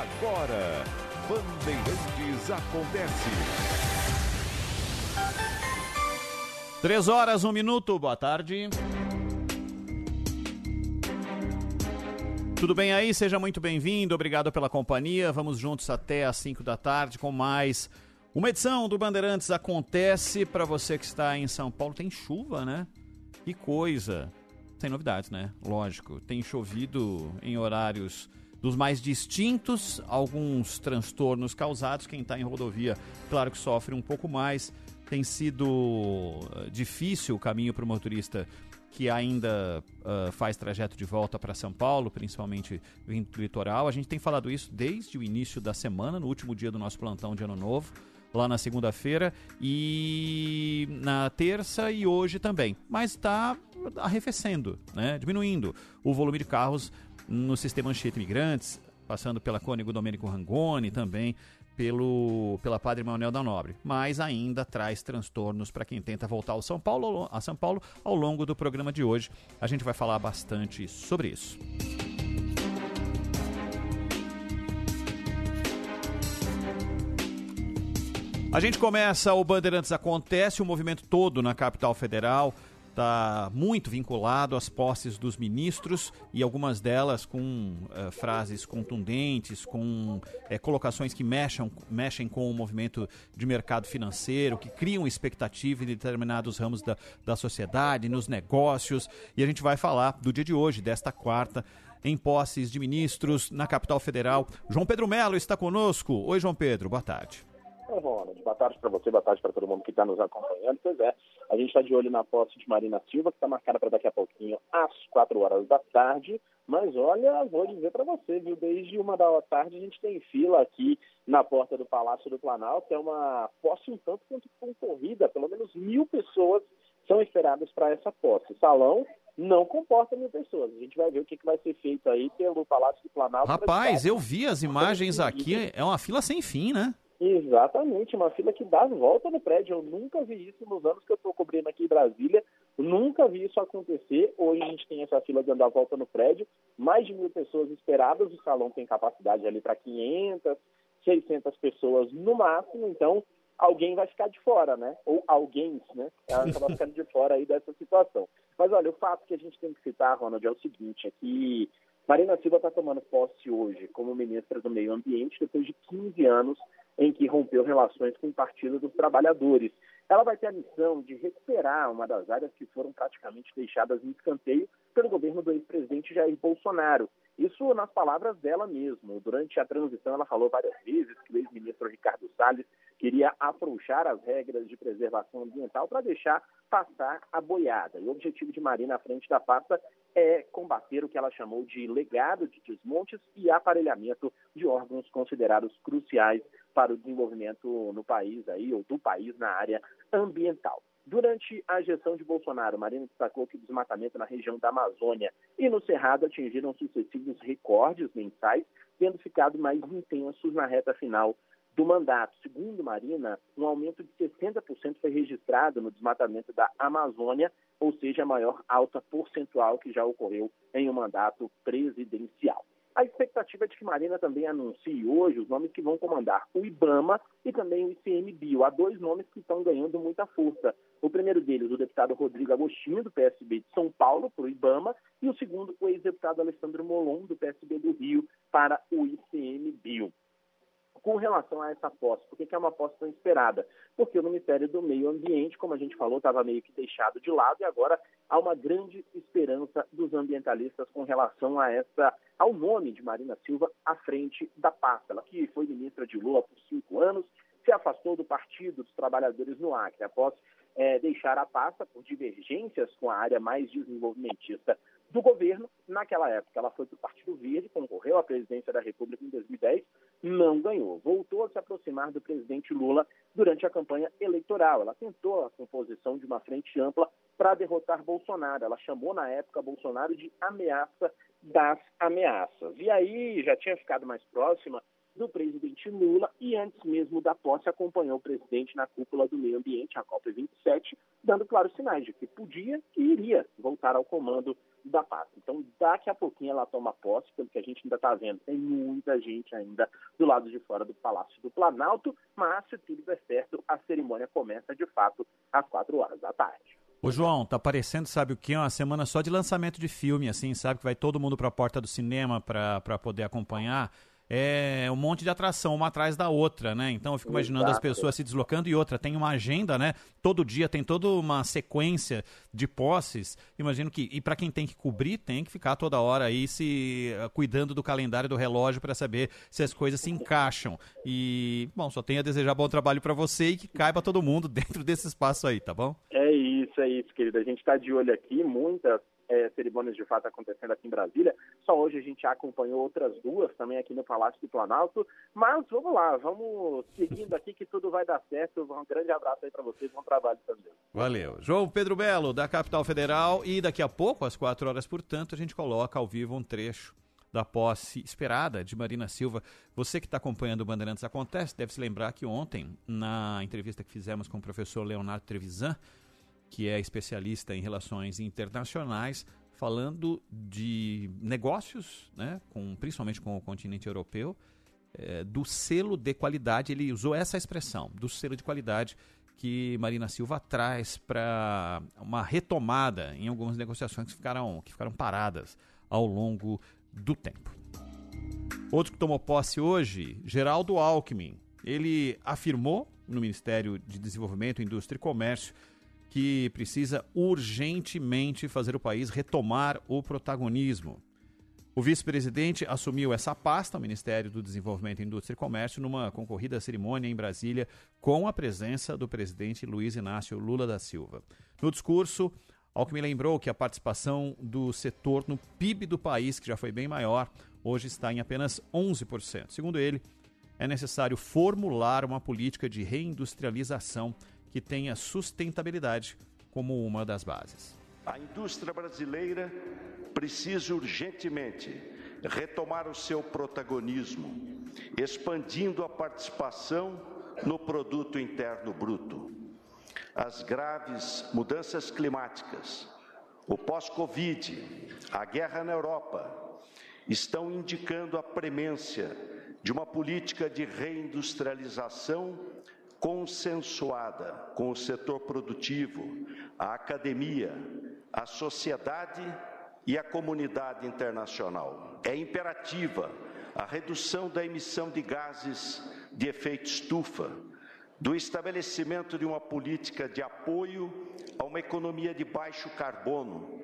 Agora, Bandeirantes acontece. Três horas, um minuto, boa tarde. Tudo bem aí? Seja muito bem-vindo, obrigado pela companhia. Vamos juntos até às 5 da tarde com mais uma edição do Bandeirantes Acontece. Para você que está em São Paulo, tem chuva, né? Que coisa! Tem novidades, né? Lógico. Tem chovido em horários dos mais distintos, alguns transtornos causados. Quem está em rodovia, claro que sofre um pouco mais. Tem sido eh, difícil o caminho para o motorista que ainda uh, faz trajeto de volta para São Paulo, principalmente vindo do litoral. A gente tem falado isso desde o início da semana, no último dia do nosso plantão de Ano Novo, lá na segunda-feira, e na terça e hoje também. Mas está arrefecendo, né? diminuindo o volume de carros no sistema Anchieta Imigrantes, passando pela Cônigo Domênico Rangoni também, pelo, pela Padre Manuel da Nobre, mas ainda traz transtornos para quem tenta voltar ao São Paulo, a São Paulo ao longo do programa de hoje. A gente vai falar bastante sobre isso. A gente começa o Bandeirantes Acontece, o movimento todo na capital federal está muito vinculado às posses dos ministros e algumas delas com uh, frases contundentes, com uh, colocações que mexam, mexem com o movimento de mercado financeiro, que criam expectativa em determinados ramos da, da sociedade, nos negócios. E a gente vai falar do dia de hoje, desta quarta, em posses de ministros na capital federal. João Pedro Melo está conosco. Oi, João Pedro, boa tarde. Oi, Ronald. Boa tarde para você, boa tarde para todo mundo que está nos acompanhando. Pois é, a gente está de olho na posse de Marina Silva, que está marcada para daqui a pouquinho, às quatro horas da tarde. Mas olha, vou dizer para você, viu? Desde uma da tarde a gente tem fila aqui na porta do Palácio do Planalto. É uma posse um tanto quanto concorrida, pelo menos mil pessoas são esperadas para essa posse. Salão não comporta mil pessoas. A gente vai ver o que, que vai ser feito aí pelo Palácio do Planalto. Rapaz, eu vi as imagens aqui, é uma fila sem fim, né? Exatamente, uma fila que dá volta no prédio. Eu nunca vi isso nos anos que eu estou cobrindo aqui em Brasília. Nunca vi isso acontecer. Hoje a gente tem essa fila dando a volta no prédio. Mais de mil pessoas esperadas. O salão tem capacidade ali para 500, 600 pessoas no máximo. Então, alguém vai ficar de fora, né? Ou alguém, né? Acaba ficando de fora aí dessa situação. Mas olha, o fato que a gente tem que citar, Ronald, é o seguinte: é que Marina Silva está tomando posse hoje como ministra do Meio Ambiente depois de 15 anos em que rompeu relações com o Partido dos Trabalhadores. Ela vai ter a missão de recuperar uma das áreas que foram praticamente deixadas em escanteio pelo governo do ex-presidente Jair Bolsonaro. Isso nas palavras dela mesmo. Durante a transição, ela falou várias vezes que o ex-ministro Ricardo Salles queria afrouxar as regras de preservação ambiental para deixar passar a boiada. E o objetivo de Marina à frente da pasta é combater o que ela chamou de legado de desmontes e aparelhamento de órgãos considerados cruciais para o desenvolvimento no país aí, ou do país na área ambiental. Durante a gestão de Bolsonaro, Marina destacou que o desmatamento na região da Amazônia e no Cerrado atingiram sucessivos recordes mensais, tendo ficado mais intensos na reta final do mandato. Segundo Marina, um aumento de 60% foi registrado no desmatamento da Amazônia, ou seja, a maior alta percentual que já ocorreu em um mandato presidencial. A expectativa é de que Marina também anuncie hoje os nomes que vão comandar o IBAMA e também o ICMBio. Há dois nomes que estão ganhando muita força. O primeiro deles, o deputado Rodrigo Agostinho, do PSB de São Paulo, para o IBAMA, e o segundo, o ex-deputado Alessandro Molon, do PSB do Rio, para o ICMBio com relação a essa posse. Por que, é uma posse tão esperada? Porque o Ministério do Meio Ambiente, como a gente falou, estava meio que deixado de lado e agora há uma grande esperança dos ambientalistas com relação a essa, ao nome de Marina Silva à frente da pasta. Ela que foi ministra de Lula por cinco anos, se afastou do Partido dos Trabalhadores no Acre após é, deixar a pasta por divergências com a área mais desenvolvimentista do governo. Naquela época, ela foi para o Partido Verde, concorreu à presidência da República em 2010, não ganhou. Voltou a se aproximar do presidente Lula durante a campanha eleitoral. Ela tentou a composição de uma frente ampla para derrotar Bolsonaro. Ela chamou, na época, Bolsonaro de ameaça das ameaças. E aí já tinha ficado mais próxima do presidente Lula e antes mesmo da posse acompanhou o presidente na cúpula do meio ambiente, a COP27, dando claros sinais de que podia e iria voltar ao comando da pasta. Então, daqui a pouquinho ela toma posse, pelo que a gente ainda está vendo. Tem muita gente ainda do lado de fora do Palácio do Planalto, mas se tudo der certo, a cerimônia começa de fato às quatro horas da tarde. Ô João, tá parecendo, sabe o que? Uma semana só de lançamento de filme, assim, sabe? Que vai todo mundo para a porta do cinema para poder acompanhar é um monte de atração, uma atrás da outra, né? Então eu fico imaginando Exato. as pessoas se deslocando e outra, tem uma agenda, né? Todo dia tem toda uma sequência de posses. Imagino que, e para quem tem que cobrir, tem que ficar toda hora aí se uh, cuidando do calendário do relógio para saber se as coisas se encaixam. E, bom, só tenho a desejar bom trabalho para você e que caiba todo mundo dentro desse espaço aí, tá bom? É isso, é isso, querido. A gente está de olho aqui, muitas é, cerimônias de fato acontecendo aqui em Brasília. Só hoje a gente acompanhou outras duas também aqui no Palácio do Planalto. Mas vamos lá, vamos seguindo aqui que tudo vai dar certo. Um grande abraço aí para vocês, bom trabalho também. Valeu. João Pedro Belo, da Capital Federal. E daqui a pouco, às quatro horas, portanto, a gente coloca ao vivo um trecho da posse esperada de Marina Silva. Você que está acompanhando o Bandeirantes Acontece deve se lembrar que ontem, na entrevista que fizemos com o professor Leonardo Trevisan, que é especialista em relações internacionais, falando de negócios, né, com, principalmente com o continente europeu, é, do selo de qualidade. Ele usou essa expressão, do selo de qualidade que Marina Silva traz para uma retomada em algumas negociações que ficaram, que ficaram paradas ao longo do tempo. Outro que tomou posse hoje, Geraldo Alckmin. Ele afirmou no Ministério de Desenvolvimento, Indústria e Comércio que precisa urgentemente fazer o país retomar o protagonismo. O vice-presidente assumiu essa pasta, o Ministério do Desenvolvimento, Indústria e Comércio, numa concorrida cerimônia em Brasília, com a presença do presidente Luiz Inácio Lula da Silva. No discurso, Alckmin lembrou que a participação do setor no PIB do país, que já foi bem maior, hoje está em apenas 11%. Segundo ele, é necessário formular uma política de reindustrialização que tenha sustentabilidade como uma das bases. A indústria brasileira precisa urgentemente retomar o seu protagonismo, expandindo a participação no produto interno bruto. As graves mudanças climáticas, o pós-Covid, a guerra na Europa, estão indicando a premência de uma política de reindustrialização consensuada com o setor produtivo, a academia, a sociedade e a comunidade internacional. É imperativa a redução da emissão de gases de efeito estufa, do estabelecimento de uma política de apoio a uma economia de baixo carbono,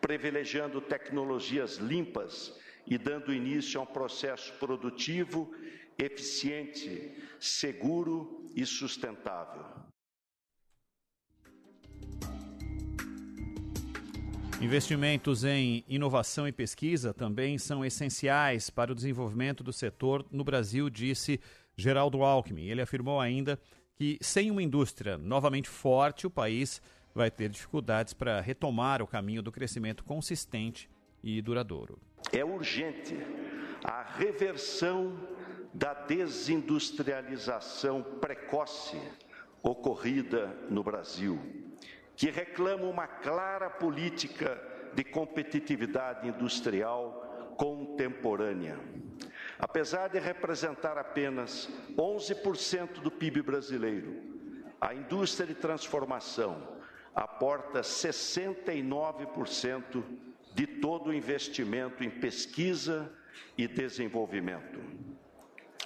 privilegiando tecnologias limpas e dando início a um processo produtivo eficiente, seguro e sustentável. Investimentos em inovação e pesquisa também são essenciais para o desenvolvimento do setor no Brasil, disse Geraldo Alckmin. Ele afirmou ainda que, sem uma indústria novamente forte, o país vai ter dificuldades para retomar o caminho do crescimento consistente e duradouro. É urgente a reversão da desindustrialização precoce ocorrida no Brasil, que reclama uma clara política de competitividade industrial contemporânea. Apesar de representar apenas 11% do PIB brasileiro, a indústria de transformação aporta 69% de todo o investimento em pesquisa e desenvolvimento.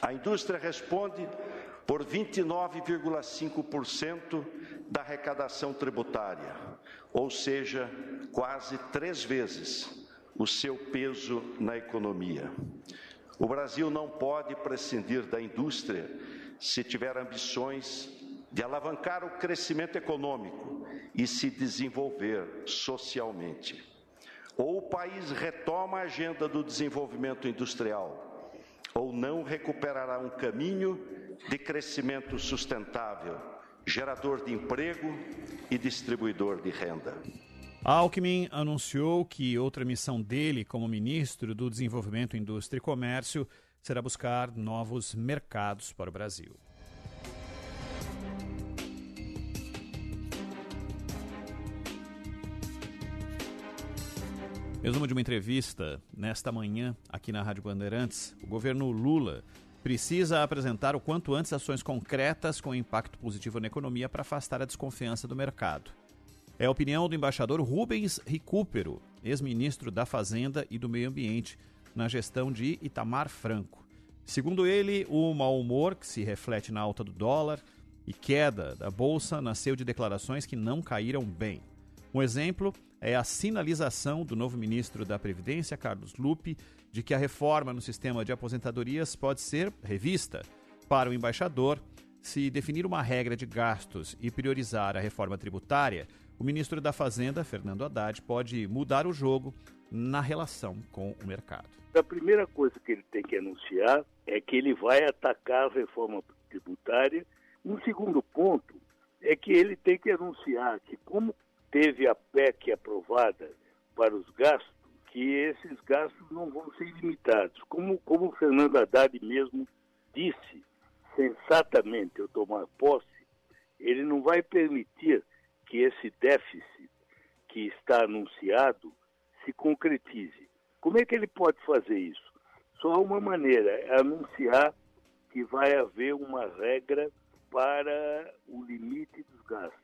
A indústria responde por 29,5% da arrecadação tributária, ou seja, quase três vezes o seu peso na economia. O Brasil não pode prescindir da indústria se tiver ambições de alavancar o crescimento econômico e se desenvolver socialmente. Ou o país retoma a agenda do desenvolvimento industrial ou não recuperará um caminho de crescimento sustentável, gerador de emprego e distribuidor de renda. Alckmin anunciou que outra missão dele como ministro do Desenvolvimento, Indústria e Comércio será buscar novos mercados para o Brasil. Resumo de uma entrevista nesta manhã aqui na Rádio Bandeirantes, o governo Lula precisa apresentar o quanto antes ações concretas com impacto positivo na economia para afastar a desconfiança do mercado. É a opinião do embaixador Rubens Recupero, ex-ministro da Fazenda e do Meio Ambiente, na gestão de Itamar Franco. Segundo ele, o mau humor que se reflete na alta do dólar e queda da bolsa nasceu de declarações que não caíram bem. Um exemplo é a sinalização do novo ministro da Previdência, Carlos Lupe, de que a reforma no sistema de aposentadorias pode ser revista. Para o embaixador, se definir uma regra de gastos e priorizar a reforma tributária, o ministro da Fazenda, Fernando Haddad, pode mudar o jogo na relação com o mercado. A primeira coisa que ele tem que anunciar é que ele vai atacar a reforma tributária. Um segundo ponto é que ele tem que anunciar que, como teve a PEC aprovada para os gastos, que esses gastos não vão ser limitados. Como, como o Fernando Haddad mesmo disse, sensatamente, eu tomar posse, ele não vai permitir que esse déficit que está anunciado se concretize. Como é que ele pode fazer isso? Só uma maneira, é anunciar que vai haver uma regra para o limite dos gastos.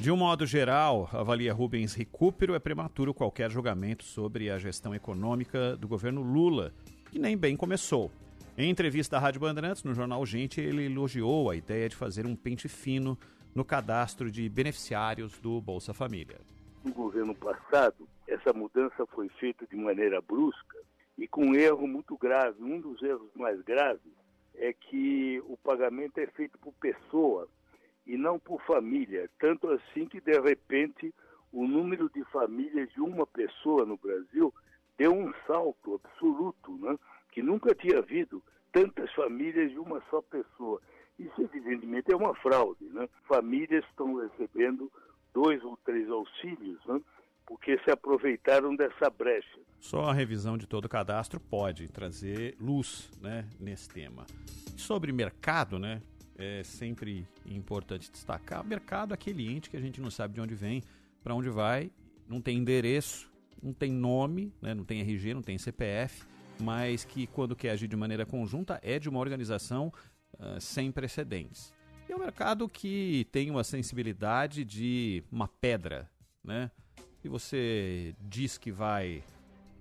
De um modo geral, avalia Rubens Recupero, é prematuro qualquer julgamento sobre a gestão econômica do governo Lula, que nem bem começou. Em entrevista à Rádio Bandeirantes, no jornal Gente, ele elogiou a ideia de fazer um pente fino no cadastro de beneficiários do Bolsa Família. No governo passado, essa mudança foi feita de maneira brusca e com um erro muito grave. Um dos erros mais graves é que o pagamento é feito por pessoa e não por família. Tanto assim que, de repente, o número de famílias de uma pessoa no Brasil deu um salto absoluto, né? que nunca tinha havido tantas famílias de uma só pessoa. Isso, evidentemente, é uma fraude. Né? Famílias estão recebendo dois ou três auxílios, né? porque se aproveitaram dessa brecha. Só a revisão de todo o cadastro pode trazer luz né, nesse tema. Sobre mercado, né? É sempre importante destacar. Mercado é aquele ente que a gente não sabe de onde vem, para onde vai, não tem endereço, não tem nome, né, não tem RG, não tem CPF, mas que quando quer agir de maneira conjunta é de uma organização uh, sem precedentes. E é um mercado que tem uma sensibilidade de uma pedra, né? Se você diz que vai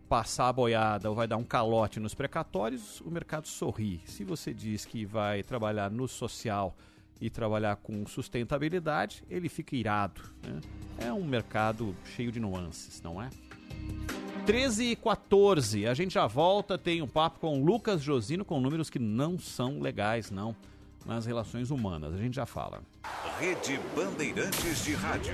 passar a boiada ou vai dar um calote nos precatórios, o mercado sorri. Se você diz que vai trabalhar no social e trabalhar com sustentabilidade, ele fica irado. Né? É um mercado cheio de nuances, não é? 13 e 14, a gente já volta, tem um papo com Lucas Josino com números que não são legais, não, nas relações humanas. A gente já fala. Rede Bandeirantes de Rádio.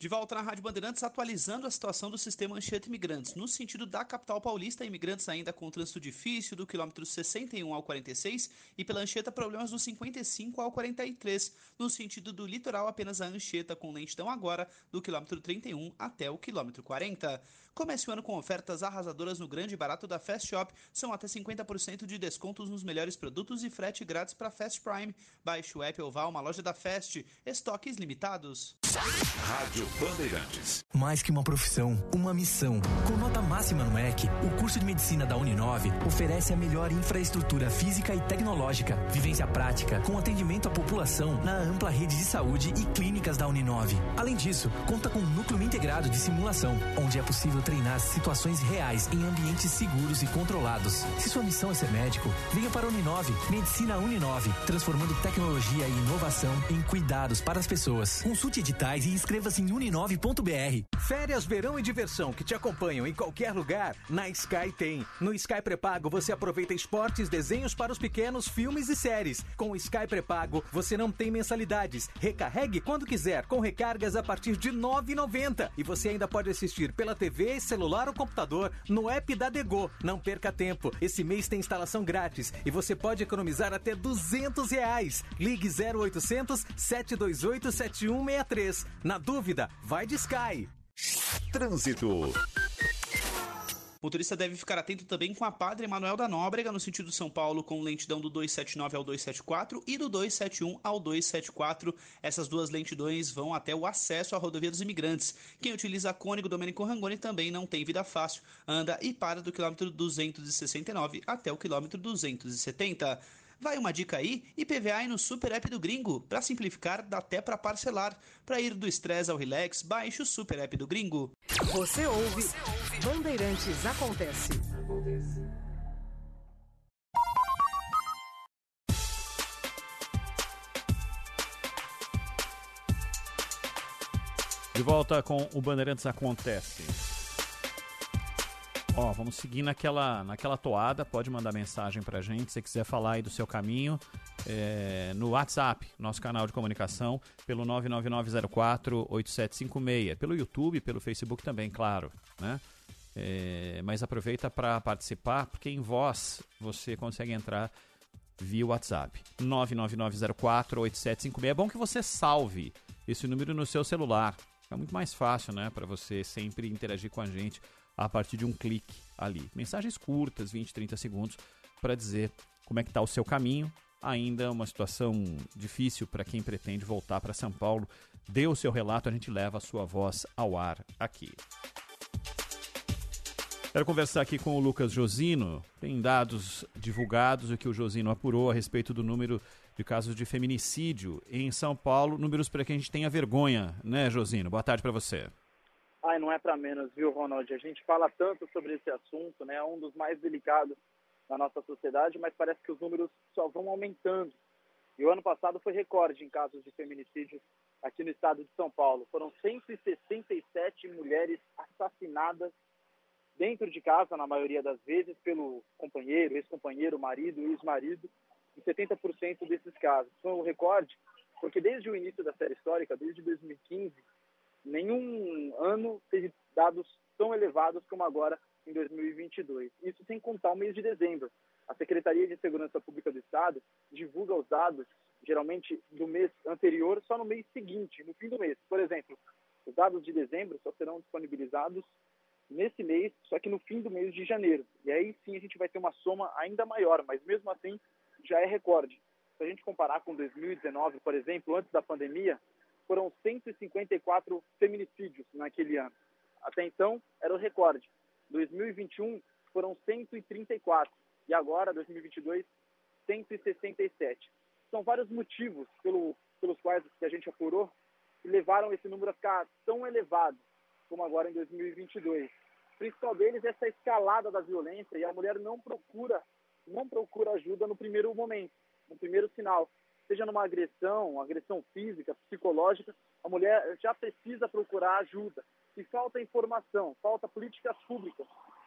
De volta na Rádio Bandeirantes, atualizando a situação do sistema Anchieta Imigrantes. No sentido da capital paulista, imigrantes ainda com trânsito difícil do quilômetro 61 ao 46 e pela Anchieta problemas do 55 ao 43. No sentido do litoral, apenas a Anchieta com lentidão agora do quilômetro 31 até o quilômetro 40. Comece o ano com ofertas arrasadoras no grande barato da Fast Shop. São até 50% de descontos nos melhores produtos e frete grátis para Fast Prime. Baixe o app ou vá a uma loja da Fast. Estoques limitados. Rádio Bandeirantes. Mais que uma profissão, uma missão. Com nota máxima no MEC, o curso de medicina da Uninove oferece a melhor infraestrutura física e tecnológica, vivência prática, com atendimento à população na ampla rede de saúde e clínicas da Uninove. Além disso, conta com um núcleo integrado de simulação, onde é possível treinar situações reais em ambientes seguros e controlados. Se sua missão é ser médico, venha para a Uninove. Medicina Uninove, transformando tecnologia e inovação em cuidados para as pessoas. Consulte editais e inscreva-se em uninove.br. Férias, verão e diversão que te acompanham em qualquer lugar, na Sky tem. No Sky Prepago você aproveita esportes, desenhos para os pequenos, filmes e séries. Com o Sky Prepago você não tem mensalidades. Recarregue quando quiser, com recargas a partir de R$ 9,90. E você ainda pode assistir pela TV, celular ou computador no app da Dego. Não perca tempo. Esse mês tem instalação grátis e você pode economizar até 200 reais. Ligue 0800 728 7163. Na dúvida, vai de Sky. Trânsito. O motorista deve ficar atento também com a Padre Emanuel da Nóbrega, no sentido São Paulo, com lentidão do 279 ao 274 e do 271 ao 274. Essas duas lentidões vão até o acesso à rodovia dos imigrantes. Quem utiliza Cônigo Domênico Rangoni também não tem vida fácil. Anda e para do quilômetro 269 até o quilômetro 270. Vai uma dica aí, IPVA no Super App do Gringo. Para simplificar, dá até para parcelar. Para ir do estresse ao relax, baixe o Super App do Gringo. Você ouve, Bandeirantes Acontece. De volta com o Bandeirantes Acontece. Ó, vamos seguir naquela, naquela toada. Pode mandar mensagem pra gente se quiser falar aí do seu caminho. é, no WhatsApp, nosso canal de comunicação, pelo 99904-8756. Pelo YouTube, pelo Facebook também, claro. Né? É, mas aproveita para participar, porque em voz você consegue entrar via WhatsApp. 99904-8756. É bom que você salve esse número no seu celular. É muito mais fácil, né, para você sempre interagir com a gente a partir de um clique ali. Mensagens curtas, 20, 30 segundos, para dizer como é que está o seu caminho. Ainda uma situação difícil para quem pretende voltar para São Paulo. Dê o seu relato, a gente leva a sua voz ao ar aqui. Quero conversar aqui com o Lucas Josino. Tem dados divulgados, o que o Josino apurou a respeito do número de casos de feminicídio em São Paulo. Números para que a gente tenha vergonha, né, Josino? Boa tarde para você. Ai, não é para menos, viu, Ronald? A gente fala tanto sobre esse assunto, né? É um dos mais delicados na nossa sociedade, mas parece que os números só vão aumentando. E o ano passado foi recorde em casos de feminicídio aqui no estado de São Paulo. Foram 167 mulheres assassinadas dentro de casa, na maioria das vezes, pelo companheiro, ex-companheiro, marido, ex-marido, em 70% desses casos. Foi um recorde, porque desde o início da série histórica, desde 2015, nenhum ano teve dados tão elevados como agora em 2022. Isso sem contar o mês de dezembro. A Secretaria de Segurança Pública do Estado divulga os dados, geralmente do mês anterior, só no mês seguinte, no fim do mês. Por exemplo, os dados de dezembro só serão disponibilizados nesse mês, só que no fim do mês de janeiro. E aí sim a gente vai ter uma soma ainda maior, mas mesmo assim já é recorde. Se a gente comparar com 2019, por exemplo, antes da pandemia, foram 154 feminicídios naquele ano. Até então era o recorde. 2021 foram 134 e agora 2022 167. São vários motivos pelo, pelos quais que a gente apurou que levaram esse número a ficar tão elevado como agora em 2022. O principal deles é essa escalada da violência e a mulher não procura não procura ajuda no primeiro momento, no primeiro sinal. Seja numa agressão, agressão física, psicológica, a mulher já precisa procurar ajuda. E falta informação, falta políticas públicas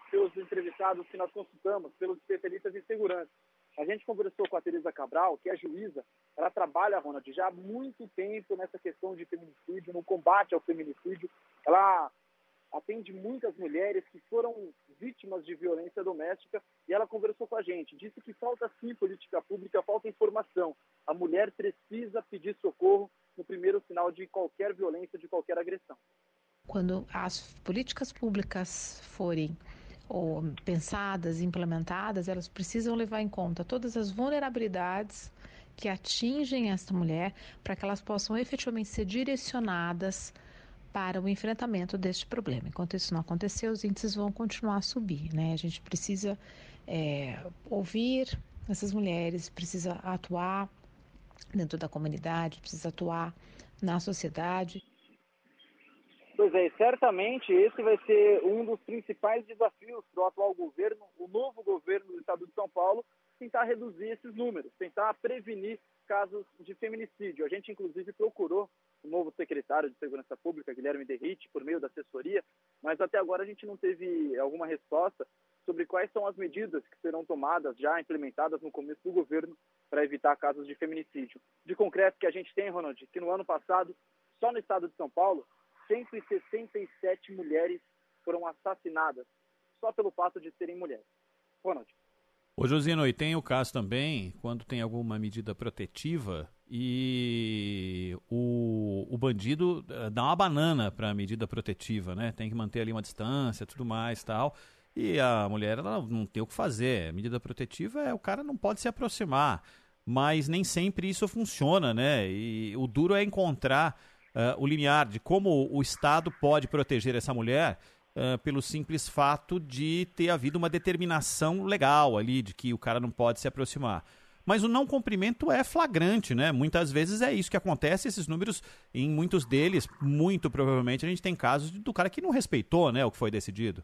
pelos entrevistados que nós consultamos, pelos especialistas em segurança. A gente conversou com a Teresa Cabral, que é juíza, ela trabalha, Ronald, já há muito tempo nessa questão de feminicídio, no combate ao feminicídio. Ela atende muitas mulheres que foram vítimas de violência doméstica e ela conversou com a gente. Disse que falta sim política pública, falta informação. A mulher precisa pedir socorro no primeiro sinal de qualquer violência, de qualquer agressão. Quando as políticas públicas forem ou pensadas, implementadas, elas precisam levar em conta todas as vulnerabilidades que atingem esta mulher para que elas possam efetivamente ser direcionadas para o enfrentamento deste problema. Enquanto isso não acontecer, os índices vão continuar a subir. Né? A gente precisa é, ouvir essas mulheres, precisa atuar dentro da comunidade, precisa atuar na sociedade. Pois é, certamente esse vai ser um dos principais desafios para o atual governo, o novo governo do estado de São Paulo, tentar reduzir esses números, tentar prevenir casos de feminicídio. A gente, inclusive, procurou o novo secretário de Segurança Pública, Guilherme Derrite, por meio da assessoria, mas até agora a gente não teve alguma resposta sobre quais são as medidas que serão tomadas, já implementadas no começo do governo, para evitar casos de feminicídio. De concreto que a gente tem, Ronald, que no ano passado, só no estado de São Paulo, 167 mulheres foram assassinadas, só pelo fato de serem mulheres. Ronald. Ô Josino, e tem o caso também, quando tem alguma medida protetiva e o, o bandido eh, dá uma banana para a medida protetiva, né? Tem que manter ali uma distância, tudo mais tal. E a mulher ela não tem o que fazer. A medida protetiva é o cara não pode se aproximar. Mas nem sempre isso funciona, né? E o duro é encontrar uh, o limiar de como o Estado pode proteger essa mulher uh, pelo simples fato de ter havido uma determinação legal ali de que o cara não pode se aproximar. Mas o não cumprimento é flagrante, né? Muitas vezes é isso que acontece. Esses números, em muitos deles, muito provavelmente, a gente tem casos do cara que não respeitou né, o que foi decidido.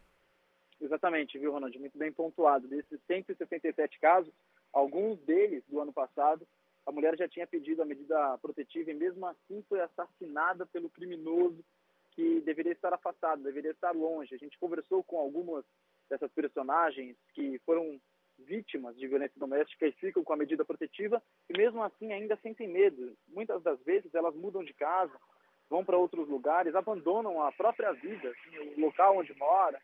Exatamente, viu, Ronald? Muito bem pontuado. Desses 167 casos, alguns deles do ano passado, a mulher já tinha pedido a medida protetiva e mesmo assim foi assassinada pelo criminoso que deveria estar afastado, deveria estar longe. A gente conversou com algumas dessas personagens que foram vítimas de violência doméstica e ficam com a medida protetiva e mesmo assim ainda sentem medo. Muitas das vezes elas mudam de casa, vão para outros lugares, abandonam a própria vida, assim, o local onde mora,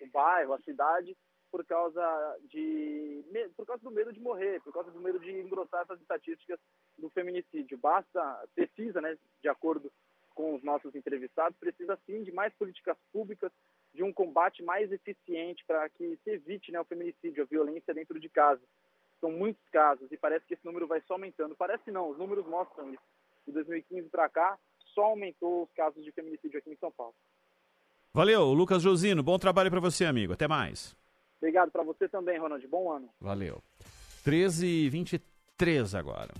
o bairro, a cidade, por causa de por causa do medo de morrer, por causa do medo de engrossar essas estatísticas do feminicídio. Basta, precisa, né, de acordo com os nossos entrevistados, precisa sim de mais políticas públicas, de um combate mais eficiente para que se evite né, o feminicídio, a violência dentro de casa. São muitos casos e parece que esse número vai só aumentando. Parece não, os números mostram isso. De 2015 para cá, só aumentou os casos de feminicídio aqui em São Paulo. Valeu, Lucas Josino. Bom trabalho para você, amigo. Até mais. Obrigado para você também, Ronald. Bom ano. Valeu. 13 e 23 agora.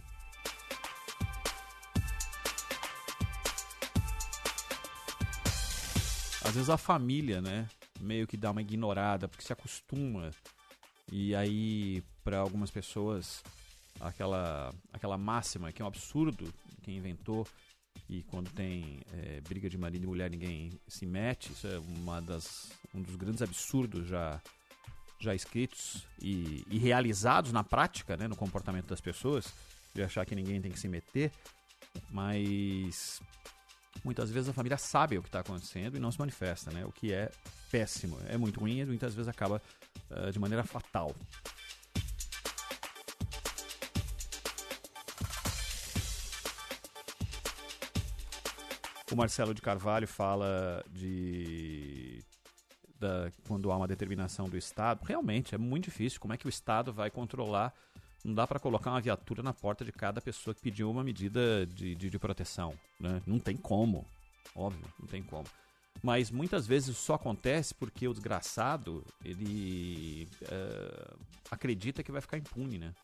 Às vezes a família, né, meio que dá uma ignorada, porque se acostuma. E aí, para algumas pessoas, aquela, aquela máxima que é um absurdo, quem inventou, e quando tem é, briga de marido e mulher ninguém se mete, isso é uma das, um dos grandes absurdos já já escritos e, e, realizados na prática, né, no comportamento das pessoas, de achar que ninguém tem que se meter, mas muitas vezes a família sabe o que está acontecendo e não se manifesta, né, o que é péssimo, é muito ruim e muitas vezes acaba uh, de maneira fatal. O Marcelo de Carvalho fala de da, quando há uma determinação do Estado, realmente é muito difícil. Como é que o Estado vai controlar? Não dá para colocar uma viatura na porta de cada pessoa que pediu uma medida de, de, de proteção. Né? Não tem como. Óbvio, não tem como. Mas muitas vezes isso só acontece porque o desgraçado ele uh, acredita que vai ficar impune, né?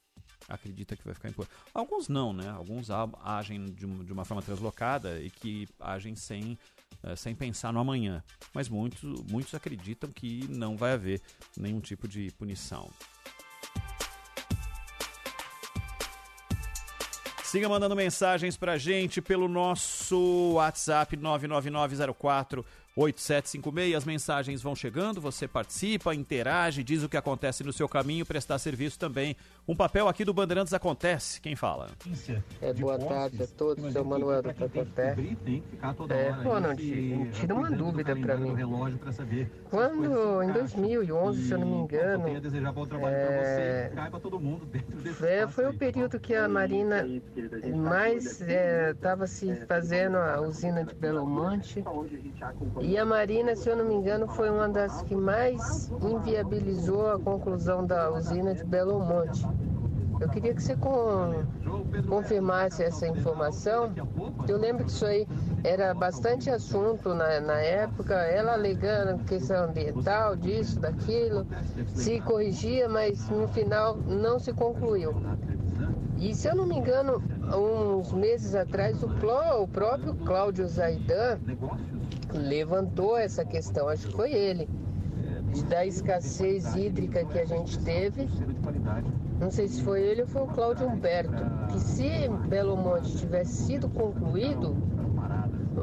Acredita que vai ficar impune. Alguns não, né? Alguns agem de, uma forma translocada e que agem sem uh, sem pensar no amanhã. Mas muitos, muitos acreditam que não vai haver nenhum tipo de punição. Siga mandando mensagens pra gente pelo nosso WhatsApp 99904 8756. As mensagens vão chegando, você participa, interage, diz o que acontece no seu caminho, prestar serviço também. Um papel aqui do Bandeirantes acontece. Quem fala? É, boa tarde a todos, seu Manuel do Tatuapé. É, Ronald, tira uma dúvida para mim. Quando, em 2011, se eu não me engano, é, é, foi o período que a Marina mais estava é, se fazendo a usina de Belo Monte e a Marina, se eu não me engano, foi uma das que mais inviabilizou a conclusão da usina de Belo Monte. Eu queria que você com, confirmasse essa informação. Eu lembro que isso aí era bastante assunto na, na época, ela alegando questão ambiental, disso, daquilo, se corrigia, mas no final não se concluiu. E se eu não me engano, uns meses atrás, o, o próprio Cláudio Zaidan levantou essa questão, acho que foi ele, da escassez hídrica que a gente teve. Não sei se foi ele ou foi o Cláudio Humberto, que se Belo Monte tivesse sido concluído,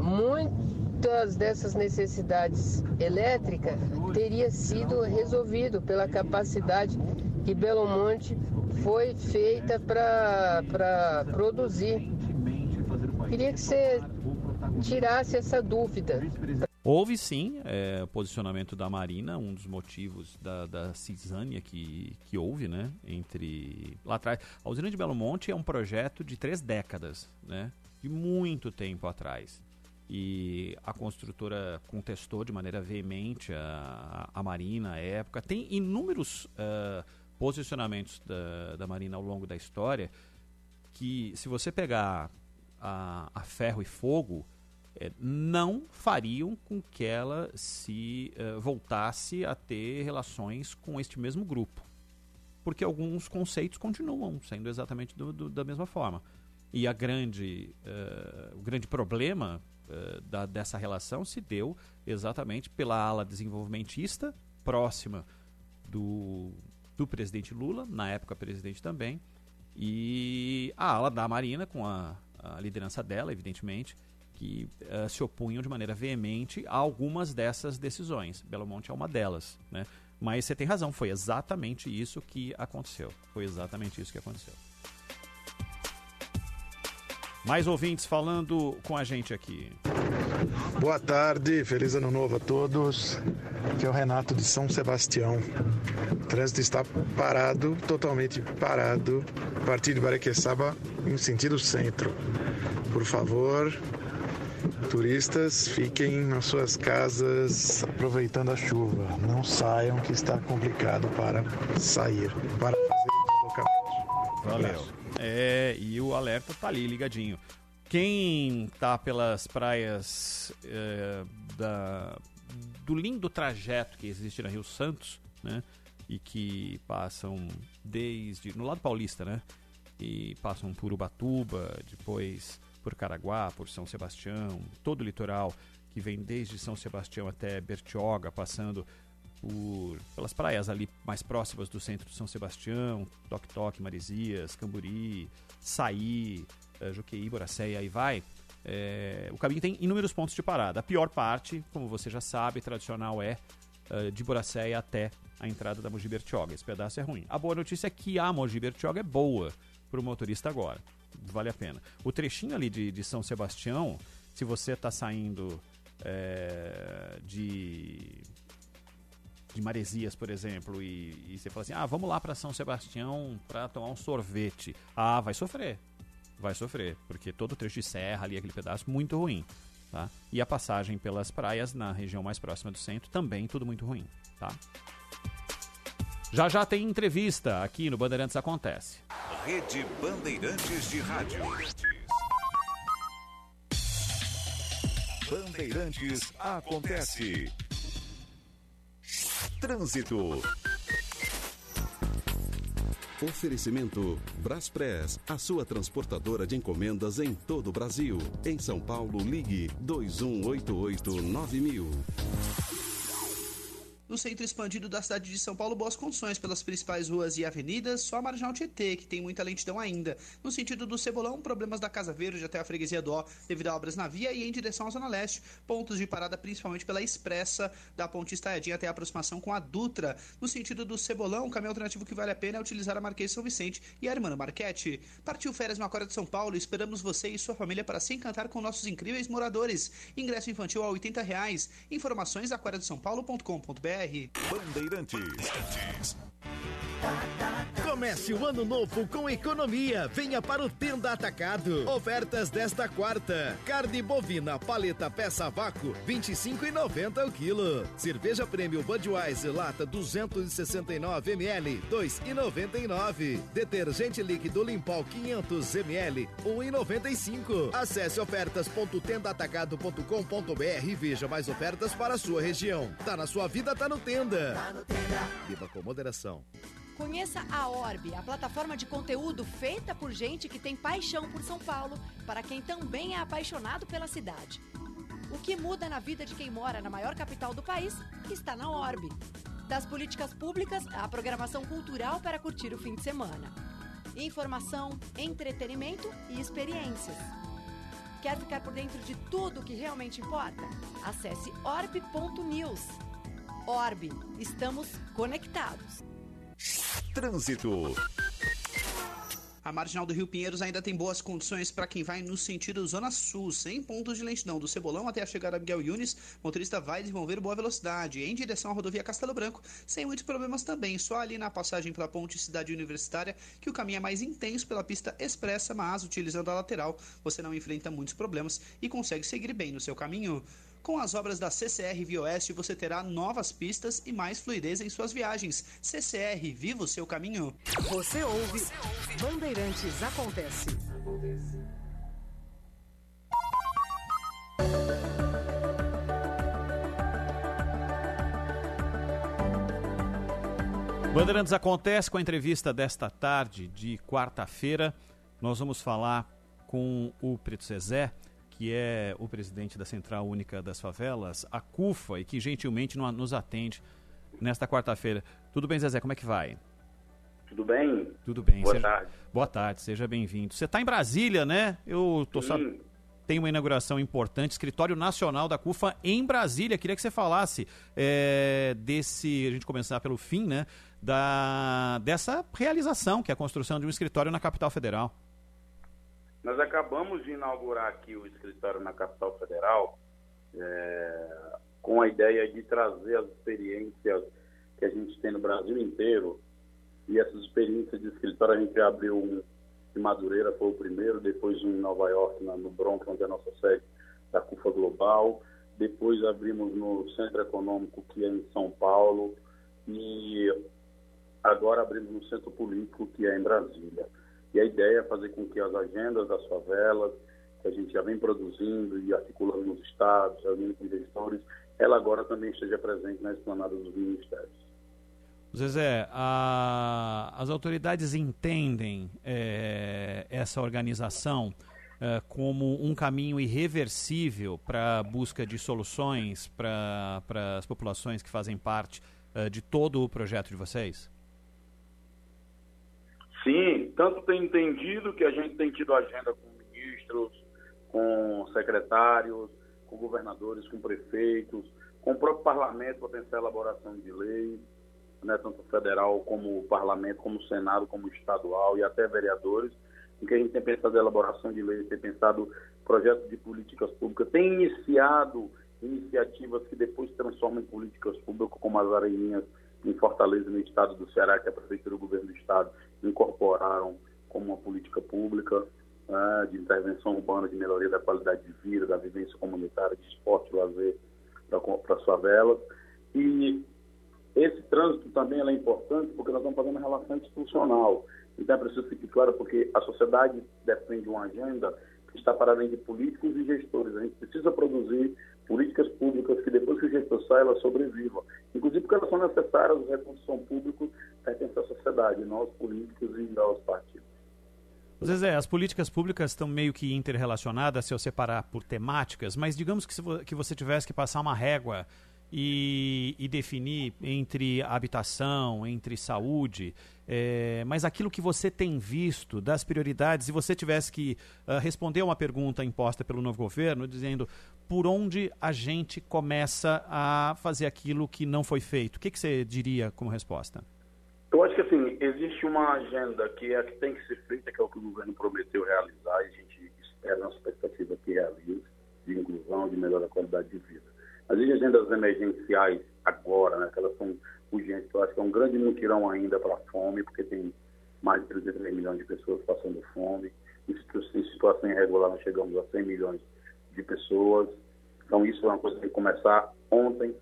muitas dessas necessidades elétricas teria sido resolvido pela capacidade que Belo Monte foi feita para produzir. Queria que você tirasse essa dúvida. Houve sim é, posicionamento da Marina, um dos motivos da, da cisânia que, que houve, né? Entre. Lá atrás. A usina de Belo Monte é um projeto de três décadas, né? De muito tempo atrás. E a construtora contestou de maneira veemente a, a Marina à época. Tem inúmeros uh, posicionamentos da, da Marina ao longo da história que, se você pegar a, a ferro e fogo, é, não fariam com que ela se uh, voltasse a ter relações com este mesmo grupo. Porque alguns conceitos continuam sendo exatamente do, do, da mesma forma. E a grande, uh, o grande problema uh, da, dessa relação se deu exatamente pela ala desenvolvimentista, próxima do, do presidente Lula, na época presidente também, e a ala da Marina, com a, a liderança dela, evidentemente, que uh, se opunham de maneira veemente a algumas dessas decisões. Belo Monte é uma delas, né? Mas você tem razão, foi exatamente isso que aconteceu. Foi exatamente isso que aconteceu. Mais ouvintes falando com a gente aqui. Boa tarde, feliz ano novo a todos. Aqui é o Renato de São Sebastião. O trânsito está parado, totalmente parado, a partir de Barequeçaba em sentido centro. Por favor, Turistas, fiquem nas suas casas aproveitando a chuva. Não saiam que está complicado para sair, para fazer o deslocamento. Valeu. É, e o alerta tá ali ligadinho. Quem tá pelas praias é, da, do lindo trajeto que existe na Rio Santos, né? E que passam desde. no lado paulista, né? E passam por Ubatuba, depois por Caraguá, por São Sebastião, todo o litoral que vem desde São Sebastião até Bertioga, passando por, pelas praias ali mais próximas do centro de São Sebastião, Toque Toque, Maresias, Camburi, Saí, uh, Juqueí, Boracé e aí vai. É, o caminho tem inúmeros pontos de parada. A pior parte, como você já sabe, tradicional é uh, de Boracéia até a entrada da Mogi Bertioga. Esse pedaço é ruim. A boa notícia é que a Mogi Bertioga é boa para o motorista agora vale a pena. O trechinho ali de, de São Sebastião, se você está saindo é, de de Maresias, por exemplo, e, e, você fala assim: ah, vamos lá para São Sebastião para tomar um sorvete. Ah, vai sofrer. Vai sofrer, porque todo o trecho de serra ali, aquele pedaço, muito ruim. Tá? E a passagem pelas praias na região mais próxima do centro, também tudo muito ruim. Tá? Já já tem entrevista aqui no Bandeirantes Acontece. Rede Bandeirantes de Rádio. Bandeirantes Acontece. Trânsito. Oferecimento Braspress, a sua transportadora de encomendas em todo o Brasil. Em São Paulo, ligue 2188 9000. No centro expandido da cidade de São Paulo, boas condições pelas principais ruas e avenidas, só a Marginal Tietê, que tem muita lentidão ainda. No sentido do Cebolão, problemas da Casa Verde até a Freguesia do devido a obras na via e em direção à Zona Leste. Pontos de parada principalmente pela Expressa, da Ponte Estaiadinha até a aproximação com a Dutra. No sentido do Cebolão, o caminho alternativo que vale a pena é utilizar a Marquês São Vicente e a Irmã Marquete. Partiu férias no Aquário de São Paulo, esperamos você e sua família para se encantar com nossos incríveis moradores. Ingresso infantil a 80 reais. Informações aquariodesãopaulo.com.br Bandeirantes. Comece o ano novo com economia. Venha para o Tenda Atacado. Ofertas desta quarta: carne bovina paleta peça vácuo 25,90 o quilo. Cerveja Prêmio Budweiser lata 269 ml 2,99. Detergente líquido Limpol 500 ml 1,95. Acesse ofertas.tendaatacado.com.br e veja mais ofertas para a sua região. Tá na sua vida, tá no Tenda. No Tenda. Viva com moderação. Conheça a Orb, a plataforma de conteúdo feita por gente que tem paixão por São Paulo, para quem também é apaixonado pela cidade. O que muda na vida de quem mora na maior capital do país está na Orb. Das políticas públicas à programação cultural para curtir o fim de semana. Informação, entretenimento e experiências. Quer ficar por dentro de tudo que realmente importa? Acesse orb.news. Orb, estamos conectados. Trânsito. A marginal do Rio Pinheiros ainda tem boas condições para quem vai no sentido Zona Sul, sem pontos de lentidão. Do Cebolão até a chegada a Miguel Yunes, o motorista vai desenvolver boa velocidade em direção à rodovia Castelo Branco, sem muitos problemas também. Só ali na passagem pela ponte Cidade Universitária que o caminho é mais intenso pela pista expressa, mas utilizando a lateral você não enfrenta muitos problemas e consegue seguir bem no seu caminho. Com as obras da CCR Via Oeste, você terá novas pistas e mais fluidez em suas viagens. CCR, viva o seu caminho. Você ouve, Bandeirantes Acontece. Bandeirantes acontece com a entrevista desta tarde de quarta-feira. Nós vamos falar com o Preto Cezé, que é o presidente da Central Única das Favelas, a CUFA, e que gentilmente nos atende nesta quarta-feira. Tudo bem, Zezé? Como é que vai? Tudo bem? Tudo bem. Boa seja... tarde. Boa tarde, seja bem-vindo. Você está em Brasília, né? Eu tô só... Tem uma inauguração importante, Escritório Nacional da CUFA em Brasília. Queria que você falasse é, desse, a gente começar pelo fim, né? Da, dessa realização, que é a construção de um escritório na capital federal. Nós acabamos de inaugurar aqui o escritório na capital federal é, com a ideia de trazer as experiências que a gente tem no Brasil inteiro. E essas experiências de escritório a gente abriu um em Madureira, foi o primeiro, depois um em Nova York, no Bronx, onde é a nossa sede da CUFA Global. Depois abrimos no Centro Econômico, que é em São Paulo. E agora abrimos no Centro Político, que é em Brasília. E a ideia é fazer com que as agendas das favelas, que a gente já vem produzindo e articulando nos estados, reunindo com gestores, ela agora também esteja presente na esplanada dos ministérios. Zezé, a, as autoridades entendem é, essa organização é, como um caminho irreversível para a busca de soluções para as populações que fazem parte é, de todo o projeto de vocês? Sim, tanto tem entendido que a gente tem tido agenda com ministros, com secretários, com governadores, com prefeitos, com o próprio parlamento para pensar a elaboração de leis, né, tanto federal como parlamento, como senado, como estadual e até vereadores, em que a gente tem pensado a elaboração de leis, tem pensado projetos de políticas públicas, tem iniciado iniciativas que depois transformam em políticas públicas, como as areinhas em Fortaleza, no estado do Ceará, que a prefeitura e o governo do estado incorporaram como uma política pública né, de intervenção urbana, de melhoria da qualidade de vida, da vivência comunitária, de esporte lazer para as favelas. E esse trânsito também é importante porque nós estamos fazendo uma relação institucional. Então é preciso ficar claro porque a sociedade defende uma agenda que está para além de políticos e gestores. A gente precisa produzir políticas públicas que depois que o gestor sai, ela sobreviva. Inclusive porque elas são necessárias, os recursos são públicos, pertencem à sociedade, nós políticos e aos partidos. Zezé, as políticas públicas estão meio que interrelacionadas se eu separar por temáticas, mas digamos que, se que você tivesse que passar uma régua e, e definir entre habitação, entre saúde, é, mas aquilo que você tem visto das prioridades, se você tivesse que uh, responder uma pergunta imposta pelo novo governo, dizendo por onde a gente começa a fazer aquilo que não foi feito, o que, que você diria como resposta? Eu acho que assim, existe uma agenda que é a que tem que ser feita, que é o que o governo prometeu realizar, e a gente espera nossa expectativa que realize, de inclusão, de melhor qualidade de vida. As agendas emergenciais agora, né, que elas são urgentes, eu acho que é um grande mutirão ainda para a fome, porque tem mais de 33 milhões de pessoas passando fome. Em situação irregular, nós chegamos a 100 milhões de pessoas. Então, isso é uma coisa que tem que começar ontem.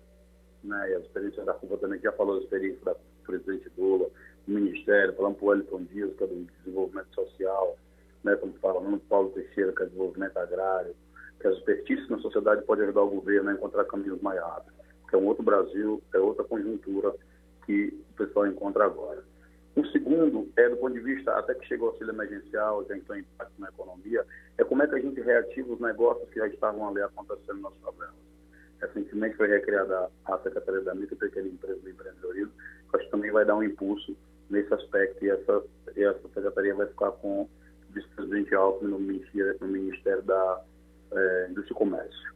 Né? E a experiência da Cuba também já falou da experiência da presidente Lula, do Ministério, falando para o Wellington Dias, que é do Desenvolvimento Social, né? falando do Paulo Teixeira, que é Desenvolvimento Agrário, que a expertise na sociedade pode ajudar o governo a encontrar caminhos mais rápidos. Que é um outro Brasil, é outra conjuntura que o pessoal encontra agora. O segundo é do ponto de vista, até que chegou o auxílio emergencial, já entrou impacto na economia, é como é que a gente reativa os negócios que já estavam ali acontecendo nas favelas. Recentemente foi recriada a Secretaria da Micro e Pequena Empresa do Empreendedorismo, que acho que também vai dar um impulso nesse aspecto e essa, e essa secretaria vai ficar com o vice-presidente Alckmin no Ministério, no Ministério da é, indústria e comércio.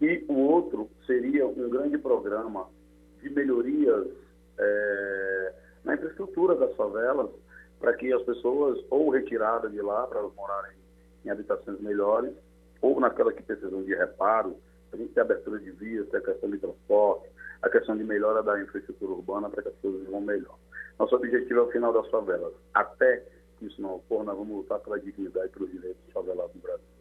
E o outro seria um grande programa de melhorias é, na infraestrutura das favelas, para que as pessoas, ou retiradas de lá para morarem em habitações melhores, ou naquelas que precisam de reparo, a gente tem abertura de vias, tem a questão de transporte, a questão de melhora da infraestrutura urbana para que as coisas vão melhor. Nosso objetivo é o final das favelas. Até que isso não ocorra, nós vamos lutar pela dignidade e pelos direitos dos favelados no Brasil.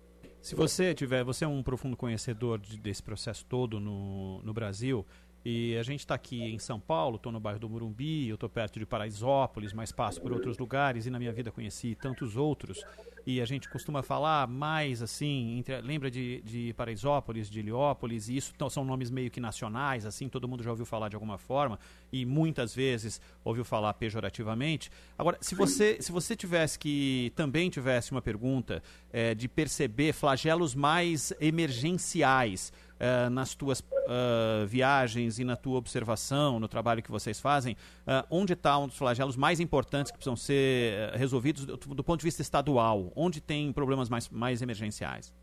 Se você tiver, você é um profundo conhecedor de, desse processo todo no, no Brasil, e a gente está aqui em São Paulo, estou no bairro do Murumbi, eu estou perto de Paraisópolis, mas passo por outros lugares e na minha vida conheci tantos outros. E a gente costuma falar mais assim, entre, lembra de, de Paraisópolis, de Heliópolis, e isso são nomes meio que nacionais, assim, todo mundo já ouviu falar de alguma forma, e muitas vezes ouviu falar pejorativamente. Agora, se você, se você tivesse que, também tivesse uma pergunta é, de perceber flagelos mais emergenciais, uh, nas tuas uh, viagens e na tua observação, no trabalho que vocês fazem, uh, onde está um dos flagelos mais importantes que precisam ser resolvidos do, do, ponto de vista estadual? Onde tem problemas mais, mais emergenciais?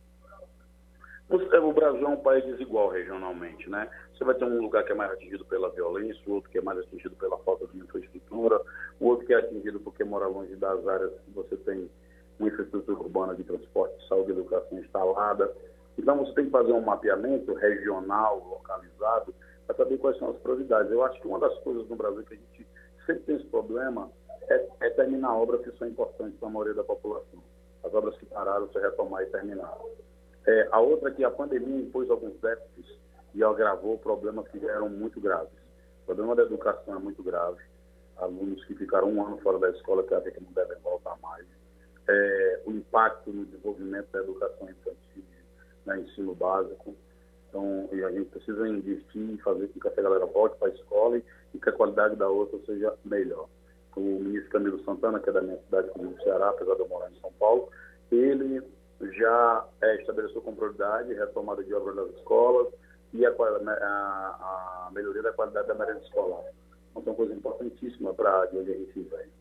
O Brasil é um país desigual regionalmente, né? Você vai ter um lugar que é mais atingido pela violência, outro que é mais atingido pela falta de infraestrutura, o outro que é atingido porque mora longe das áreas que você tem uma infraestrutura urbana de transporte, saúde educação instalada. Então, você tem que fazer um mapeamento regional, localizado, para saber quais são as prioridades. Eu acho que uma das coisas no Brasil que a gente sempre tem esse problema é, é terminar obras que são importantes para a maioria da população. As obras que pararam, você retomar e terminar. É, a outra é que a pandemia impôs alguns déficits e agravou problemas que eram muito graves. O problema da educação é muito grave. Alunos que ficaram um ano fora da escola que acham que não devem voltar mais. É, o impacto no desenvolvimento da educação infantil né, ensino básico. Então, a gente precisa investir e fazer com que essa galera volte para a escola e, e, que a qualidade da outra seja melhor. O ministro Camilo Santana, que é da minha cidade, do Ceará, apesar de eu morar em São Paulo, ele já é, estabeleceu com prioridade a retomada de obras das escolas e a, a, a melhoria da qualidade da merenda escolar. Então, são coisas importantíssimas para de onde a gente.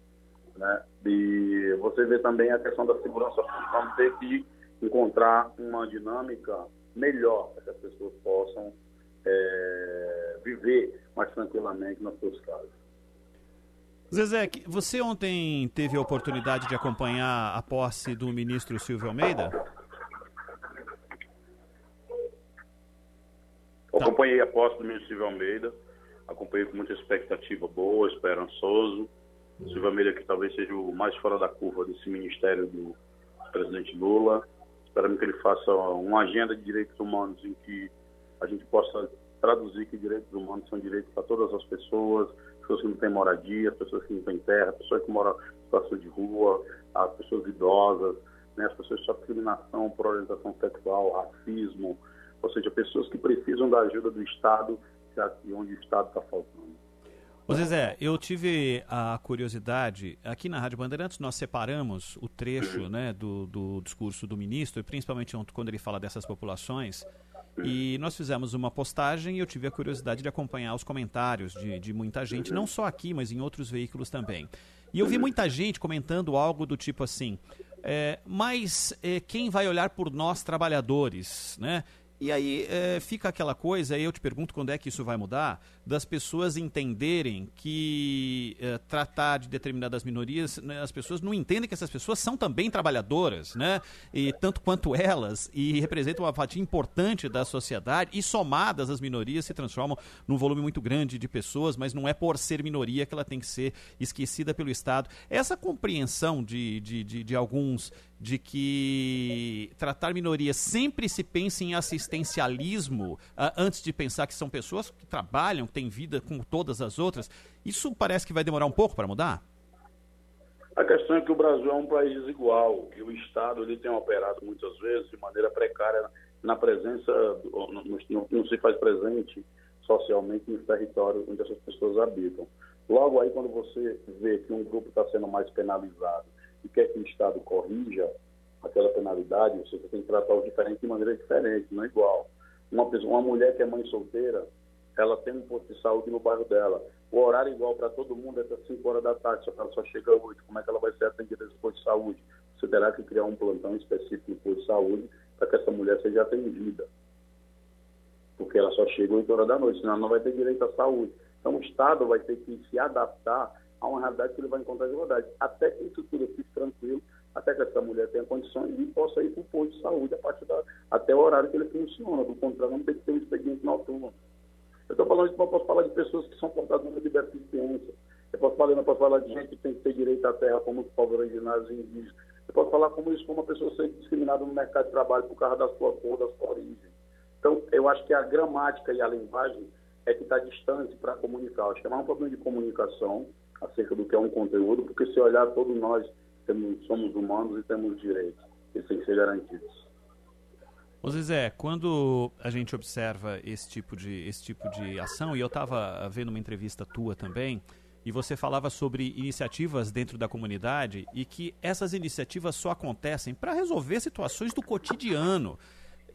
Né? E você vê também a questão da segurança pública. Vamos ter que encontrar uma dinâmica melhor para que as pessoas possam é, viver mais tranquilamente nas suas casas. Zezé, você ontem teve a oportunidade de acompanhar a posse do ministro Silvio Almeida? Acompanhei a posse do ministro Silvio Almeida, acompanhei com muita expectativa boa, esperançoso. Silvio Almeida que talvez seja o mais fora da curva desse ministério do presidente Lula. Esperamos que ele faça uma agenda de direitos humanos em que a gente possa traduzir que direitos humanos são direitos para todas as pessoas, pessoas que não têm moradia, pessoas que não têm terra, pessoas que moram em situação de rua, as pessoas idosas, né, as pessoas sofrem discriminação por orientação sexual, racismo, ou seja, pessoas que precisam da ajuda do Estado e onde o Estado está faltando. Ô Zezé, eu tive a curiosidade, aqui na Rádio Bandeirantes nós separamos o trecho né, do, do discurso do ministro, principalmente quando ele fala dessas populações, e nós fizemos uma postagem e eu tive a curiosidade de acompanhar os comentários de, de muita gente, não só aqui, mas em outros veículos também. E eu vi muita gente comentando algo do tipo assim, é, mas é, quem vai olhar por nós trabalhadores, né? E aí é, fica aquela coisa, eu te pergunto quando é que isso vai mudar, das pessoas entenderem que é, tratar de determinadas minorias, né, as pessoas não entendem que essas pessoas são também trabalhadoras, né? E tanto quanto elas, e representam uma fatia importante da sociedade, e somadas as minorias se transformam num volume muito grande de pessoas, mas não é por ser minoria que ela tem que ser esquecida pelo Estado. Essa compreensão de, de, de, de alguns de que tratar minorias sempre se pensa em assistencialismo uh, antes de pensar que são pessoas que trabalham, que têm vida como todas as outras, isso parece que vai demorar um pouco para mudar? A questão é que o Brasil é um país desigual, que o Estado ele tem operado muitas vezes de maneira precária na presença, não, não, se faz presente socialmente nos territórios onde essas pessoas habitam. Logo aí, quando você vê que um grupo está sendo mais penalizado e quer que o Estado corrija aquela penalidade, você tem que tratar os diferentes de maneira diferente, não é igual. Uma, pessoa, uma mulher que é mãe solteira, ela tem um posto de saúde no bairro dela. O horário igual para todo mundo é até 5 horas da tarde, só que ela só chega hoje. Como é que ela vai ser atendida nesse posto de saúde? Você terá que criar um plantão específico no posto de saúde para que essa mulher seja atendida. Porque ela só chega 8 horas da noite, senão ela não vai ter direito à saúde. Então o Estado vai ter que se adaptar a uma realidade que ele vai encontrar dificuldade. Até que isso tudo fique tranquilo, até que essa mulher tenha condições e possa ir para o posto de saúde a partir da, até o horário que ele funciona. Do contrário, não tem que ter um expediente noturno. Eu estou falando isso, eu posso falar de pessoas que são portadoras de deficiência. Eu posso falar, eu posso falar de gente que tem que ter direito à terra, como os povos originários e indígenas. Eu posso falar como isso, como uma pessoa ser discriminada no mercado de trabalho por causa da sua cor, da sua origem. Então, eu acho que a gramática e a linguagem é que está distante para comunicar. Eu acho que é mais um problema de comunicação acerca do que é um conteúdo, porque se olhar, todos nós temos, somos humanos e temos direitos. Eles têm que ser garantidos. Ô Zezé, quando a gente observa esse tipo de, esse tipo de ação, e eu estava vendo uma entrevista tua também, e você falava sobre iniciativas dentro da comunidade e que essas iniciativas só acontecem para resolver situações do cotidiano.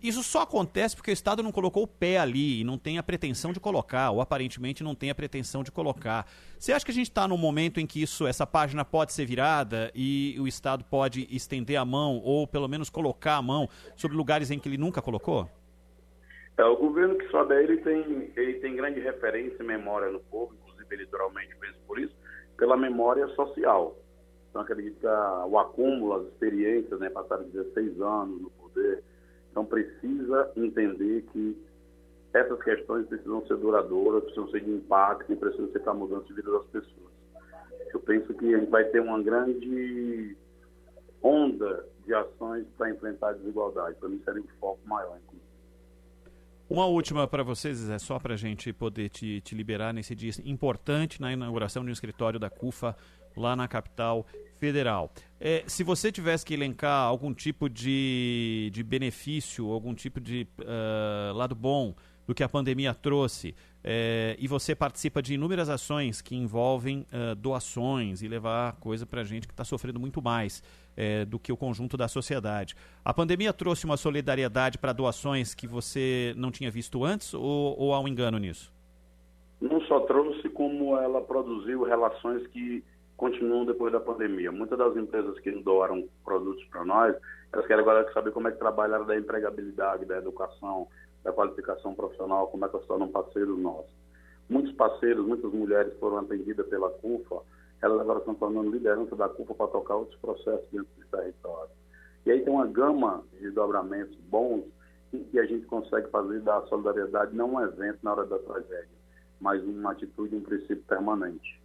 Isso só acontece porque o Estado não colocou o pé ali e não tem a pretensão de colocar, ou aparentemente não tem a pretensão de colocar. Você acha que a gente está num momento em que isso, essa página pode ser virada e o Estado pode estender a mão, ou pelo menos colocar a mão, sobre lugares em que ele nunca colocou? É, o governo que sobe ele tem, ele tem grande referência e memória no povo, inclusive eleitoralmente penso por isso, pela memória social. Então acredito que o acúmulo, as experiências, né, passaram 16 anos no poder, então precisa entender que essas questões precisam ser duradouras, precisam ser de impacto precisam ser para mudança de vida das pessoas. Eu penso que a gente vai ter uma grande onda de ações para enfrentar a desigualdade. Para mim seria um foco maior. Uma última para vocês, é só para a gente poder te, te liberar nesse dia importante na inauguração de um escritório da CUFA lá na capital federal. É, se você tivesse que elencar algum tipo de, de benefício, algum tipo de uh, lado bom do que a pandemia trouxe, é, e você participa de inúmeras ações que envolvem uh, doações e levar coisa para gente que está sofrendo muito mais é, do que o conjunto da sociedade. A pandemia trouxe uma solidariedade para doações que você não tinha visto antes ou, ou há um engano nisso? Não só trouxe, como ela produziu relações que continuam depois da pandemia. Muitas das empresas que doaram produtos para nós, elas querem agora saber como é que trabalharam da empregabilidade, da educação, da qualificação profissional, como é que elas tornam parceiros nossos. Muitos parceiros, muitas mulheres foram atendidas pela CUFA, elas agora estão tornando liderança da CUFA para tocar outros processos dentro do território. E aí tem uma gama de dobramentos bons em que a gente consegue fazer da solidariedade não um evento na hora da tragédia, mas uma atitude, um princípio permanente.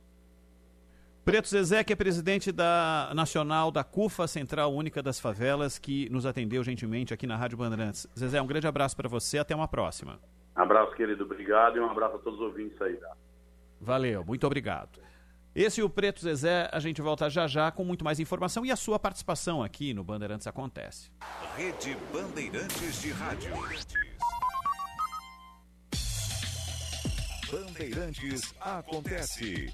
Preto Zezé, que é presidente da Nacional da CUFA, Central Única das Favelas, que nos atendeu gentilmente aqui na Rádio Bandeirantes. Zezé, um grande abraço para você, até uma próxima. Abraço, querido, obrigado e um abraço a todos os ouvintes aí. Tá? Valeu, muito obrigado. Esse e o Preto Zezé, a gente volta já já com muito mais informação e a sua participação aqui no Bandeirantes Acontece. Rede Bandeirantes de Rádio. Bandeirantes Acontece.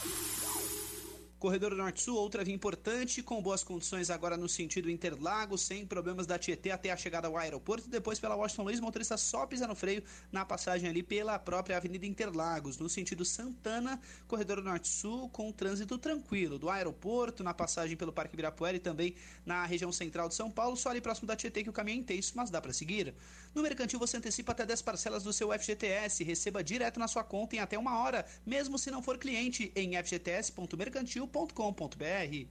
Corredor Norte-Sul, outra via importante, com boas condições agora no sentido Interlagos, sem problemas da Tietê até a chegada ao aeroporto. Depois pela Washington Luiz, o motorista só pisa no freio na passagem ali pela própria Avenida Interlagos. No sentido Santana, Corredor Norte-Sul, com trânsito tranquilo. Do aeroporto, na passagem pelo Parque Ibirapuera e também na região central de São Paulo, só ali próximo da Tietê que o caminho é intenso, mas dá para seguir. No Mercantil você antecipa até 10 parcelas do seu FGTS, receba direto na sua conta em até uma hora, mesmo se não for cliente, em fgts.mercantil.com.br.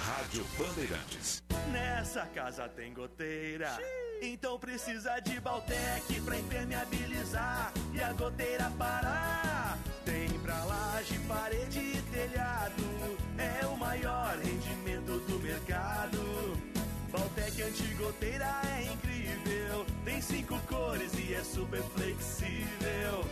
Rádio Bandeirantes. Nessa casa tem goteira. Então precisa de Baltec pra impermeabilizar e a goteira parar. Tem pra laje, parede e telhado. É o maior rendimento do mercado. Baltec antigoteira é incrível. Tem cinco cores e é super flexível.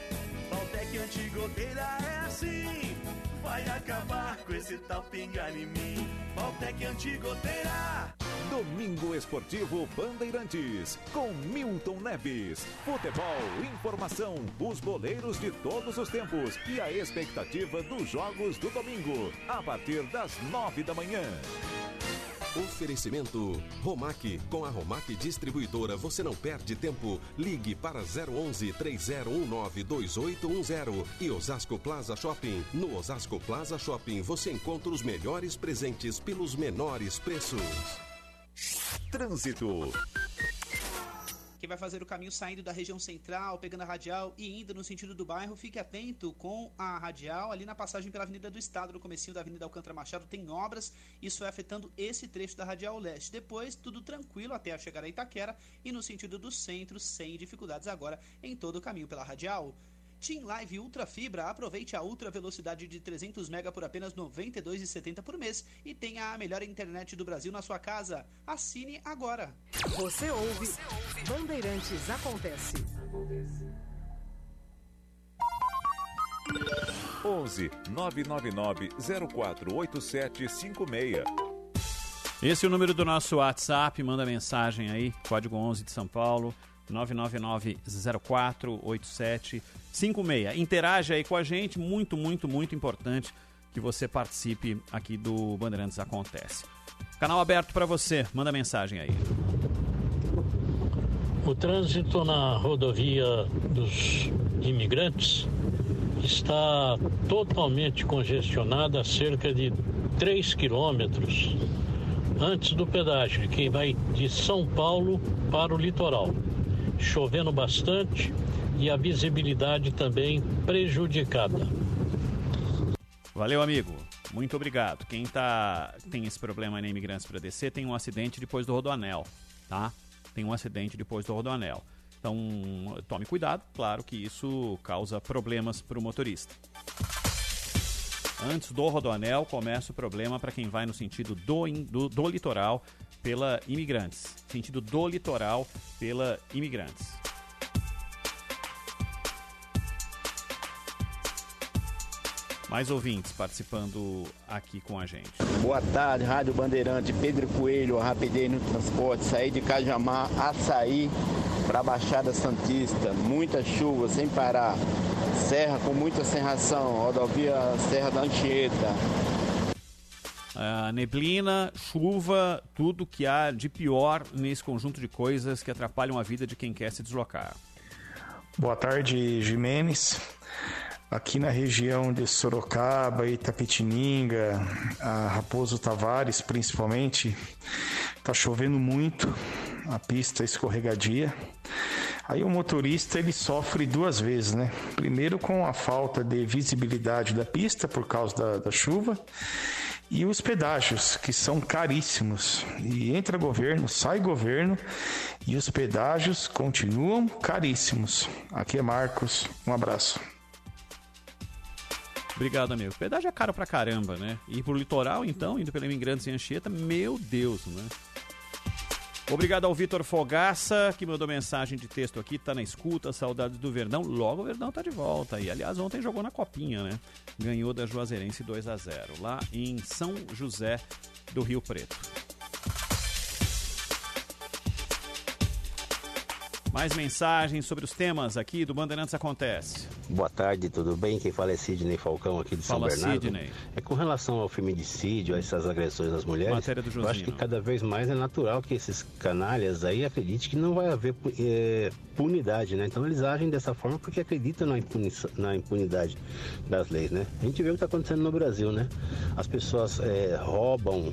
Baltec antigoteira é assim. Vai acabar com esse tal pingar em mim. Baltec antigoteira. Domingo Esportivo Bandeirantes, com Milton Neves. Futebol, informação, os goleiros de todos os tempos e a expectativa dos jogos do domingo, a partir das nove da manhã. Oferecimento Romac. Com a Romac Distribuidora você não perde tempo. Ligue para 011 3019 2810 e Osasco Plaza Shopping. No Osasco Plaza Shopping você encontra os melhores presentes pelos menores preços. Trânsito. Quem vai fazer o caminho saindo da região central, pegando a radial e indo no sentido do bairro, fique atento com a radial ali na passagem pela Avenida do Estado, no comecinho da Avenida Alcântara Machado, tem obras, isso é afetando esse trecho da radial leste. Depois, tudo tranquilo até chegar a Itaquera e no sentido do centro, sem dificuldades agora em todo o caminho pela radial. Team Live Ultra Fibra, aproveite a ultra velocidade de 300 MB por apenas R$ 92,70 por mês e tenha a melhor internet do Brasil na sua casa. Assine agora. Você ouve, Bandeirantes Acontece. 11 999 048756. Esse é o número do nosso WhatsApp, manda mensagem aí, código 11 de São Paulo, 999-048756. Interaja aí com a gente, muito, muito, muito importante que você participe aqui do Bandeirantes Acontece. Canal aberto para você, manda mensagem aí. O trânsito na rodovia dos imigrantes está totalmente congestionado a cerca de 3 quilômetros antes do pedágio, que vai de São Paulo para o litoral. Chovendo bastante e a visibilidade também prejudicada. Valeu, amigo. Muito obrigado. Quem tá, tem esse problema na Imigrantes para descer tem um acidente depois do Rodoanel, tá? Tem um acidente depois do Rodoanel. Então, tome cuidado. Claro que isso causa problemas para o motorista. Antes do Rodoanel, começa o problema para quem vai no sentido do, do, do litoral pela Imigrantes. Sentido do litoral pela Imigrantes. Mais ouvintes participando aqui com a gente. Boa tarde, Rádio Bandeirante, Pedro Coelho, rapidez no transporte, saí de Cajamar, Açaí, para a Baixada Santista, muita chuva sem parar, serra com muita serração, rodovia Serra da Anchieta. Uh, neblina, chuva, tudo que há de pior nesse conjunto de coisas que atrapalham a vida de quem quer se deslocar. Boa tarde, Jimenez. Aqui na região de Sorocaba, Itapetininga, a Raposo Tavares principalmente, tá chovendo muito, a pista escorregadia. Aí o motorista ele sofre duas vezes, né? Primeiro com a falta de visibilidade da pista por causa da, da chuva e os pedágios, que são caríssimos. E entra governo, sai governo e os pedágios continuam caríssimos. Aqui é Marcos, um abraço. Obrigado, amigo. Pedágio é caro pra caramba, né? E pro litoral, então, indo pela Imigrantes em Anchieta, meu Deus, né? Obrigado ao Vitor Fogaça, que mandou mensagem de texto aqui, tá na escuta, saudades do Verdão. Logo o Verdão tá de volta aí. Aliás, ontem jogou na copinha, né? Ganhou da Juazeirense 2 a 0 lá em São José do Rio Preto. Mais mensagens sobre os temas aqui do Bandeirantes Acontece. Boa tarde, tudo bem? Quem fala é Sidney Falcão aqui de São Fala, Bernardo. Sidney. É com relação ao feminicídio, a essas agressões às mulheres. Matéria do eu acho que cada vez mais é natural que esses canalhas aí acreditem que não vai haver eh, punidade, né? Então eles agem dessa forma porque acreditam na, impuni- na impunidade das leis, né? A gente vê o que está acontecendo no Brasil, né? As pessoas eh, roubam,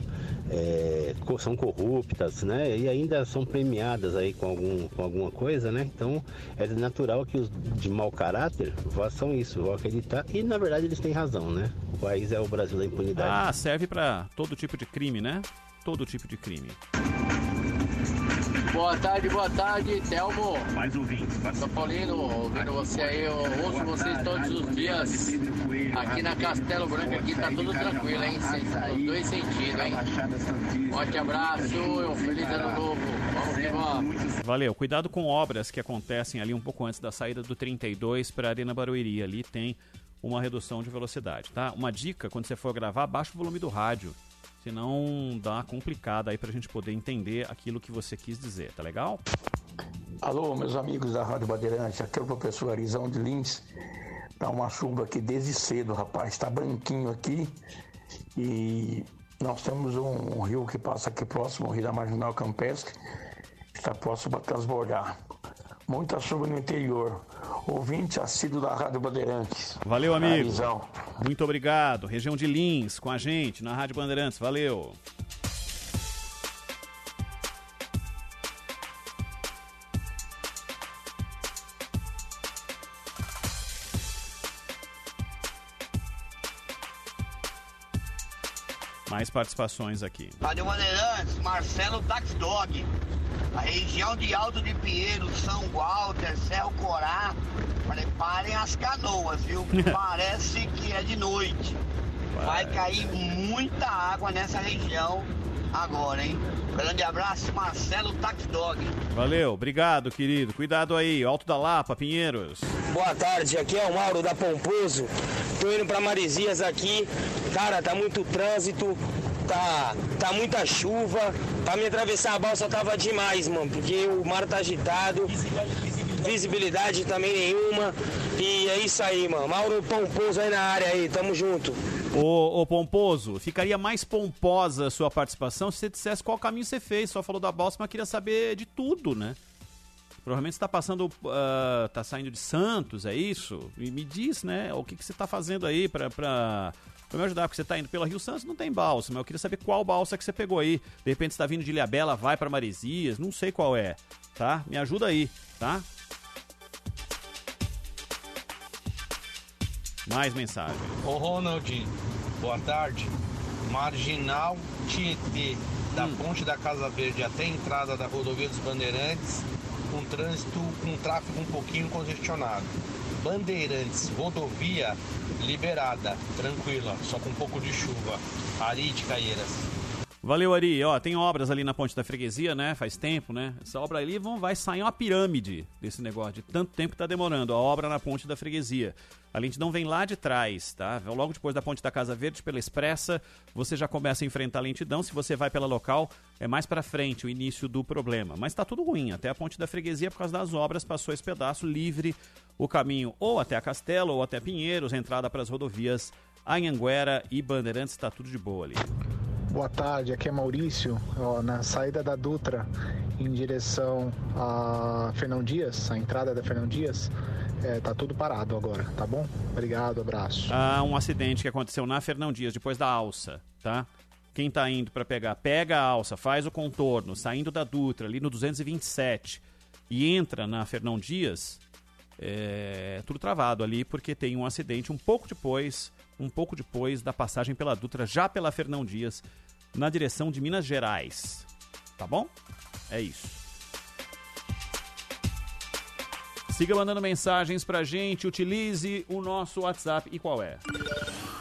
co- são corruptas, né? E ainda são premiadas aí com, algum, com alguma coisa, né? Então é natural que os de mau caráter façam isso, vão acreditar. E na verdade eles têm razão, né? O país é o Brasil da impunidade. Ah, serve pra todo tipo de crime, né? Todo tipo de crime. Boa tarde, boa tarde, Telmo. Mais ouvintes. São Paulino, ouvindo você aí, eu ouço vocês todos os dias. Aqui na Castelo Branco, aqui tá tudo tranquilo, hein? Nos dois sentidos, hein? Forte abraço, um feliz ano novo. Vamos que vamos. Valeu. Cuidado com obras que acontecem ali um pouco antes da saída do 32 para a Arena Barueri. Ali tem uma redução de velocidade, tá? Uma dica, quando você for gravar, baixa o volume do rádio. Senão dá uma complicada aí pra gente poder entender aquilo que você quis dizer, tá legal? Alô, meus amigos da Rádio Bandeirantes, aqui é o professor Arizão de Lins. Tá uma chuva aqui desde cedo, rapaz. Tá branquinho aqui. E Nós temos um, um rio que passa aqui próximo, o Rio da Marginal Campestre, que está próximo para transbordar. Muita chuva no interior. Ouvinte assíduo da Rádio Bandeirantes. Valeu, amigo. Arizão. Muito obrigado. Região de Lins, com a gente, na Rádio Bandeirantes. Valeu. Mais participações aqui. Rádio Bandeirantes, Marcelo Tax Dog. A região de Alto de Pinheiro, São Walter, Céu Corá, preparem as canoas, viu? Parece que é de noite. Vai cair muita água nessa região agora, hein? Grande abraço, Marcelo Tax Dog. Valeu, obrigado, querido. Cuidado aí, Alto da Lapa, Pinheiros. Boa tarde, aqui é o Mauro da Pomposo. Tô indo pra Marizias aqui. Cara, tá muito trânsito, tá, tá muita chuva. Pra me atravessar a balsa tava demais, mano, porque o mar tá agitado. Visibilidade também nenhuma. E é isso aí, mano. Mauro Pomposo aí na área aí, tamo junto. Ô, ô Pomposo, ficaria mais pomposa a sua participação se você dissesse qual caminho você fez. Só falou da balsa, mas queria saber de tudo, né? Provavelmente você tá passando, ah, tá saindo de Santos, é isso? E me diz, né, o que, que você tá fazendo aí pra, pra me ajudar, porque você tá indo pela Rio Santos, não tem balsa, mas eu queria saber qual balsa que você pegou aí. De repente você tá vindo de Ilhabela, vai pra Maresias, não sei qual é, tá? Me ajuda aí, tá? Mais mensagem. Ô Ronald, boa tarde. Marginal Tietê, da ponte da Casa Verde até a entrada da rodovia dos Bandeirantes, com trânsito, com tráfego um pouquinho congestionado. Bandeirantes, rodovia liberada, tranquila, só com um pouco de chuva. Ari de Caieiras. Valeu, Ari. Ó, tem obras ali na Ponte da Freguesia, né? Faz tempo, né? Essa obra ali vão, vai sair uma pirâmide desse negócio, de tanto tempo que tá demorando. A obra na Ponte da Freguesia. A lentidão vem lá de trás, tá? Logo depois da Ponte da Casa Verde, pela Expressa, você já começa a enfrentar a lentidão. Se você vai pela local, é mais pra frente o início do problema. Mas tá tudo ruim. Até a Ponte da Freguesia, por causa das obras, passou esse pedaço livre o caminho ou até a Castelo ou até Pinheiros, entrada para as rodovias Anhanguera e Bandeirantes, tá tudo de boa ali. Boa tarde, aqui é Maurício. Ó, na saída da Dutra em direção a Fernão Dias, a entrada da Fernão Dias, é, tá tudo parado agora, tá bom? Obrigado, abraço. Há um acidente que aconteceu na Fernão Dias, depois da alça, tá? Quem tá indo para pegar, pega a alça, faz o contorno, saindo da Dutra, ali no 227, e entra na Fernão Dias, é tudo travado ali, porque tem um acidente um pouco depois, um pouco depois da passagem pela Dutra, já pela Fernão Dias, na direção de Minas Gerais. Tá bom? É isso. Siga mandando mensagens pra gente, utilize o nosso WhatsApp. E qual é?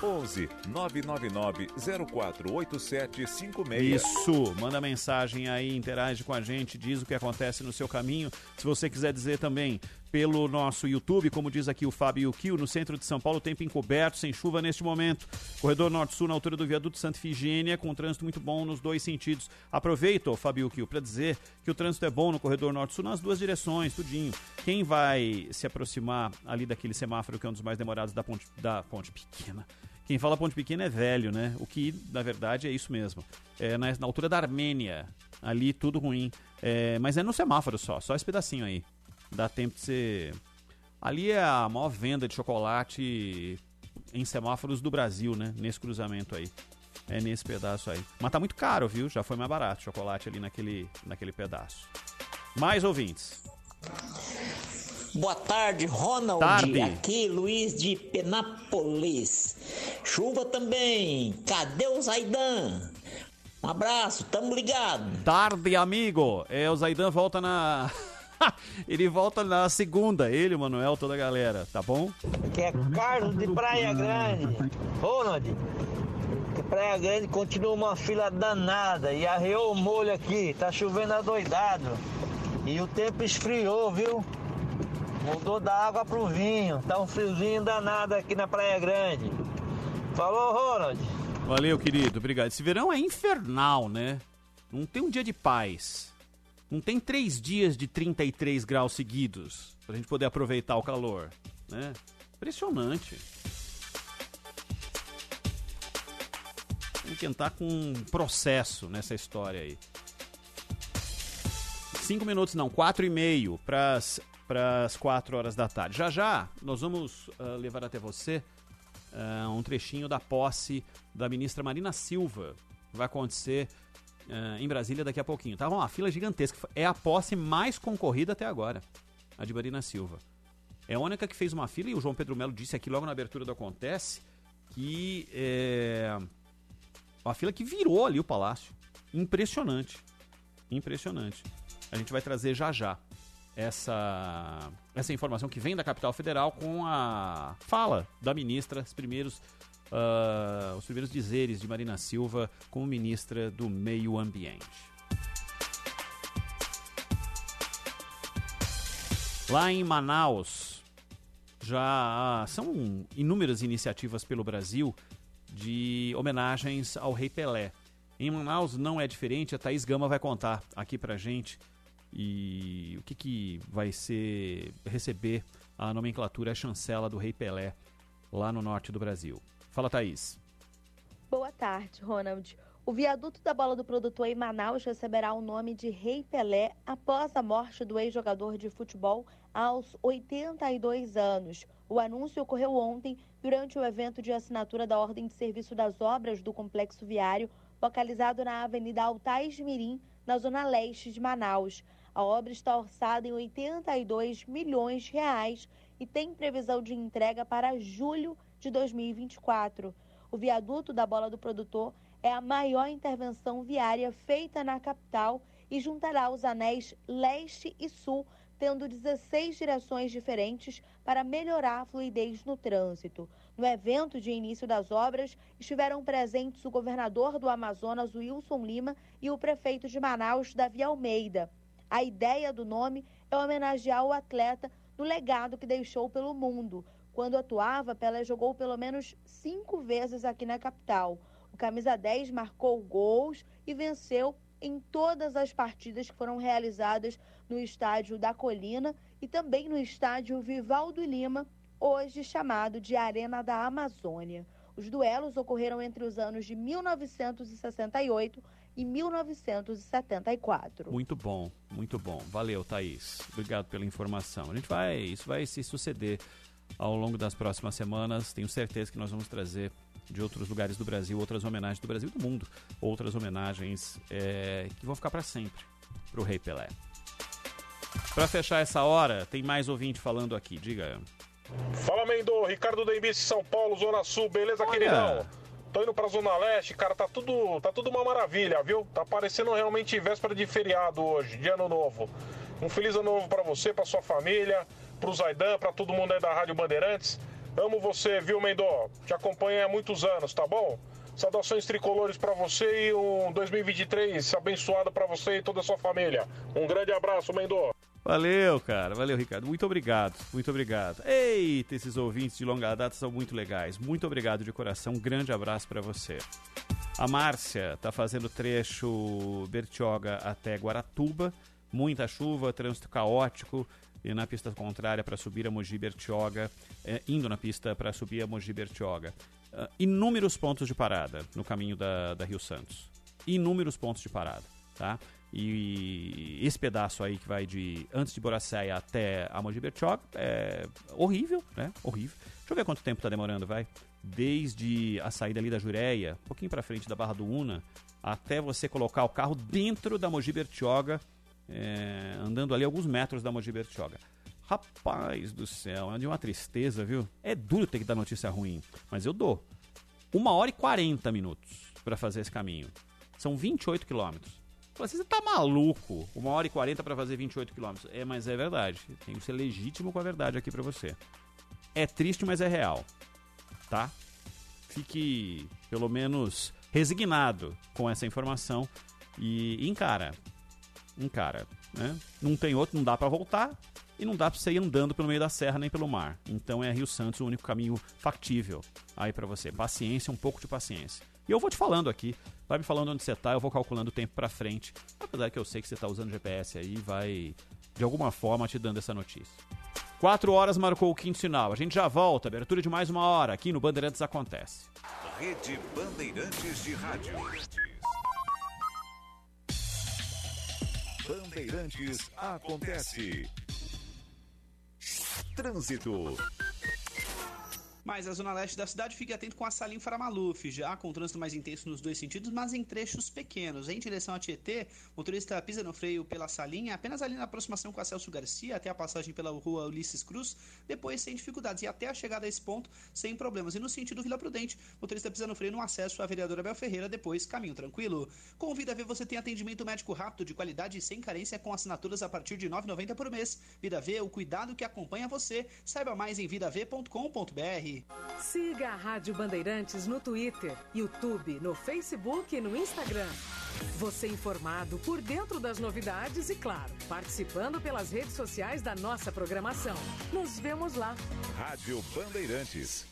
11 999 048756. Isso, manda mensagem aí, interage com a gente, diz o que acontece no seu caminho. Se você quiser dizer também pelo nosso YouTube, como diz aqui o Fábio Kiel, no centro de São Paulo, tempo encoberto, sem chuva neste momento. Corredor Norte-Sul, na altura do viaduto Santa Ifigênia, com trânsito muito bom nos dois sentidos. Aproveito, Fábio Kiel, para dizer que o trânsito é bom no Corredor Norte-Sul nas duas direções, tudinho. Quem vai se aproximar ali daquele semáforo que é um dos mais demorados da ponte, da ponte pequena, quem fala ponte pequena é velho, né? O que, na verdade, é isso mesmo. É na, na altura da Armênia. Ali tudo ruim. É, mas é no semáforo só, só esse pedacinho aí. Dá tempo de você. Ali é a maior venda de chocolate em semáforos do Brasil, né? Nesse cruzamento aí. É nesse pedaço aí. Mas tá muito caro, viu? Já foi mais barato chocolate ali naquele, naquele pedaço. Mais ouvintes. Boa tarde, Ronald. Tarde. Aqui, Luiz de Penápolis. Chuva também. Cadê o Zaidan? Um abraço, tamo ligado. Tarde, amigo. É, o Zaidan volta na. ele volta na segunda, ele, o Manuel, toda a galera, tá bom? Que é Carlos de Praia Grande. Ronald, que Praia Grande continua uma fila danada e arreou o molho aqui, tá chovendo adoidado. E o tempo esfriou, viu? Mudou da água pro vinho, tá um friozinho danado aqui na Praia Grande. Falou, Ronald. Valeu, querido, obrigado. Esse verão é infernal, né? Não tem um dia de paz. Não tem três dias de 33 graus seguidos pra gente poder aproveitar o calor, né? Impressionante. Vamos tentar com um processo nessa história aí. Cinco minutos, não, quatro e meio para as quatro horas da tarde. Já já nós vamos uh, levar até você uh, um trechinho da posse da ministra Marina Silva. Vai acontecer uh, em Brasília daqui a pouquinho. Tava uma fila gigantesca. É a posse mais concorrida até agora, a de Marina Silva. É a única que fez uma fila e o João Pedro Melo disse aqui logo na abertura do Acontece que é uma fila que virou ali o palácio. Impressionante. Impressionante. A gente vai trazer já já essa, essa informação que vem da capital federal com a fala da ministra, os primeiros, uh, os primeiros dizeres de Marina Silva como ministra do Meio Ambiente. Lá em Manaus, já são inúmeras iniciativas pelo Brasil de homenagens ao Rei Pelé. Em Manaus não é diferente, a Thaís Gama vai contar aqui pra gente e o que, que vai ser receber a nomenclatura a chancela do Rei Pelé lá no norte do Brasil. Fala, Thaís. Boa tarde, Ronald. O viaduto da bola do produtor em Manaus receberá o nome de Rei Pelé após a morte do ex-jogador de futebol aos 82 anos. O anúncio ocorreu ontem durante o evento de assinatura da Ordem de Serviço das Obras do Complexo Viário, localizado na Avenida Altais Mirim, na zona leste de Manaus. A obra está orçada em 82 milhões de reais e tem previsão de entrega para julho de 2024. O viaduto da Bola do Produtor é a maior intervenção viária feita na capital e juntará os anéis leste e sul, tendo 16 direções diferentes para melhorar a fluidez no trânsito. No evento de início das obras, estiveram presentes o governador do Amazonas, Wilson Lima, e o prefeito de Manaus, Davi Almeida. A ideia do nome é homenagear o atleta no legado que deixou pelo mundo. Quando atuava, Pelé jogou pelo menos cinco vezes aqui na capital. O camisa 10 marcou gols e venceu em todas as partidas que foram realizadas no estádio da Colina e também no estádio Vivaldo Lima, hoje chamado de Arena da Amazônia. Os duelos ocorreram entre os anos de 1968 e 1974. Muito bom, muito bom. Valeu, Thaís. Obrigado pela informação. A gente vai, isso vai se suceder ao longo das próximas semanas. Tenho certeza que nós vamos trazer de outros lugares do Brasil, outras homenagens do Brasil e do mundo, outras homenagens é, que vão ficar para sempre para o Rei Pelé. Para fechar essa hora, tem mais ouvinte falando aqui. Diga. Fala, Mendo. Ricardo Dembice, São Paulo, Zona Sul. Beleza, Olha. queridão? Tô indo pra Zona Leste, cara, tá tudo, tá tudo uma maravilha, viu? Tá parecendo realmente véspera de feriado hoje, de ano novo. Um feliz ano novo para você, para sua família, pro Zaidan, para todo mundo aí da Rádio Bandeirantes. Amo você, viu, Mendô? Te acompanho há muitos anos, tá bom? Saudações tricolores para você e um 2023 abençoado para você e toda a sua família. Um grande abraço, Mendô. Valeu, cara. Valeu, Ricardo. Muito obrigado. Muito obrigado. Eita, esses ouvintes de longa data são muito legais. Muito obrigado de coração. Um grande abraço para você. A Márcia tá fazendo trecho Bertioga até Guaratuba. Muita chuva, trânsito caótico. E na pista contrária para subir a Mogi Bertioga, é, indo na pista para subir a Mogi Bertioga. Uh, inúmeros pontos de parada no caminho da, da Rio Santos. Inúmeros pontos de parada, tá? E esse pedaço aí que vai de antes de Boracéia até a Mogi Bertioga é horrível, né? Horrível. Deixa eu ver quanto tempo tá demorando, vai. Desde a saída ali da Jureia, um pouquinho para frente da Barra do Una, até você colocar o carro dentro da Mogi Bertioga, é, andando ali alguns metros da Mogi Bertioga. Rapaz do céu, é de uma tristeza, viu? É duro ter que dar notícia ruim, mas eu dou. Uma hora e 40 minutos para fazer esse caminho. São 28 quilômetros. Você tá maluco? Uma hora e quarenta para fazer 28 quilômetros. É, mas é verdade. Tenho que ser legítimo com a verdade aqui para você. É triste, mas é real. Tá? Fique, pelo menos, resignado com essa informação e encara. Encara, né? Não tem outro, não dá para voltar e não dá para você ir andando pelo meio da serra nem pelo mar. Então é Rio Santos o único caminho factível aí para você. Paciência, um pouco de paciência. E eu vou te falando aqui, vai me falando onde você tá, eu vou calculando o tempo para frente. Apesar que eu sei que você tá usando GPS aí, vai de alguma forma te dando essa notícia. 4 horas marcou o quinto sinal. A gente já volta. Abertura de mais uma hora aqui no Bandeirantes Acontece. Rede Bandeirantes de Rádio. Bandeirantes Acontece. Trânsito. Mas a zona leste da cidade, fique atento com a Salim Faramaluf, já com trânsito mais intenso nos dois sentidos, mas em trechos pequenos. Em direção a Tietê, o motorista pisa no freio pela Salinha, apenas ali na aproximação com a Celso Garcia, até a passagem pela rua Ulisses Cruz, depois sem dificuldades, e até a chegada a esse ponto, sem problemas. E no sentido Vila Prudente, o motorista pisa no freio no acesso à vereadora Abel Ferreira, depois caminho tranquilo. Convida a ver você tem atendimento médico rápido, de qualidade e sem carência, com assinaturas a partir de R$ 9,90 por mês. Vida V, o cuidado que acompanha você. Saiba mais em vidav.com.br. Siga a Rádio Bandeirantes no Twitter, YouTube, no Facebook e no Instagram. Você informado por dentro das novidades e, claro, participando pelas redes sociais da nossa programação. Nos vemos lá. Rádio Bandeirantes.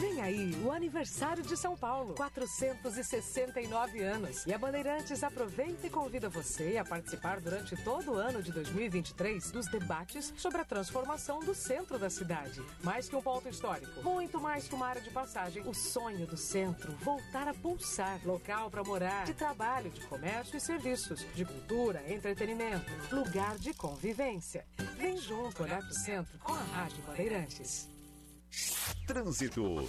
Vem aí o aniversário de São Paulo, 469 anos. E a Bandeirantes aproveita e convida você a participar durante todo o ano de 2023 dos debates sobre a transformação do centro da cidade. Mais que um ponto histórico, muito mais que uma área de passagem, o sonho do centro voltar a pulsar. Local para morar, de trabalho, de comércio e serviços, de cultura, entretenimento, lugar de convivência. Vem junto olhar para o centro com a Rádio Bandeirantes. Trânsito.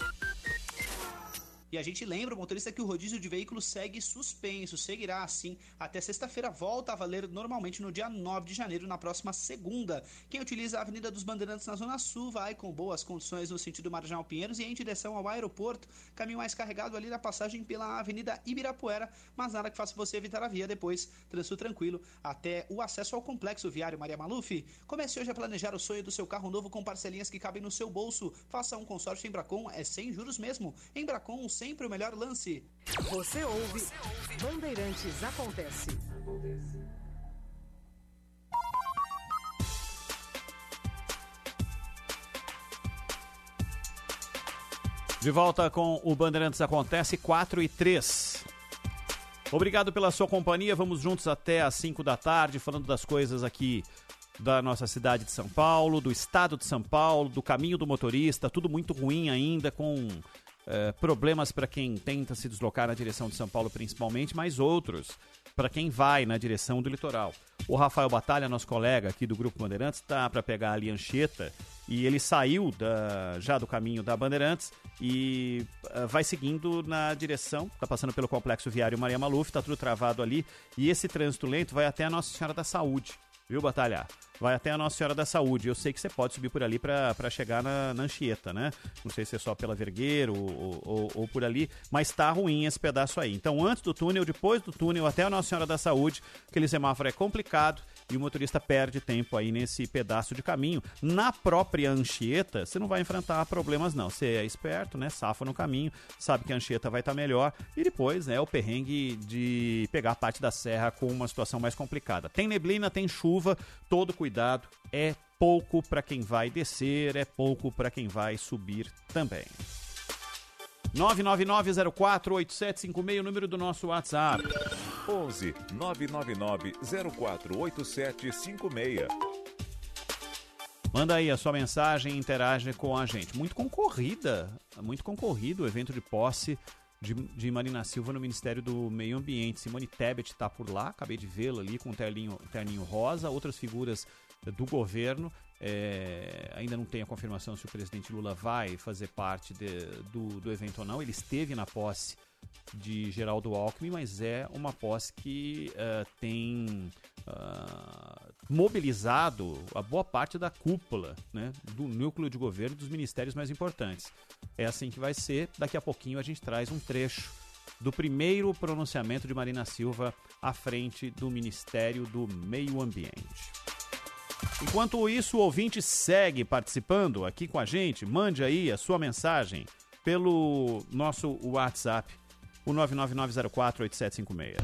E a gente lembra o motorista que o rodízio de veículos segue suspenso, seguirá assim até sexta-feira, volta a valer normalmente no dia 9 de janeiro, na próxima segunda. Quem utiliza a Avenida dos Bandeirantes na Zona Sul vai com boas condições no sentido Marginal Pinheiros e em direção ao aeroporto, caminho mais carregado ali na passagem pela Avenida Ibirapuera, mas nada que faça você evitar a via depois, trânsito tranquilo até o acesso ao complexo viário Maria Maluf. Comece hoje a planejar o sonho do seu carro novo com parcelinhas que cabem no seu bolso. Faça um consórcio em Bracon, é sem juros mesmo. Em Bracon, sempre o melhor lance. Você ouve, Bandeirantes Acontece. De volta com o Bandeirantes Acontece 4 e 3. Obrigado pela sua companhia. Vamos juntos até às 5 da tarde, falando das coisas aqui da nossa cidade de São Paulo, do estado de São Paulo, do caminho do motorista, tudo muito ruim ainda, com eh, problemas para quem tenta se deslocar na direção de São Paulo, principalmente, mas outros para quem vai na direção do litoral. O Rafael Batalha, nosso colega aqui do Grupo Bandeirantes, está para pegar ali Anchieta e ele saiu da, já do caminho da Bandeirantes e uh, vai seguindo na direção, está passando pelo Complexo Viário Maria Maluf, está tudo travado ali e esse trânsito lento vai até a Nossa Senhora da Saúde, viu, Batalha? Vai até a Nossa Senhora da Saúde. Eu sei que você pode subir por ali para chegar na, na Anchieta, né? Não sei se é só pela Vergueiro ou, ou, ou por ali, mas tá ruim esse pedaço aí. Então, antes do túnel, depois do túnel, até a Nossa Senhora da Saúde, aquele semáforo é complicado e o motorista perde tempo aí nesse pedaço de caminho. Na própria Anchieta, você não vai enfrentar problemas não. Você é esperto, né? Safa no caminho, sabe que a Anchieta vai estar melhor e depois, né, o perrengue de pegar a parte da serra com uma situação mais complicada. Tem neblina, tem chuva, todo cuidado é pouco para quem vai descer, é pouco para quem vai subir também. 999048756, número do nosso WhatsApp. 11 999 048756. Manda aí a sua mensagem interage com a gente. Muito concorrida, muito concorrido o evento de posse de, de Marina Silva no Ministério do Meio Ambiente. Simone Tebet está por lá, acabei de vê-la ali com um terninho, terninho rosa, outras figuras do governo. É, ainda não tem a confirmação se o presidente Lula vai fazer parte de, do, do evento ou não. Ele esteve na posse de Geraldo Alckmin, mas é uma posse que uh, tem uh, mobilizado a boa parte da cúpula né, do núcleo de governo dos ministérios mais importantes. É assim que vai ser. Daqui a pouquinho a gente traz um trecho do primeiro pronunciamento de Marina Silva à frente do Ministério do Meio Ambiente. Enquanto isso, o ouvinte segue participando aqui com a gente. Mande aí a sua mensagem pelo nosso WhatsApp, o 999048756.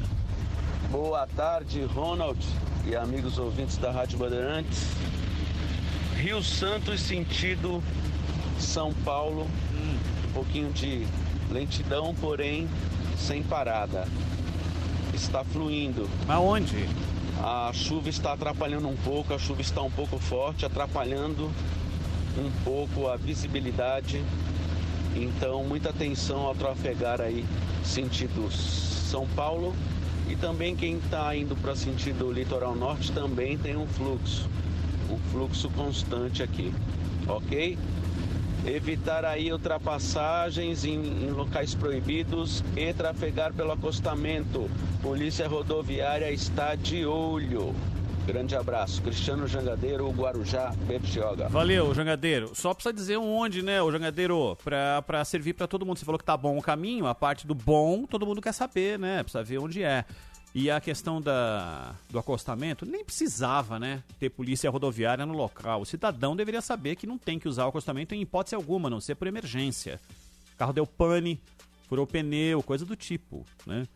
Boa tarde, Ronald e amigos ouvintes da Rádio Bandeirantes. Rio Santos, sentido São Paulo. Um pouquinho de lentidão, porém sem parada. Está fluindo. Aonde? A chuva está atrapalhando um pouco, a chuva está um pouco forte, atrapalhando um pouco a visibilidade. Então, muita atenção ao trafegar aí sentido São Paulo e também quem está indo para sentido litoral norte também tem um fluxo, um fluxo constante aqui, ok? Evitar aí ultrapassagens em, em locais proibidos e trafegar pelo acostamento. Polícia Rodoviária está de olho. Grande abraço. Cristiano Jangadeiro, Guarujá, Bertioga. Valeu, Jangadeiro. Só precisa dizer onde, né, o Jangadeiro, pra, pra servir pra todo mundo. Você falou que tá bom o caminho, a parte do bom, todo mundo quer saber, né? Precisa ver onde é. E a questão da, do acostamento, nem precisava, né, ter polícia rodoviária no local. O cidadão deveria saber que não tem que usar o acostamento em hipótese alguma, a não ser por emergência. O carro deu pane, furou pneu, coisa do tipo, né?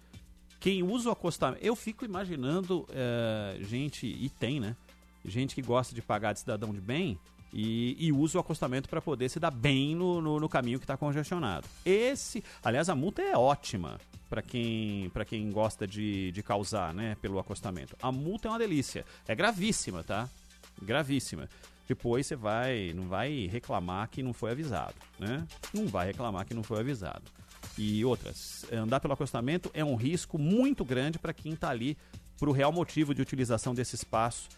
Quem usa o acostamento... Eu fico imaginando eh, gente, e tem, né, gente que gosta de pagar de cidadão de bem e, e usa o acostamento para poder se dar bem no, no, no caminho que está congestionado. Esse, aliás, a multa é ótima para quem, pra quem gosta de, de causar, né, pelo acostamento. A multa é uma delícia. É gravíssima, tá? Gravíssima. Depois você vai, não vai reclamar que não foi avisado, né? Não vai reclamar que não foi avisado. E outras, andar pelo acostamento é um risco muito grande para quem está ali para o real motivo de utilização desse espaço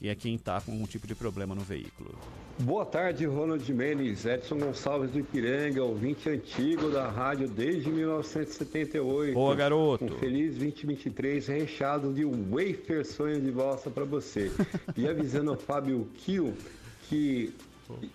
e é quem está com um tipo de problema no veículo. Boa tarde, Ronald Mendes, Edson Gonçalves do Ipiranga, ouvinte antigo da rádio desde 1978. Boa, garoto. Um feliz 2023 recheado de wafer sonho de valsa para você. E avisando ao Fábio Kiel que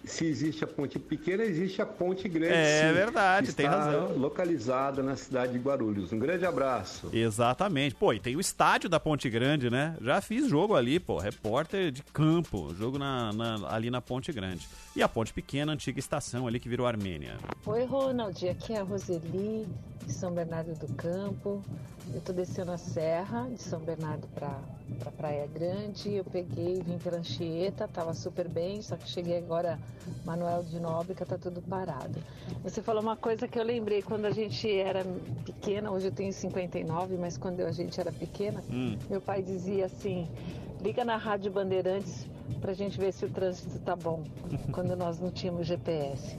se existe a ponte pequena, existe a ponte grande. É sim, verdade, que tem está razão. localizada na cidade de Guarulhos. Um grande abraço. Exatamente. Pô, e tem o estádio da Ponte Grande, né? Já fiz jogo ali, pô, repórter de campo, jogo na, na- ali na Ponte Grande. E a Ponte Pequena, antiga estação ali que virou Armênia. Oi, Ronald. Aqui é a Roseli, de São Bernardo do Campo. Eu tô descendo a serra de São Bernardo para pra Praia Grande. Eu peguei, vim pela Anchieta, tava super bem, só que cheguei agora, Manuel de Nóbrega, tá tudo parado. Você falou uma coisa que eu lembrei quando a gente era pequena, hoje eu tenho 59, mas quando a gente era pequena, Hum. meu pai dizia assim: liga na Rádio Bandeirantes pra gente ver se o trânsito tá bom, quando nós não tínhamos GPS.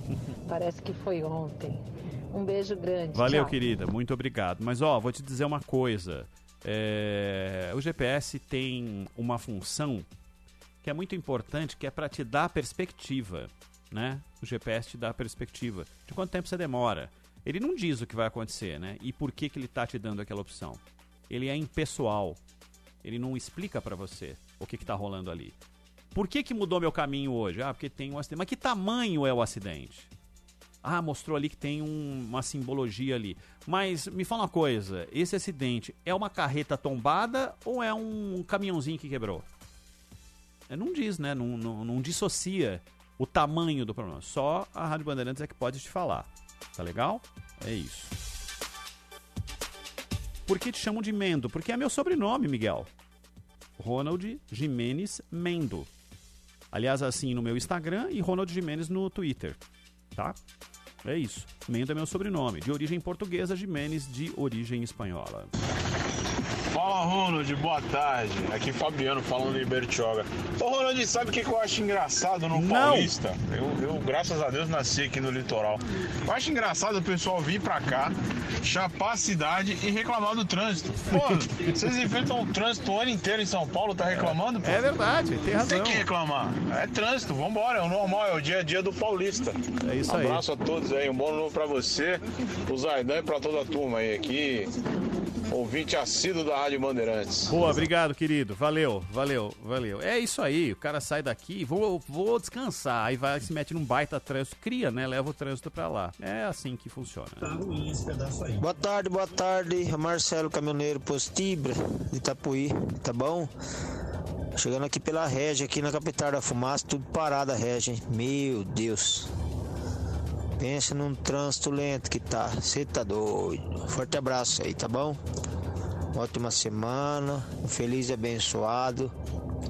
Parece que foi ontem. Um beijo grande. Valeu, tchau. querida, muito obrigado. Mas ó, vou te dizer uma coisa. É, O GPS tem uma função que é muito importante, que é para te dar perspectiva, né? O GPS te dá perspectiva de quanto tempo você demora. Ele não diz o que vai acontecer, né? E por que que ele tá te dando aquela opção. Ele é impessoal. Ele não explica para você o que que tá rolando ali. Por que que mudou meu caminho hoje? Ah, porque tem um acidente. Mas que tamanho é o acidente? Ah, mostrou ali que tem um- uma simbologia ali. Mas me fala uma coisa: esse acidente é uma carreta tombada ou é um caminhãozinho que quebrou? É, não diz, né? Não, não, não dissocia o tamanho do problema. Só a Rádio Bandeirantes é que pode te falar. Tá legal? É isso. Por que te chamam de Mendo? Porque é meu sobrenome, Miguel. Ronald Jimenez Mendo. Aliás, assim no meu Instagram e Ronald Jimenez no Twitter. Tá? É isso. Mendo é meu sobrenome. De origem portuguesa, Jimenez de origem espanhola. Fala Ronald, boa tarde. Aqui Fabiano falando de Bertioga. Ô Ronald, sabe o que que eu acho engraçado no Paulista? Eu, eu, graças a Deus, nasci aqui no litoral. Eu acho engraçado o pessoal vir pra cá, chapar a cidade e reclamar do trânsito. Pô, vocês enfrentam o trânsito o ano inteiro em São Paulo, tá reclamando? Pô? É verdade, tem razão. Tem que reclamar. É trânsito, vambora, é o normal, é o dia a dia do paulista. É isso aí. Abraço a todos aí, um bom novo pra você, o Zaidan e pra toda a turma aí aqui. Ouvinte assíduo da Rádio Bandeirantes. Boa, obrigado, querido. Valeu, valeu, valeu. É isso aí, o cara sai daqui, vou, vou descansar, aí vai se mete num baita trânsito, cria, né? Leva o trânsito pra lá. É assim que funciona. Boa tarde, boa tarde. Marcelo Caminhoneiro Postibra, de Itapuí, tá bom? Chegando aqui pela Regi, aqui na capital da fumaça, tudo parado a Regi, hein? Meu Deus. Pensa num trânsito lento que tá. Você tá doido. Forte abraço aí, tá bom? Ótima semana, um feliz e abençoado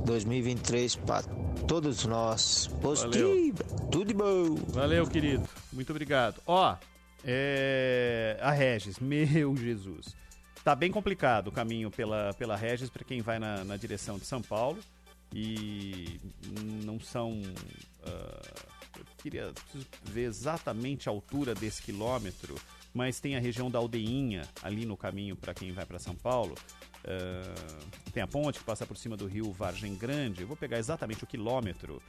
2023 para todos nós. Positivo, tudo de bom. Valeu, querido. Muito obrigado. Ó, é... a Regis, meu Jesus. Tá bem complicado o caminho pela, pela Regis para quem vai na, na direção de São Paulo. E não são. ah, eu queria ver exatamente a altura desse quilômetro, mas tem a região da Aldeinha ali no caminho para quem vai para São Paulo. Ah, tem a ponte que passa por cima do rio Vargem Grande. Eu vou pegar exatamente o quilômetro.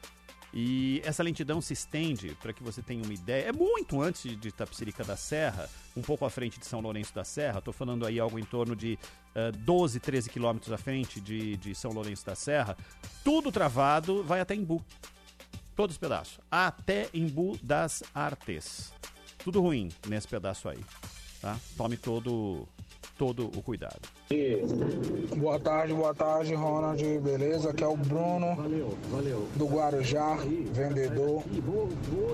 E essa lentidão se estende, para que você tenha uma ideia, é muito antes de Tapsirica da Serra, um pouco à frente de São Lourenço da Serra. Estou falando aí algo em torno de ah, 12, 13 quilômetros à frente de, de São Lourenço da Serra. Tudo travado, vai até Embu. Todos os pedaços. Até Embu das Artes. Tudo ruim nesse pedaço aí. Tá? Tome todo, todo o cuidado. Boa tarde, boa tarde, Ronald. Beleza? Aqui é o Bruno do Guarujá, vendedor.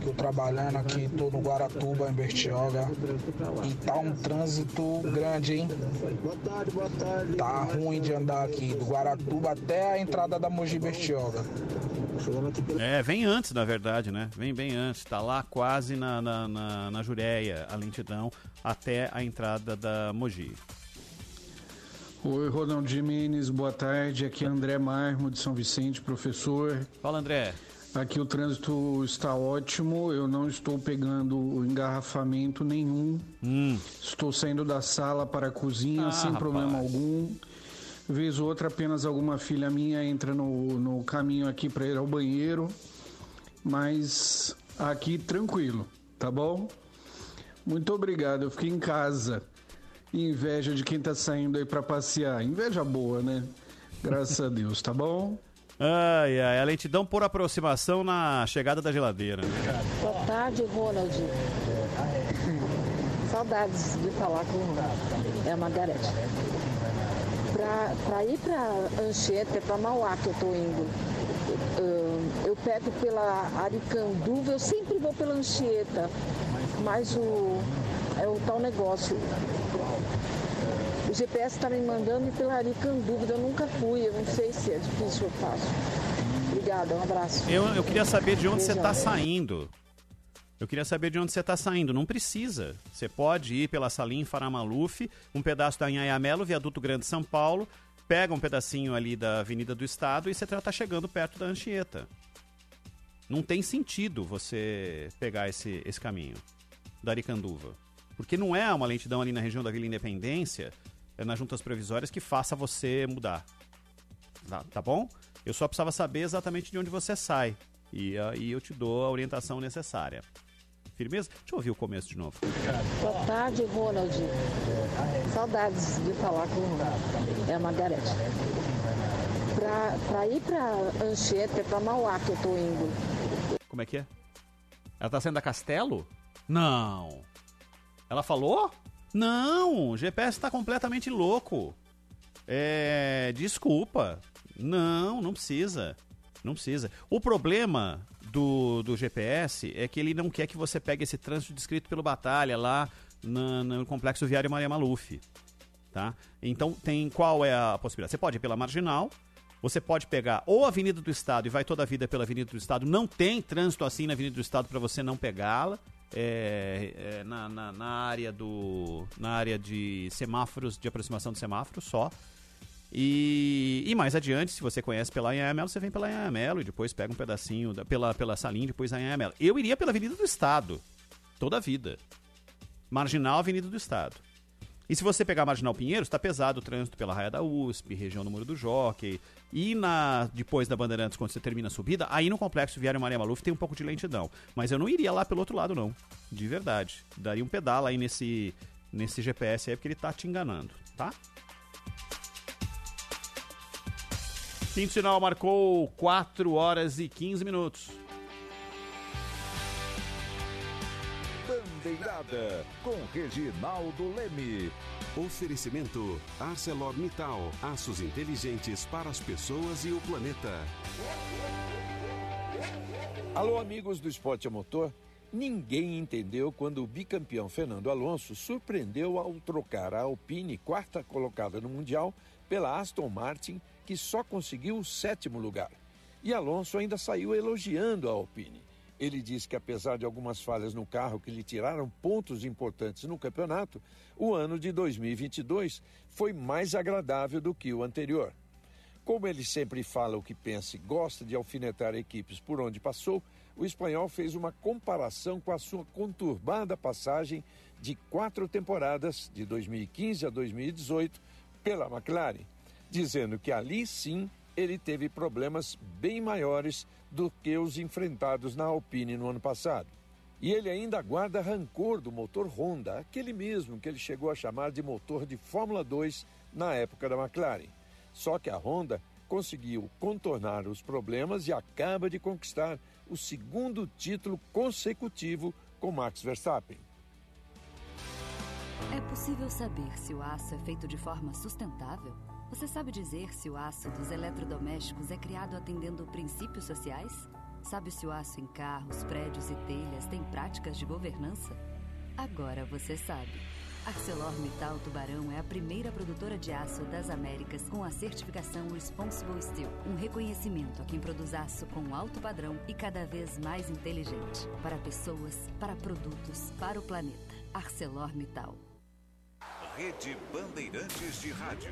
Tô trabalhando aqui, tô no Guaratuba, em Bertioga. E tá um trânsito grande, hein? Boa tarde, boa tarde. Tá ruim de andar aqui, do Guaratuba até a entrada da Mogi Bertioga. É, vem antes, na verdade, né? Vem bem antes. Tá lá quase na, na, na, na Jureia, a lentidão, até a entrada da Mogi. Oi, Ronald Jimenez, boa tarde. Aqui é André Marmo, de São Vicente, professor. Fala, André. Aqui o trânsito está ótimo, eu não estou pegando engarrafamento nenhum. Estou saindo da sala para a cozinha Hum. Ah, sem rapaz. problema algum. Vez ou outra, apenas alguma filha minha entra no, no caminho aqui para ir ao banheiro. Mas aqui tranquilo, tá bom? Muito obrigado, eu fiquei em casa. Inveja de quem tá saindo aí para passear. Inveja boa, né? Graças a Deus, tá bom? Ai, ai, a lentidão por aproximação na chegada da geladeira. Boa tarde, Ronald. Saudades de falar com é a Margarete. Pra, pra ir pra Anchieta, é pra Mauá que eu tô indo. Ahn, Eu pego pela Aricanduva, eu sempre vou pela Anchieta, mas o, é o tal negócio. O GPS está me mandando ir pela Aricanduva, eu nunca fui, eu não sei se é difícil eu faço. Obrigada, um abraço. Eu, eu queria saber de onde você está saindo. Eu queria saber de onde você está saindo. Não precisa. Você pode ir pela Salim Faramaluf, um pedaço da Anhanhamelo, Viaduto Grande São Paulo, pega um pedacinho ali da Avenida do Estado e você está chegando perto da Anchieta. Não tem sentido você pegar esse, esse caminho da Aricanduva. Porque não é uma lentidão ali na região da Vila Independência, nas juntas provisórias que faça você mudar. Tá, tá bom? Eu só precisava saber exatamente de onde você sai. E aí eu te dou a orientação necessária. Firmeza? Deixa eu ouvir o começo de novo. Boa tarde, Ronald. Saudades de falar com é a Margarete. Pra, ir pra Anchieta, é pra Mauá que eu tô indo. Como é que é? Ela tá saindo da Castelo? Não. Ela falou? Não, o GPS tá completamente louco. É. Desculpa. Não, não precisa. Não precisa. O problema do, do GPS é que ele não quer que você pegue esse trânsito descrito pelo Batalha lá na- no Complexo Viário Maria Maluf. Tá? Então tem qual é a possibilidade? Você pode ir pela Marginal, você pode pegar ou a Avenida do Estado e vai toda a vida pela Avenida do Estado. Não tem trânsito assim na Avenida do Estado para você não pegá-la. É, é, na, na, na área do na área de semáforos de aproximação de semáforos só e, e mais adiante, se você conhece pela Anhanhamelo, você vem pela Anhanhamelo e depois pega um pedacinho da- pela, pela Salim, depois a Anhanhamelo. Eu iria pela Avenida do Estado, toda a vida. Marginal Avenida do Estado. E se você pegar a Marginal Pinheiros, está pesado o trânsito pela Raia da USP, região do Muro do Jockey. E na, depois da Bandeirantes, quando você termina a subida, aí no Complexo Viário Maria Maluf tem um pouco de lentidão. Mas eu não iria lá pelo outro lado, não. De verdade. Daria um pedal aí nesse, nesse GPS aí, porque ele tá te enganando, tá? Quinto sinal marcou 4 horas e 15 minutos. Bandeirada, com Reginaldo Leme. Oferecimento ArcelorMittal, aços inteligentes para as pessoas e o planeta. Alô, amigos do Esporte a Motor. Ninguém entendeu quando o bicampeão Fernando Alonso surpreendeu ao trocar a Alpine, quarta colocada no Mundial, pela Aston Martin, que só conseguiu o sétimo lugar. E Alonso ainda saiu elogiando a Alpine. Ele disse que, apesar de algumas falhas no carro que lhe tiraram pontos importantes no campeonato, o ano de 2022 foi mais agradável do que o anterior. Como ele sempre fala o que pensa e gosta de alfinetar equipes por onde passou, o espanhol fez uma comparação com a sua conturbada passagem de quatro temporadas, de 2015 a 2018, pela McLaren, dizendo que ali sim ele teve problemas bem maiores do que os enfrentados na Alpine no ano passado. E ele ainda guarda rancor do motor Honda, aquele mesmo que ele chegou a chamar de motor de Fórmula 2 na época da McLaren. Só que a Honda conseguiu contornar os problemas e acaba de conquistar o segundo título consecutivo com Max Verstappen. É possível saber se o aço é feito de forma sustentável? Você sabe dizer se o aço dos eletrodomésticos é criado atendendo princípios sociais? Sabe se o aço em carros, prédios e telhas tem práticas de governança? Agora você sabe. ArcelorMittal Tubarão é a primeira produtora de aço das Américas com a certificação Responsible Steel, um reconhecimento a quem produz aço com alto padrão e cada vez mais inteligente, para pessoas, para produtos, para o planeta. ArcelorMittal. Rede Bandeirantes de Rádio.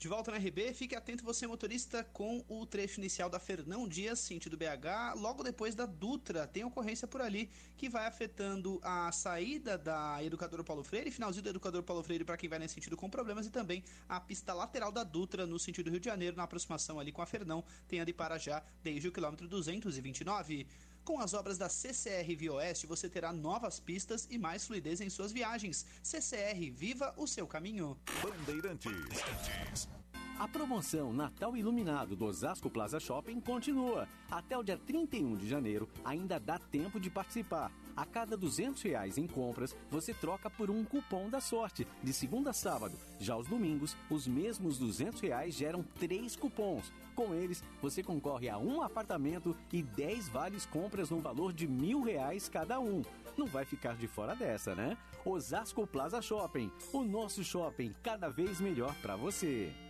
De volta na RB, fique atento você motorista com o trecho inicial da Fernão Dias, sentido BH, logo depois da Dutra. Tem ocorrência por ali que vai afetando a saída da Educadora Paulo Freire, finalzinho do Educador Paulo Freire para quem vai nesse sentido com problemas e também a pista lateral da Dutra no sentido Rio de Janeiro, na aproximação ali com a Fernão, tem ali para já desde o quilômetro 229. Com as obras da CCR Via Oeste, você terá novas pistas e mais fluidez em suas viagens. CCR, viva o seu caminho. Bandeirantes. A promoção Natal Iluminado do Osasco Plaza Shopping continua. Até o dia 31 de janeiro, ainda dá tempo de participar. A cada 200 reais em compras, você troca por um cupom da sorte, de segunda a sábado. Já aos domingos, os mesmos 200 reais geram três cupons. Com eles, você concorre a um apartamento e 10 vales compras no valor de mil reais cada um. Não vai ficar de fora dessa, né? Osasco Plaza Shopping, o nosso shopping cada vez melhor para você.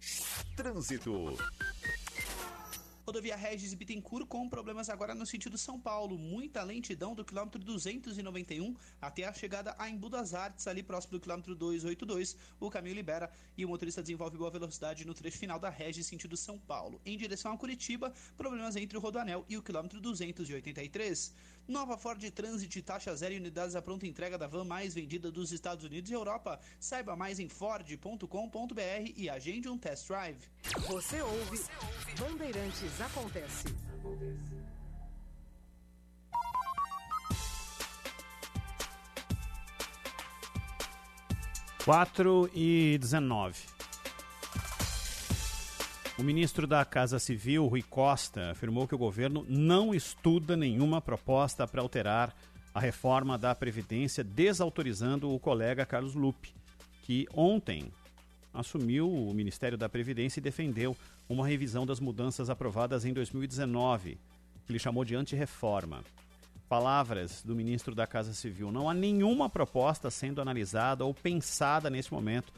Trânsito. Rodovia Regis Bittencourt com problemas agora no sentido São Paulo. Muita lentidão do quilômetro 291 até a chegada a Embu das Artes, ali próximo do quilômetro 282. O caminho libera e o motorista desenvolve boa velocidade no trecho final da Regis sentido São Paulo. Em direção a Curitiba, problemas entre o Rodoanel e o quilômetro 283. Nova Ford Transit, taxa zero e unidades à pronta entrega da van mais vendida dos Estados Unidos e Europa. Saiba mais em ford.com.br e agende um test drive. Você ouve, Bandeirantes Acontece. Quatro e 19. O ministro da Casa Civil, Rui Costa, afirmou que o governo não estuda nenhuma proposta para alterar a reforma da Previdência, desautorizando o colega Carlos Lupe, que ontem assumiu o Ministério da Previdência e defendeu uma revisão das mudanças aprovadas em 2019, que ele chamou de antirreforma. Palavras do ministro da Casa Civil: não há nenhuma proposta sendo analisada ou pensada neste momento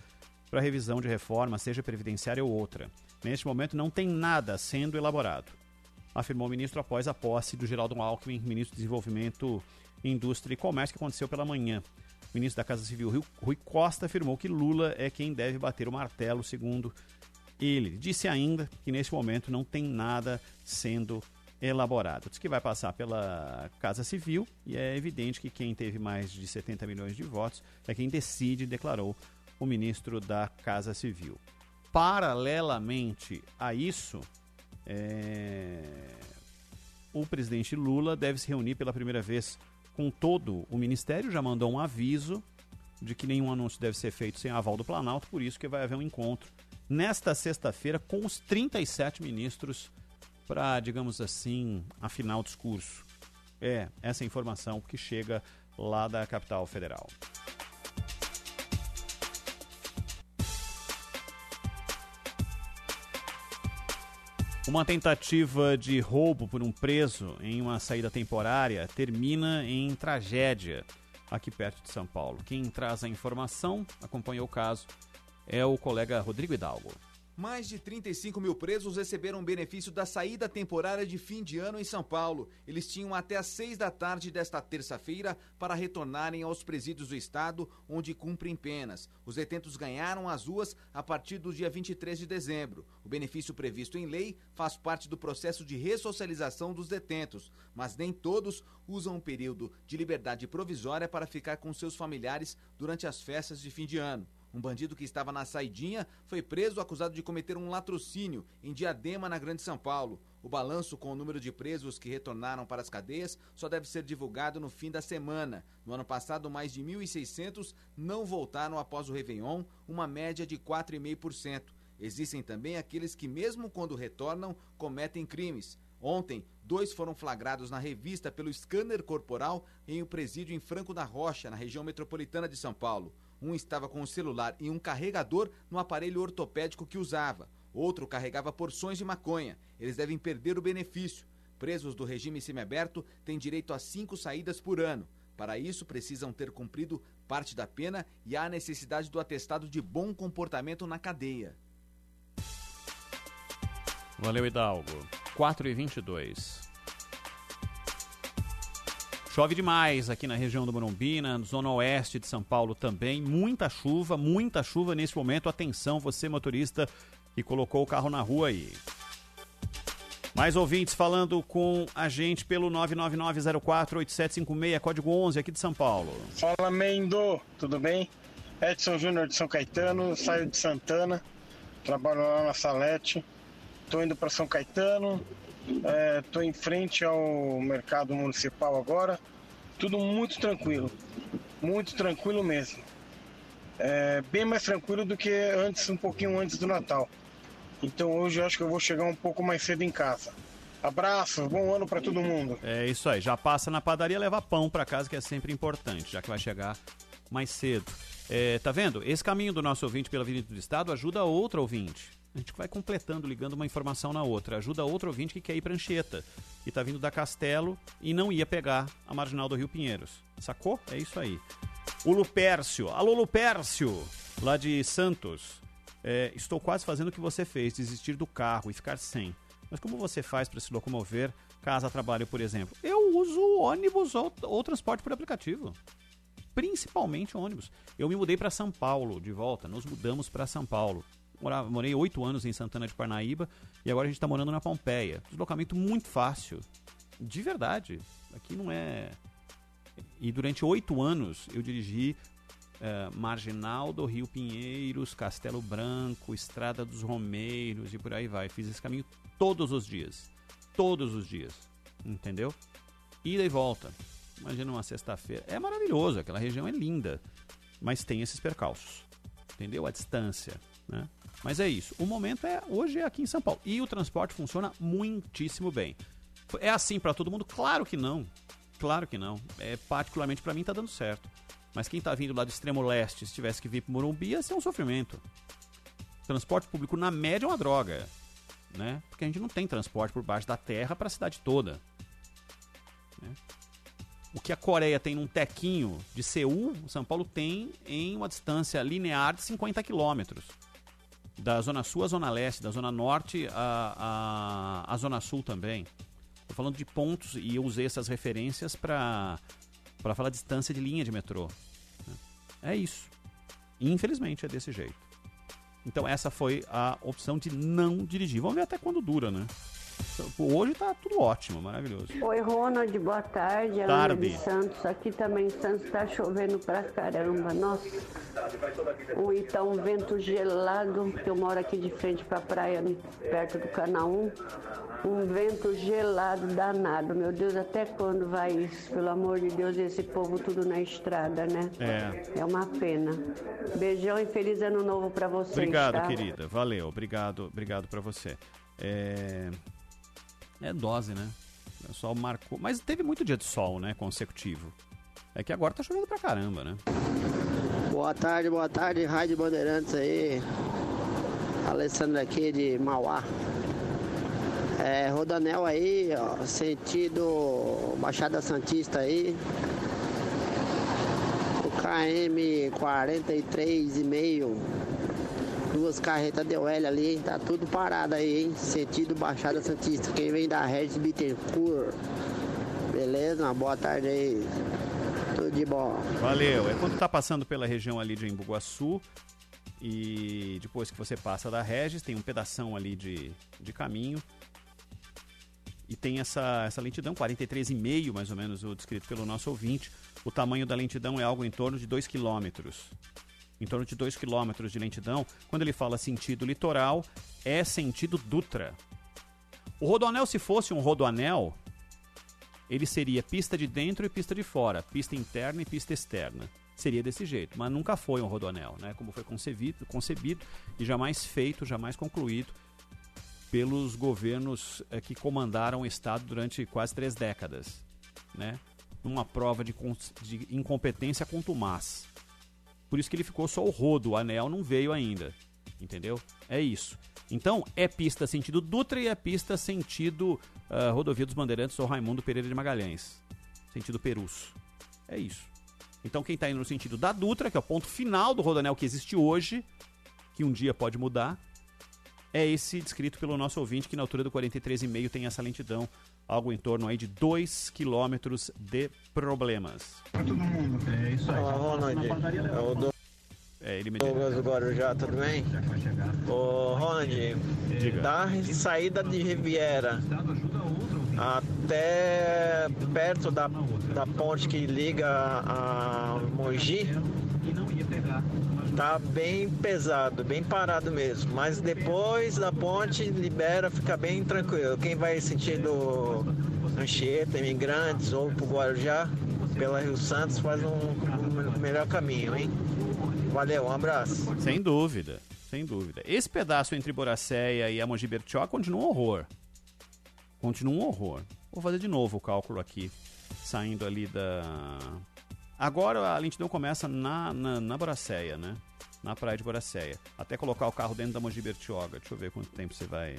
para revisão de reforma, seja previdenciária ou outra. Neste momento não tem nada sendo elaborado, afirmou o ministro após a posse do Geraldo Alckmin, ministro do Desenvolvimento, Indústria e Comércio, que aconteceu pela manhã. O ministro da Casa Civil, Rui Costa, afirmou que Lula é quem deve bater o martelo, segundo ele. Disse ainda que neste momento não tem nada sendo elaborado. Diz que vai passar pela Casa Civil e é evidente que quem teve mais de 70 milhões de votos é quem decide, declarou o ministro da Casa Civil. Paralelamente a isso, é... o presidente Lula deve se reunir pela primeira vez com todo o ministério, já mandou um aviso de que nenhum anúncio deve ser feito sem aval do Planalto, por isso que vai haver um encontro nesta sexta-feira com os 37 ministros para, digamos assim, afinar o discurso. É essa informação que chega lá da capital federal. Uma tentativa de roubo por um preso em uma saída temporária termina em tragédia aqui perto de São Paulo. Quem traz a informação, acompanhou o caso, é o colega Rodrigo Hidalgo. Mais de 35 mil presos receberam benefício da saída temporária de fim de ano em São Paulo. Eles tinham até às seis da tarde desta terça-feira para retornarem aos presídios do estado, onde cumprem penas. Os detentos ganharam as ruas a partir do dia 23 de dezembro. O benefício previsto em lei faz parte do processo de ressocialização dos detentos, mas nem todos usam um período de liberdade provisória para ficar com seus familiares durante as festas de fim de ano. Um bandido que estava na saidinha foi preso acusado de cometer um latrocínio em Diadema, na Grande São Paulo. O balanço com o número de presos que retornaram para as cadeias só deve ser divulgado no fim da semana. No ano passado, mais de 1.600 não voltaram após o Réveillon, uma média de 4,5%. Existem também aqueles que, mesmo quando retornam, cometem crimes. Ontem, dois foram flagrados na revista pelo scanner corporal em um presídio em Franco da Rocha, na região metropolitana de São Paulo. Um estava com o celular e um carregador no aparelho ortopédico que usava. Outro carregava porções de maconha. Eles devem perder o benefício. Presos do regime semiaberto têm direito a cinco saídas por ano. Para isso, precisam ter cumprido parte da pena e há necessidade do atestado de bom comportamento na cadeia. Valeu, Hidalgo. 4 e 22 Chove demais aqui na região do Morumbi, na zona oeste de São Paulo também. Muita chuva, muita chuva nesse momento. Atenção, você motorista que colocou o carro na rua aí. Mais ouvintes falando com a gente pelo 999048756, código 11 aqui de São Paulo. Fala, Mendo, tudo bem? Edson Júnior de São Caetano, saio de Santana, trabalho lá na Salete, tô indo para São Caetano, Estou é, em frente ao mercado municipal agora. Tudo muito tranquilo. Muito tranquilo mesmo. É, bem mais tranquilo do que antes, um pouquinho antes do Natal. Então hoje eu acho que eu vou chegar um pouco mais cedo em casa. Abraço, bom ano para todo mundo. É isso aí. Já passa na padaria, leva pão para casa, que é sempre importante, já que vai chegar mais cedo. É, tá vendo? Esse caminho do nosso ouvinte pela Avenida do Estado ajuda outro ouvinte. A gente vai completando, ligando uma informação na outra. Ajuda outro ouvinte que quer ir para Anchieta e está vindo da Castelo e não ia pegar a marginal do Rio Pinheiros. Sacou? É isso aí. O Lupércio. Alô, Lupércio, lá de Santos. É, estou quase fazendo o que você fez, desistir do carro e ficar sem. Mas como você faz para se locomover caso trabalho, por exemplo? Eu uso ônibus ou, ou transporte por aplicativo. Principalmente ônibus. Eu me mudei para São Paulo de volta. Nos mudamos para São Paulo morava, morei oito anos em Santana de Parnaíba e agora a gente está morando na Pompeia. Deslocamento muito fácil. De verdade. Aqui não é. E durante oito anos eu dirigi é, Marginal do Rio Pinheiros, Castelo Branco, Estrada dos Romeiros e por aí vai. Fiz esse caminho todos os dias. Todos os dias. Entendeu? Ida e volta. Imagina uma sexta-feira. É maravilhoso, aquela região é linda. Mas tem esses percalços. Entendeu? A distância. Né? Mas é isso. O momento é hoje é aqui em São Paulo. E o transporte funciona muitíssimo bem. É assim para todo mundo? Claro que não. Claro que não. É, particularmente para mim tá dando certo. Mas quem tá vindo lá do extremo leste, se tivesse que vir pro Morumbi, ia ser um sofrimento. Transporte público na média é uma droga, né? Porque a gente não tem transporte por baixo da terra para a cidade toda. Né? O que a Coreia tem num tequinho de Seul, São Paulo tem em uma distância linear de 50 quilômetros. Da Zona Sul à Zona Leste, da Zona Norte à, à, à Zona Sul também. Estou falando de pontos e eu usei essas referências para falar distância de linha de metrô. É isso. Infelizmente é desse jeito. Então essa foi a opção de não dirigir. Vamos ver até quando dura, né? Hoje tá tudo ótimo, maravilhoso. Oi, Ronald, boa tarde. Ela Tarde. de Santos. Aqui também em Santos tá chovendo pra caramba. Nossa. Ou então um vento gelado, que eu moro aqui de frente pra praia, perto do canal 1. Um vento gelado danado. Meu Deus, até quando vai isso? Pelo amor de Deus, esse povo tudo na estrada, né? É. É uma pena. Beijão e feliz ano novo pra vocês. Obrigado, tá? querida. Valeu. Obrigado, obrigado para você. É... é dose, né? O pessoal marcou. Mas teve muito dia de sol, né? Consecutivo. É que agora tá chovendo pra caramba, né? Boa tarde, boa tarde, Rádio Bandeirantes aí. Alessandro aqui de Mauá. É, Rodanel aí, ó, sentido Baixada Santista aí. O KM 43,5. Duas carretas de L ali? Tá tudo parado aí, hein? Sentido Baixada Santista. Quem vem da Regis Bittencourt. Beleza? Uma boa tarde aí. Tudo de bom. Valeu. É quando tá passando pela região ali de Embu-Guaçu e depois que você passa da Regis, tem um pedação ali de, de caminho e tem essa, essa lentidão, 43,5 mais ou menos, o descrito pelo nosso ouvinte. O tamanho da lentidão é algo em torno de 2 km. Em torno de 2 km de lentidão. Quando ele fala sentido litoral, é sentido Dutra. O rodoanel, se fosse um rodoanel, ele seria pista de dentro e pista de fora, pista interna e pista externa. Seria desse jeito, mas nunca foi um rodoanel, né? Como foi concebido, concebido e jamais feito, jamais concluído pelos governos eh, que comandaram o Estado durante quase três décadas, né? Numa prova de, de incompetência contumaz. Por isso que ele ficou só o rodo, o anel não veio ainda, entendeu? É isso. Então, é pista sentido Dutra e é pista sentido ah, Rodovia dos Bandeirantes ou Raimundo Pereira de Magalhães. Sentido Perus. É isso. Então, quem está indo no sentido da Dutra, que é o ponto final do rodoanel que existe hoje, que um dia pode mudar, é esse descrito pelo nosso ouvinte, que na altura do 43,5 tem essa lentidão, algo em torno aí de 2 quilômetros de problemas. É o do- É, ele me Douglas do Guarujá, tudo bem? Ô, Ronald, da saída de Riviera até perto da, da ponte que liga a Mogi, tá bem pesado, bem parado mesmo. Mas depois da ponte libera, fica bem tranquilo. Quem vai sentido Anchieta, Imigrantes ou pro Guarujá, pela Rio Santos, faz um, um melhor caminho, hein? Valeu, um abraço. Sem dúvida, sem dúvida. Esse pedaço entre Boracéia e a Bertioga continua um horror. Continua um horror. Vou fazer de novo o cálculo aqui, saindo ali da... Agora a lentidão começa na, na, na Boracéia, né? Na praia de Boracéia. Até colocar o carro dentro da Mogi Bertioga. Deixa eu ver quanto tempo você vai,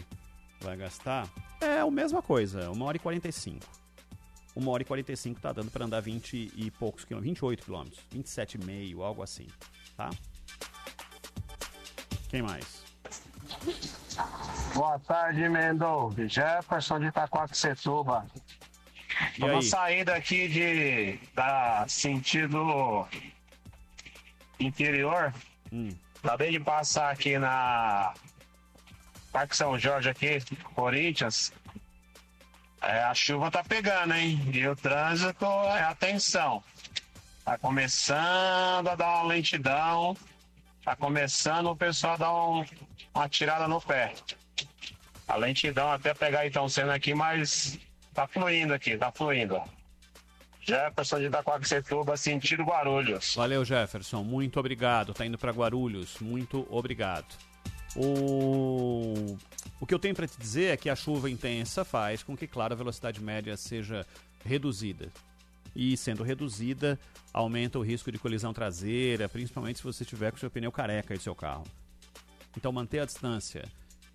vai gastar. É a mesma coisa, 1 hora e 45. 1 hora e 45 tá dando para andar 20 e poucos quilômetros, 28 quilômetros, 27,5, algo assim, tá? Quem mais? Boa tarde, Mendonça. Jefferson de Itacoaxetuba. E Vamos aí? sair daqui de da sentido interior. Hum. Acabei de passar aqui na Parque São Jorge aqui, Corinthians. É, a chuva tá pegando, hein? E o trânsito é atenção. Tá começando a dar uma lentidão. Tá começando o pessoal a dar um- uma tirada no pé. A lentidão até pegar então sendo aqui, mas tá fluindo aqui, tá fluindo. Jefferson de Itacoaxetuba, sentido Guarulhos. Valeu, Jefferson. Muito obrigado. Tá indo para Guarulhos. Muito obrigado. O... o que eu tenho para te dizer é que a chuva intensa faz com que, claro, a velocidade média seja reduzida. E sendo reduzida, aumenta o risco de colisão traseira, principalmente se você tiver com o seu pneu careca do seu carro. Então, manter a distância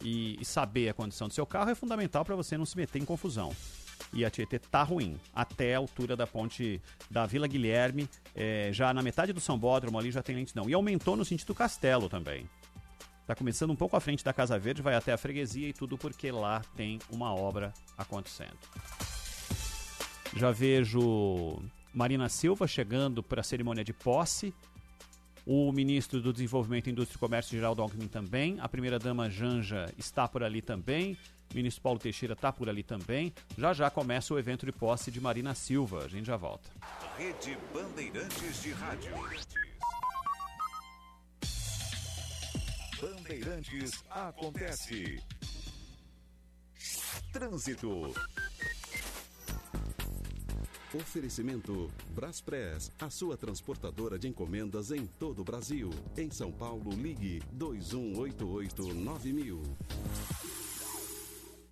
e, e saber a condição do seu carro é fundamental para você não se meter em confusão. E a Tietê tá ruim, até a altura da ponte da Vila Guilherme, é, já na metade do São Bódromo ali já tem lentidão. E aumentou no sentido Castelo também. Tá começando um pouco à frente da Casa Verde, vai até a freguesia e tudo porque lá tem uma obra acontecendo. Já vejo Marina Silva chegando para a cerimônia de posse. O ministro do Desenvolvimento, Indústria e Comércio, Geraldo Alckmin, também. A primeira-dama Janja está por ali também. O ministro Paulo Teixeira está por ali também. Já já começa o evento de posse de Marina Silva. A gente já volta. Rede Bandeirantes de Rádio. Bandeirantes acontece. Trânsito. Oferecimento Braspress, a sua transportadora de encomendas em todo o Brasil. Em São Paulo, ligue 2188-9000.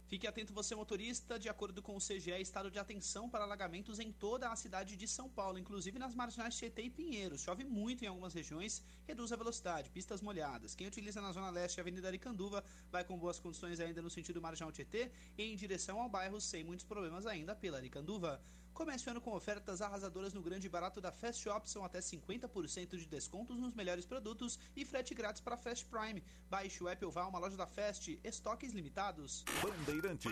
Fique atento você motorista, de acordo com o CGE, estado de atenção para alagamentos em toda a cidade de São Paulo, inclusive nas marginais Tietê e Pinheiros. Chove muito em algumas regiões, reduz a velocidade, pistas molhadas. Quem utiliza na zona leste a Avenida Aricanduva vai com boas condições ainda no sentido marginal Tietê e em direção ao bairro sem muitos problemas ainda pela Aricanduva. Comece o ano com ofertas arrasadoras no grande barato da Fast Shop, são até 50% de descontos nos melhores produtos e frete grátis para Fast Prime. Baixe o app ou vá a uma loja da Fast, estoques limitados. Bandeirantes.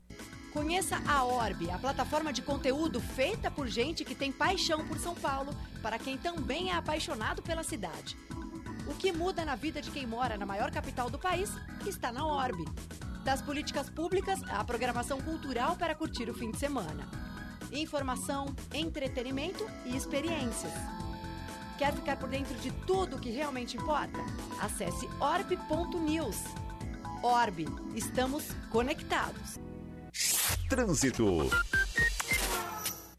Conheça a Orb, a plataforma de conteúdo feita por gente que tem paixão por São Paulo, para quem também é apaixonado pela cidade. O que muda na vida de quem mora na maior capital do país está na Orb. Das políticas públicas à programação cultural para curtir o fim de semana. Informação, entretenimento e experiências. Quer ficar por dentro de tudo o que realmente importa? Acesse orb.news. Orb, estamos conectados. Trânsito.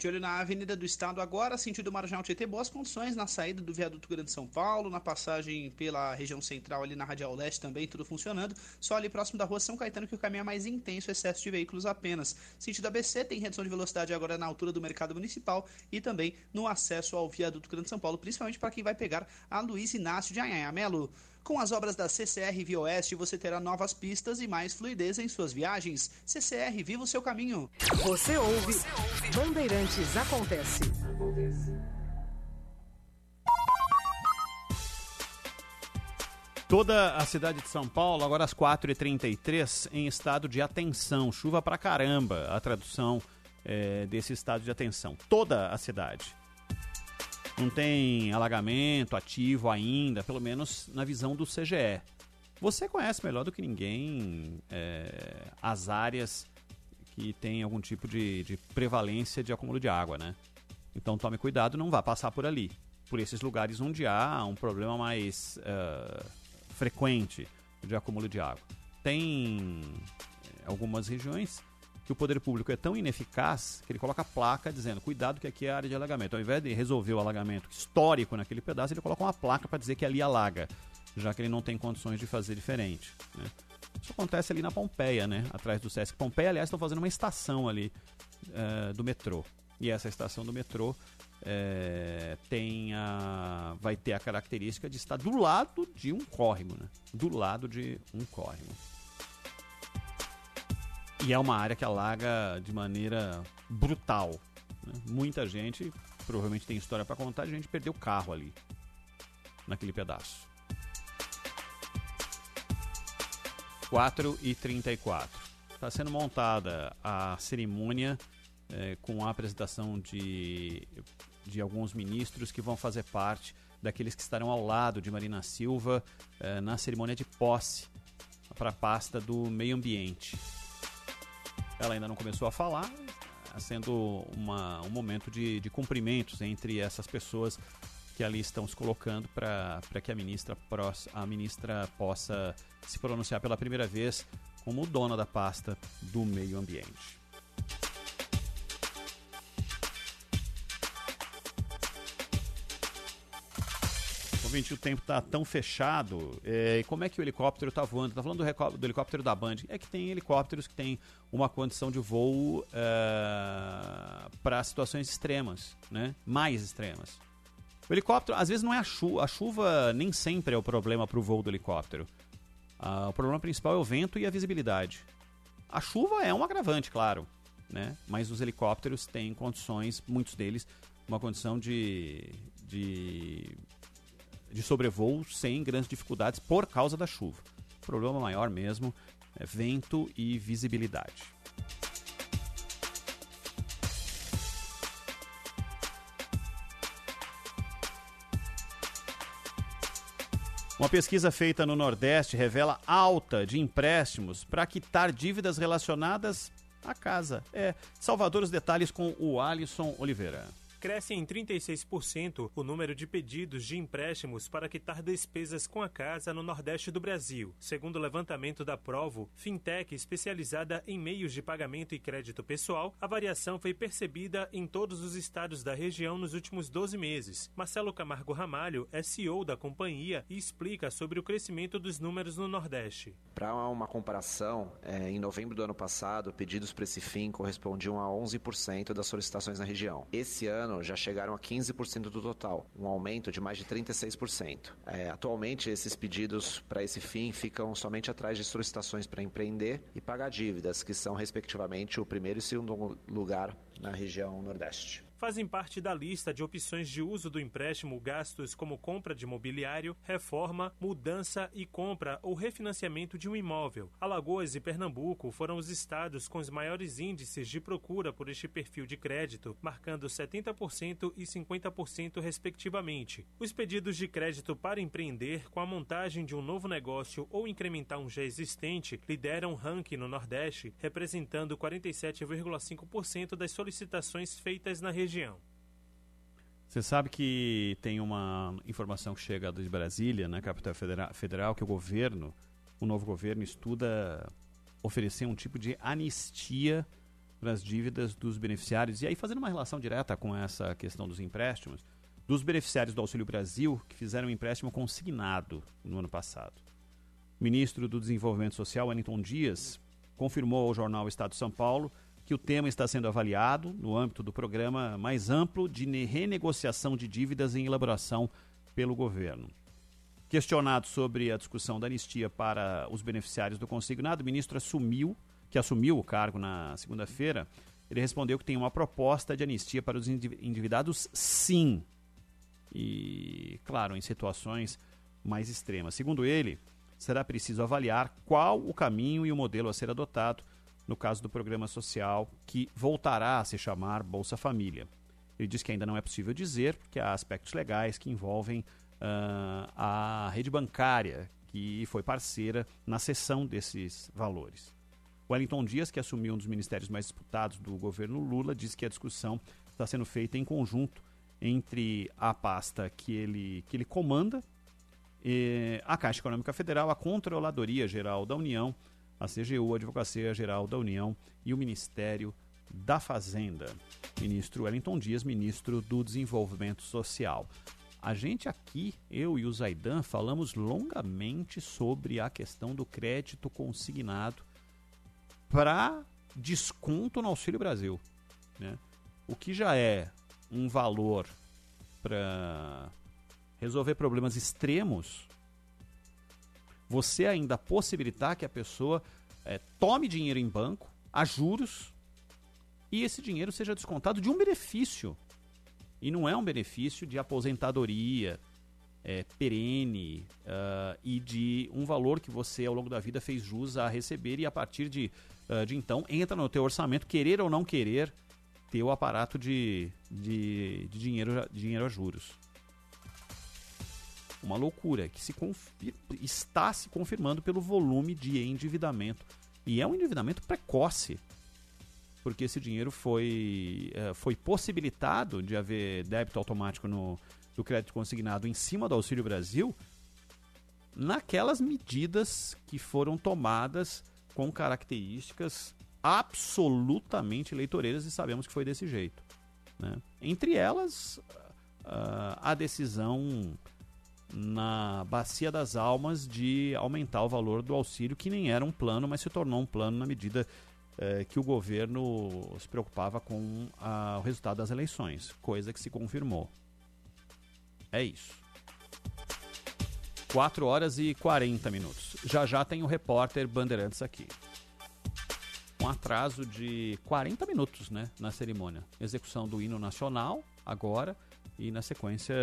De olho na Avenida do Estado agora, sentido Marginal Tietê, boas condições na saída do viaduto Grande São Paulo, na passagem pela região central ali na Radial Leste também, tudo funcionando. Só ali próximo da rua São Caetano que o caminho é mais intenso, excesso de veículos apenas. Sentido ABC tem redução de velocidade agora na altura do Mercado Municipal e também no acesso ao viaduto Grande São Paulo, principalmente para quem vai pegar a Luiz Inácio de Anhanha. Melo, com as obras da CCR Via Oeste, você terá novas pistas e mais fluidez em suas viagens. CCR, viva o seu caminho. Você ouve, Bandeirantes Acontece. Toda a cidade de São Paulo, agora às 4h33, em estado de atenção. Chuva pra caramba, a tradução é, desse estado de atenção. Toda a cidade. Não tem alagamento ativo ainda, pelo menos na visão do CGE. Você conhece melhor do que ninguém é, as áreas que tem algum tipo de, de prevalência de acúmulo de água, né? Então tome cuidado, não vá passar por ali. Por esses lugares onde há um problema mais uh, frequente de acúmulo de água. Tem algumas regiões que o poder público é tão ineficaz que ele coloca placa dizendo cuidado que aqui é área de alagamento. Ao invés de resolver o alagamento histórico naquele pedaço, ele coloca uma placa para dizer que ali alaga, já que ele não tem condições de fazer diferente. Né? Isso acontece ali na Pompeia, né? atrás do Sesc. Pompeia, aliás, estão fazendo uma estação ali uh, do metrô. E essa estação do metrô é, tem a, vai ter a característica de estar do lado de um córrego, né? Do lado de um córrego. E é uma área que alaga de maneira brutal. Né? Muita gente, provavelmente tem história para contar, a gente perdeu o carro ali, naquele pedaço. 4 e 34. Está sendo montada a cerimônia é, com a apresentação de, de alguns ministros que vão fazer parte daqueles que estarão ao lado de Marina Silva é, na cerimônia de posse para a pasta do meio ambiente. Ela ainda não começou a falar, sendo uma, um momento de, de cumprimentos entre essas pessoas que ali estão se colocando para que a ministra, a ministra possa se pronunciar pela primeira vez como dona da pasta do meio ambiente. Ouvinte, o tempo tá tão fechado. é, como é que o helicóptero tá voando? Tá falando do, do helicóptero da Band. É que tem helicópteros que têm uma condição de voo para situações extremas, né? Mais extremas. O helicóptero, às vezes não é a chuva. A chuva nem sempre é o problema para o voo do helicóptero. Ah, o problema principal é o vento e a visibilidade. A chuva é um agravante, claro, né? Mas os helicópteros têm condições, muitos deles, uma condição de, de, de sobrevoo sem grandes dificuldades por causa da chuva. O problema maior mesmo é vento e visibilidade. Uma pesquisa feita no Nordeste revela alta de empréstimos para quitar dívidas relacionadas à casa. É, Salvador, os detalhes com o Alisson Oliveira. Cresce em 36% o número de pedidos de empréstimos para quitar despesas com a casa no Nordeste do Brasil. Segundo o levantamento da Provo, fintech especializada em meios de pagamento e crédito pessoal, a variação foi percebida em todos os estados da região nos últimos 12 meses. Marcelo Camargo Ramalho é CEO da companhia e explica sobre o crescimento dos números no Nordeste. Para uma comparação, é, em novembro do ano passado, pedidos para esse fim correspondiam a 11% das solicitações na região. Esse ano já chegaram a 15% do total, um aumento de mais de 36%. É, atualmente, esses pedidos para esse fim ficam somente atrás de solicitações para empreender e pagar dívidas, que são, respectivamente, o primeiro e segundo lugar na região Nordeste. Fazem parte da lista de opções de uso do empréstimo gastos como compra de mobiliário, reforma, mudança e compra ou refinanciamento de um imóvel. Alagoas e Pernambuco foram os estados com os maiores índices de procura por este perfil de crédito, marcando 70% e 50% respectivamente. Os pedidos de crédito para empreender com a montagem de um novo negócio ou incrementar um já existente lideram o ranking no Nordeste, representando 47,5% das solicitações feitas na região. Você sabe que tem uma informação que chega de Brasília, na capital federa- federal, que o governo, o novo governo, estuda oferecer um tipo de anistia para as dívidas dos beneficiários. E aí, fazendo uma relação direta com essa questão dos empréstimos, dos beneficiários do Auxílio Brasil que fizeram um empréstimo consignado no ano passado. O ministro do Desenvolvimento Social, Wellington Dias, confirmou ao jornal Estado de São Paulo que o tema está sendo avaliado no âmbito do programa mais amplo de ne- renegociação de dívidas em elaboração pelo governo. Questionado sobre a discussão da anistia para os beneficiários do consignado, o ministro assumiu, que assumiu o cargo na segunda-feira, ele respondeu que tem uma proposta de anistia para os endiv- endividados, sim. E, claro, em situações mais extremas. Segundo ele, será preciso avaliar qual o caminho e o modelo a ser adotado no caso do programa social que voltará a se chamar Bolsa Família. Ele diz que ainda não é possível dizer, porque há aspectos legais que envolvem ah, a rede bancária, que foi parceira na cessão desses valores. Wellington Dias, que assumiu um dos ministérios mais disputados do governo Lula, diz que a discussão está sendo feita em conjunto entre a pasta que ele, que ele comanda, eh, a Caixa Econômica Federal, a Controladoria Geral da União, a CGU, a Advocacia Geral da União e o Ministério da Fazenda. Ministro Wellington Dias, ministro do Desenvolvimento Social. A gente aqui, eu e o Zaidan, falamos longamente sobre a questão do crédito consignado para desconto no Auxílio Brasil. Né? O que já é um valor para resolver problemas extremos, você ainda possibilitar que a pessoa eh, tome dinheiro em banco, a juros, e esse dinheiro seja descontado de um benefício. E não é um benefício de aposentadoria eh, perene ah, e de um valor que você ao longo da vida fez jus a receber e a partir de, ah, de então entra no teu orçamento, querer ou não querer, ter o aparato de, de, de dinheiro, dinheiro a juros. Uma loucura que se está se confirmando pelo volume de endividamento. E é um endividamento precoce, porque esse dinheiro foi, eh, foi possibilitado de haver débito automático no, do crédito consignado em cima do Auxílio Brasil naquelas medidas que foram tomadas com características absolutamente eleitoreiras e sabemos que foi desse jeito. né? Entre elas, ah, a decisão na Bacia das Almas de aumentar o valor do auxílio, que nem era um plano, mas se tornou um plano na medida eh, que o governo se preocupava com ah, o resultado das eleições, coisa que se confirmou. É isso. 4 horas e 40 minutos. Já já tem o repórter Bandeirantes aqui. Um atraso de 40 minutos né, na cerimônia. Execução do hino nacional, agora, e na sequência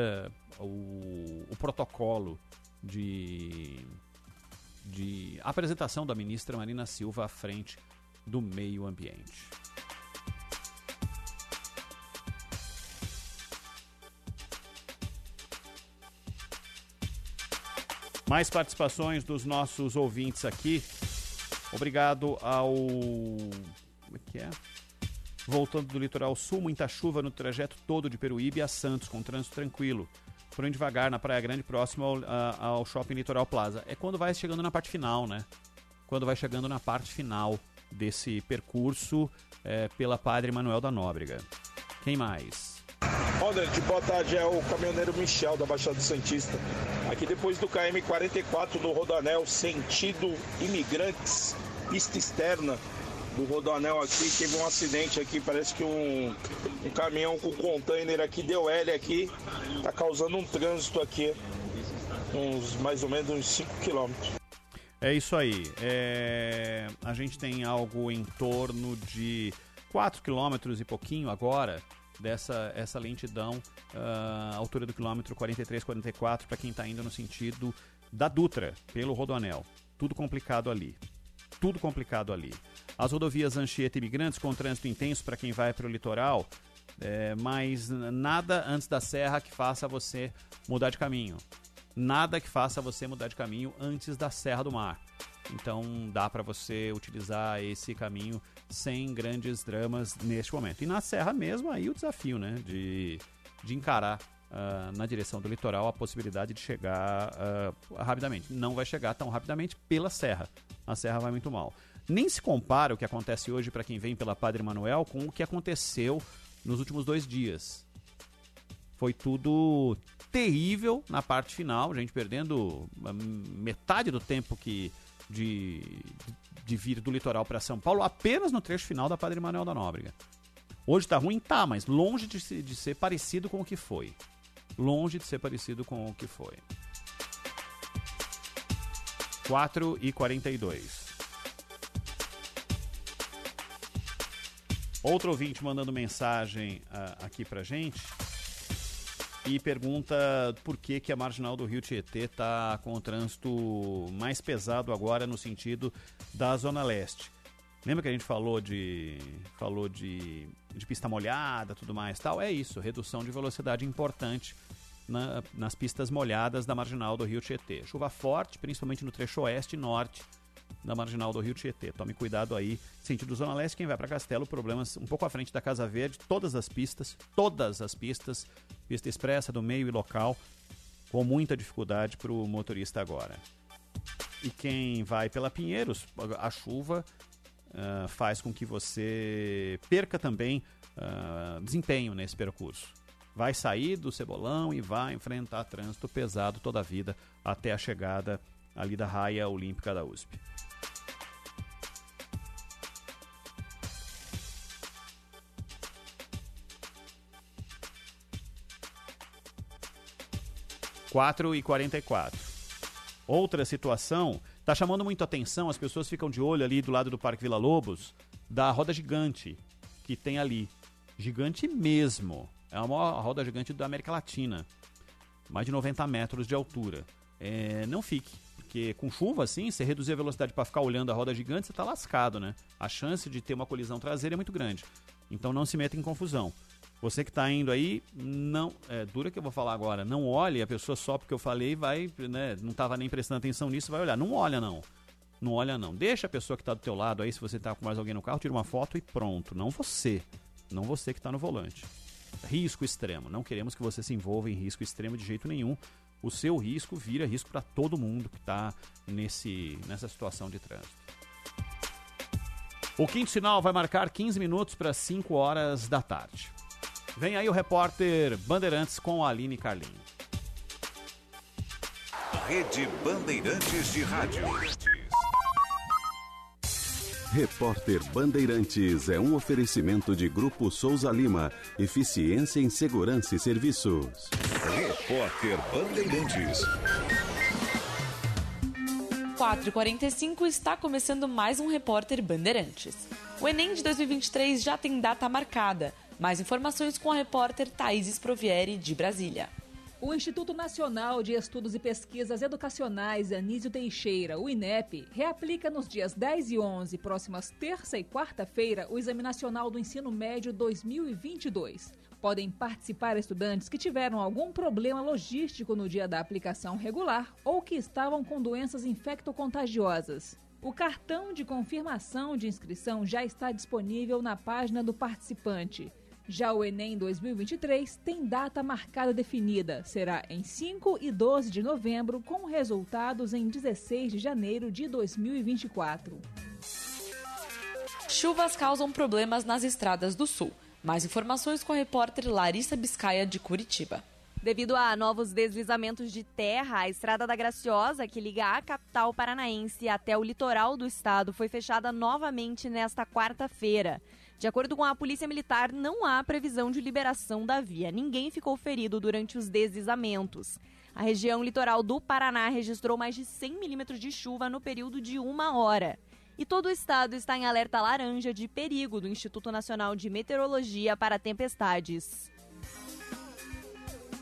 o, o protocolo de, de apresentação da ministra Marina Silva à frente do meio ambiente. Mais participações dos nossos ouvintes aqui. Obrigado ao. Como é que é? Voltando do litoral sul, muita chuva no trajeto todo de Peruíbe a Santos, com trânsito tranquilo. Porém, devagar na Praia Grande, próximo ao, ao Shopping Litoral Plaza. É quando vai chegando na parte final, né? Quando vai chegando na parte final desse percurso é, pela Padre Manuel da Nóbrega. Quem mais? Ronald, boa tarde, é o caminhoneiro Michel da Baixada Santista. Aqui depois do KM 44 do Rodanel, sentido imigrantes, pista externa do Rodanel aqui, teve um acidente aqui, parece que um, um caminhão com container aqui deu L aqui, tá causando um trânsito aqui, uns mais ou menos uns 5 quilômetros. É isso aí. É, A gente tem algo em torno de 4 km e pouquinho agora dessa essa lentidão, ah, altura do quilômetro 43, 44, para quem está indo no sentido da Dutra, pelo Rodoanel. Tudo complicado ali. Tudo complicado ali. As rodovias Anchieta e Imigrantes com trânsito intenso para quem vai para o litoral, é, mas nada antes da serra que faça você mudar de caminho. Nada que faça você mudar de caminho antes da Serra do Mar. Então dá para você utilizar esse caminho sem grandes dramas neste momento. E na Serra mesmo, aí o desafio, né? De, de encarar ah, na direção do litoral a possibilidade de chegar ah, rapidamente. Não vai chegar tão rapidamente pela Serra. A Serra vai muito mal. Nem se compara o que acontece hoje para quem vem pela Padre Manuel com o que aconteceu nos últimos dois dias. Foi tudo terrível na parte final, gente perdendo hum, metade do tempo que de, de vir do litoral para São Paulo apenas no trecho final da Padre Manuel da Nóbrega. Hoje tá ruim, tá, mas longe de, de ser parecido com o que foi. Longe de ser parecido com o que foi. 4 e 42. Outro ouvinte mandando mensagem ah, aqui pra gente e pergunta por que, que a marginal do Rio Tietê está com o trânsito mais pesado agora no sentido da Zona Leste. Lembra que a gente falou de falou de, de pista molhada, tudo mais, tal? É isso, redução de velocidade importante na- nas pistas molhadas da marginal do Rio Tietê. Chuva forte, principalmente no trecho oeste e norte da marginal do Rio Tietê. Tome cuidado aí, sentido Zona Leste, quem vai para Castelo, problemas um pouco à frente da Casa Verde, todas as pistas, todas as pistas, pista expressa do meio e local, com muita dificuldade para o motorista agora. E quem vai pela Pinheiros, a chuva ah, faz com que você perca também ah, desempenho nesse percurso. Vai sair do Cebolão e vai enfrentar trânsito pesado toda a vida até a chegada ali da raia olímpica da USP. Quatro e 44. Outra situação, tá chamando muito atenção, as pessoas ficam de olho ali do lado do Parque Vila Lobos, da roda gigante que tem ali. Gigante mesmo. É a maior roda gigante da América Latina. Mais de 90 metros de altura. É, não fique, porque com chuva assim, você reduzir a velocidade para ficar olhando a roda gigante, você tá lascado, né? A chance de ter uma colisão traseira é muito grande. Então não se meta em confusão. Você que está indo aí, não. É dura que eu vou falar agora. Não olhe a pessoa só porque eu falei, vai, né? Não estava nem prestando atenção nisso, vai olhar. Não olha, não. Não olha, não. Deixa a pessoa que está do teu lado aí, se você está com mais alguém no carro, tira uma foto e pronto. Não você. Não você que está no volante. Risco extremo. Não queremos que você se envolva em risco extremo de jeito nenhum. O seu risco vira risco para todo mundo que está nessa situação de trânsito. O quinto sinal vai marcar 15 minutos para 5 horas da tarde. Vem aí o repórter Bandeirantes com a Aline Carlinho. Rede Bandeirantes de Rádio. Repórter Bandeirantes é um oferecimento de Grupo Souza Lima. Eficiência em Segurança e Serviços. Repórter Bandeirantes. 4h45 está começando mais um Repórter Bandeirantes. O Enem de 2023 já tem data marcada. Mais informações com a repórter Thaís Provieri, de Brasília. O Instituto Nacional de Estudos e Pesquisas Educacionais Anísio Teixeira, o INEP, reaplica nos dias 10 e 11, próximas terça e quarta-feira, o Exame Nacional do Ensino Médio 2022. Podem participar estudantes que tiveram algum problema logístico no dia da aplicação regular ou que estavam com doenças infectocontagiosas. O cartão de confirmação de inscrição já está disponível na página do participante. Já o Enem 2023 tem data marcada definida. Será em 5 e 12 de novembro, com resultados em 16 de janeiro de 2024. Chuvas causam problemas nas estradas do sul. Mais informações com a repórter Larissa Biscaia, de Curitiba. Devido a novos deslizamentos de terra, a Estrada da Graciosa, que liga a capital paranaense até o litoral do estado, foi fechada novamente nesta quarta-feira. De acordo com a Polícia Militar, não há previsão de liberação da via. Ninguém ficou ferido durante os deslizamentos. A região litoral do Paraná registrou mais de 100 milímetros de chuva no período de uma hora. E todo o estado está em alerta laranja de perigo do Instituto Nacional de Meteorologia para tempestades.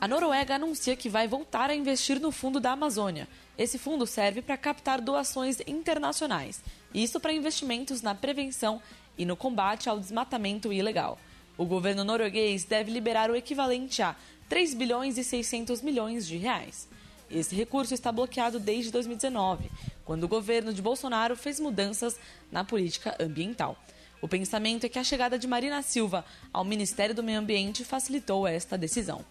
A Noruega anuncia que vai voltar a investir no Fundo da Amazônia. Esse fundo serve para captar doações internacionais. Isso para investimentos na prevenção e no combate ao desmatamento ilegal. O governo norueguês deve liberar o equivalente a 3 bilhões e 600 milhões de reais. Esse recurso está bloqueado desde 2019, quando o governo de Bolsonaro fez mudanças na política ambiental. O pensamento é que a chegada de Marina Silva ao Ministério do Meio Ambiente facilitou esta decisão.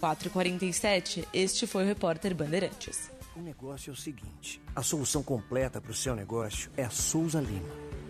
4h47, este foi o repórter Bandeirantes. O negócio é o seguinte: a solução completa para o seu negócio é a Souza Lima.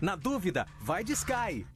Na dúvida, vai de Sky.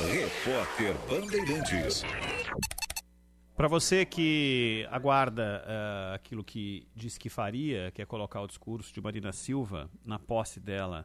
Repórter Bandeirantes. Para você que aguarda uh, aquilo que disse que faria, que é colocar o discurso de Marina Silva na posse dela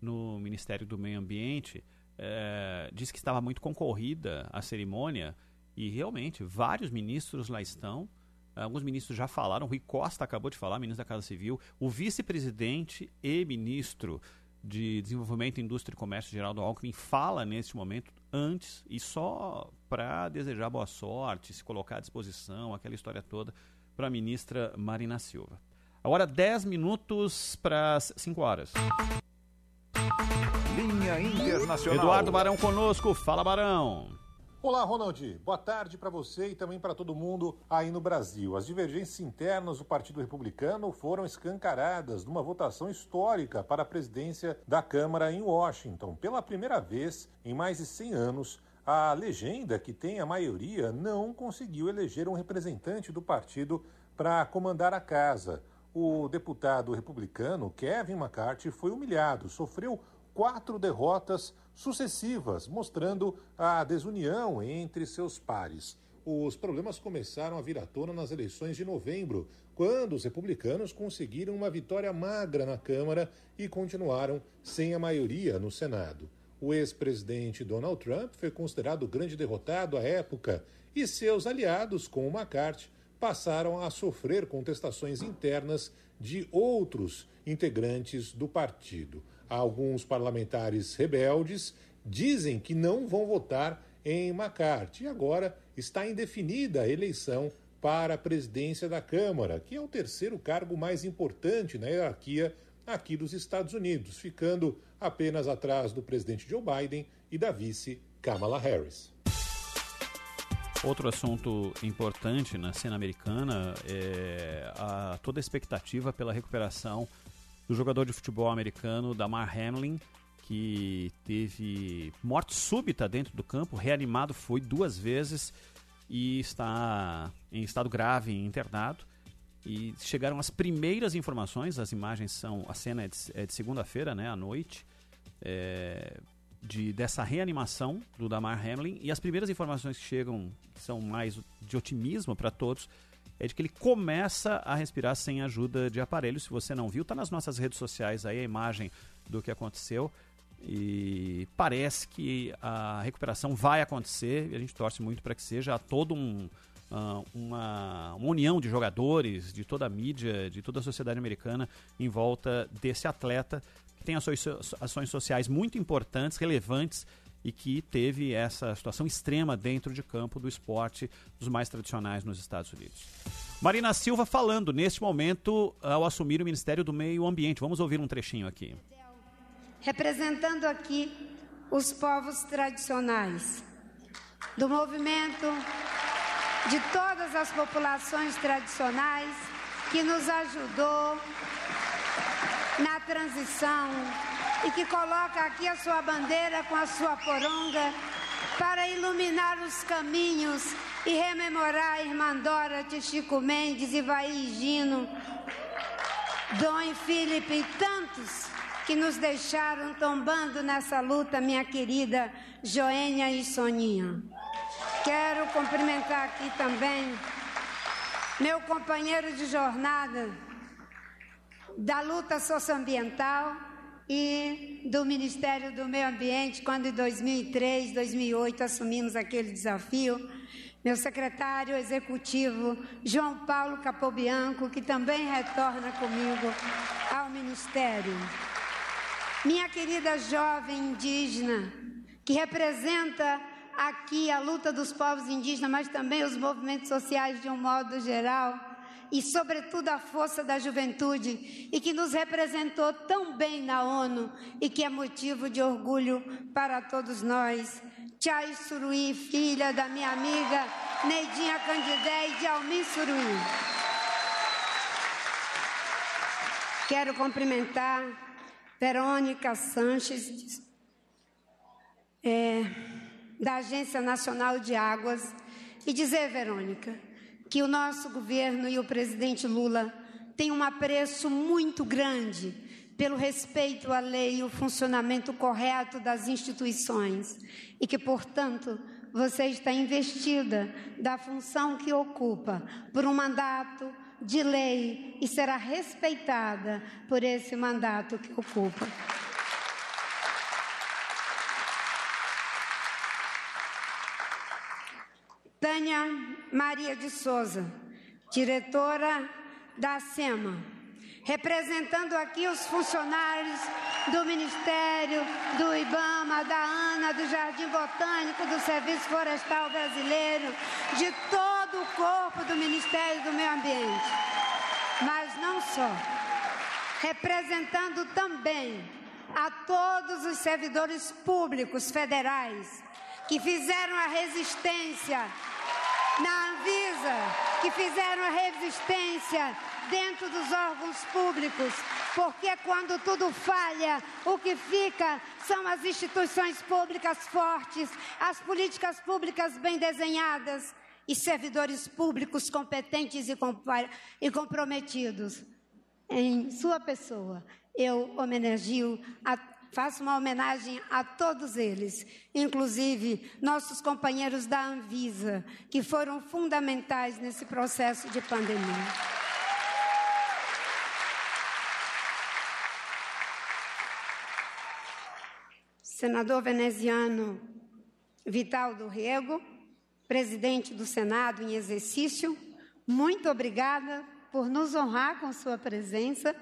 no Ministério do Meio Ambiente, é, disse que estava muito concorrida a cerimônia e realmente vários ministros lá estão. Alguns ministros já falaram, Rui Costa acabou de falar, ministro da Casa Civil, o vice-presidente e ministro de Desenvolvimento, Indústria e Comércio, Geraldo Alckmin, fala neste momento antes e só para desejar boa sorte, se colocar à disposição, aquela história toda, para a ministra Marina Silva. Agora 10 minutos para 5 horas. Linha Internacional. Eduardo Barão conosco. Fala, Barão. Olá, Ronaldi. Boa tarde para você e também para todo mundo aí no Brasil. As divergências internas do Partido Republicano foram escancaradas numa votação histórica para a presidência da Câmara em Washington. Pela primeira vez em mais de 100 anos, a legenda que tem a maioria não conseguiu eleger um representante do partido para comandar a casa. O deputado republicano Kevin McCarthy foi humilhado, sofreu quatro derrotas sucessivas, mostrando a desunião entre seus pares. Os problemas começaram a vir à tona nas eleições de novembro, quando os republicanos conseguiram uma vitória magra na Câmara e continuaram sem a maioria no Senado. O ex-presidente Donald Trump foi considerado o grande derrotado à época e seus aliados, como McCarthy, passaram a sofrer contestações internas de outros integrantes do partido. Alguns parlamentares rebeldes dizem que não vão votar em McCarthy. E agora está indefinida a eleição para a presidência da Câmara, que é o terceiro cargo mais importante na hierarquia aqui dos Estados Unidos, ficando apenas atrás do presidente Joe Biden e da vice Kamala Harris. Outro assunto importante na cena americana é a, toda a expectativa pela recuperação do jogador de futebol americano Damar Hamlin, que teve morte súbita dentro do campo, reanimado foi duas vezes e está em estado grave, internado. E chegaram as primeiras informações, as imagens são, a cena é de, é de segunda-feira, né, à noite, é, de, dessa reanimação do Damar Hamlin. E as primeiras informações que chegam, que são mais de otimismo para todos, é de que ele começa a respirar sem ajuda de aparelho. Se você não viu, está nas nossas redes sociais aí a imagem do que aconteceu. E parece que a recuperação vai acontecer e a gente torce muito para que seja todo um, uh, uma, uma, união de jogadores, de toda a mídia, de toda a sociedade americana em volta desse atleta que tem ações, ações sociais muito importantes, relevantes e que teve essa situação extrema dentro de campo do esporte dos mais tradicionais nos Estados Unidos. Marina Silva falando neste momento ao assumir o Ministério do Meio Ambiente. Vamos ouvir um trechinho aqui. Representando aqui os povos tradicionais do movimento de todas as populações tradicionais que nos ajudou na transição e que coloca aqui a sua bandeira com a sua poronga para iluminar os caminhos e rememorar a irmã Dorothy, Chico Mendes, Ivaí Gino, Dom Felipe e tantos que nos deixaram tombando nessa luta, minha querida Joênia e Soninha. Quero cumprimentar aqui também meu companheiro de jornada da luta socioambiental, e do Ministério do Meio Ambiente, quando em 2003, 2008 assumimos aquele desafio. Meu secretário executivo, João Paulo Capobianco, que também retorna comigo ao Ministério. Minha querida jovem indígena, que representa aqui a luta dos povos indígenas, mas também os movimentos sociais de um modo geral e, sobretudo, a força da juventude e que nos representou tão bem na ONU e que é motivo de orgulho para todos nós. Tchai Suruí, filha da minha amiga Neidinha Candidé e de Almir Suruí. Quero cumprimentar Verônica Sanches, é, da Agência Nacional de Águas, e dizer, Verônica, que o nosso governo e o presidente Lula têm um apreço muito grande pelo respeito à lei e o funcionamento correto das instituições e que, portanto, você está investida da função que ocupa por um mandato de lei e será respeitada por esse mandato que ocupa. Tânia Maria de Souza, diretora da SEMA, representando aqui os funcionários do Ministério, do IBAMA, da ANA, do Jardim Botânico, do Serviço Florestal Brasileiro, de todo o corpo do Ministério do Meio Ambiente. Mas não só, representando também a todos os servidores públicos federais que fizeram a resistência na Anvisa, que fizeram a resistência dentro dos órgãos públicos, porque quando tudo falha, o que fica são as instituições públicas fortes, as políticas públicas bem desenhadas e servidores públicos competentes e, e comprometidos. Em sua pessoa, eu homenageo a Faço uma homenagem a todos eles, inclusive nossos companheiros da Anvisa, que foram fundamentais nesse processo de pandemia. Senador veneziano Vital do Rego, presidente do Senado em exercício, muito obrigada por nos honrar com sua presença.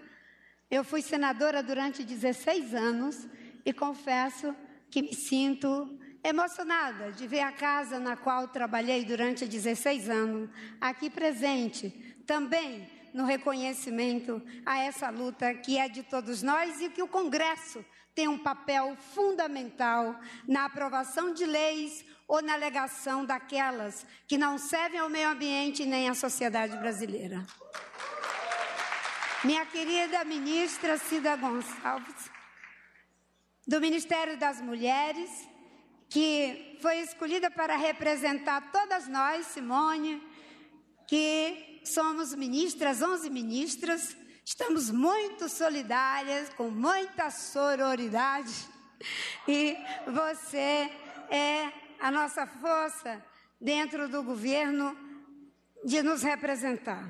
Eu fui senadora durante 16 anos e confesso que me sinto emocionada de ver a casa na qual trabalhei durante 16 anos aqui presente, também no reconhecimento a essa luta que é de todos nós e que o Congresso tem um papel fundamental na aprovação de leis ou na alegação daquelas que não servem ao meio ambiente nem à sociedade brasileira. Minha querida ministra Cida Gonçalves, do Ministério das Mulheres, que foi escolhida para representar todas nós, Simone, que somos ministras, 11 ministras, estamos muito solidárias, com muita sororidade, e você é a nossa força dentro do governo de nos representar.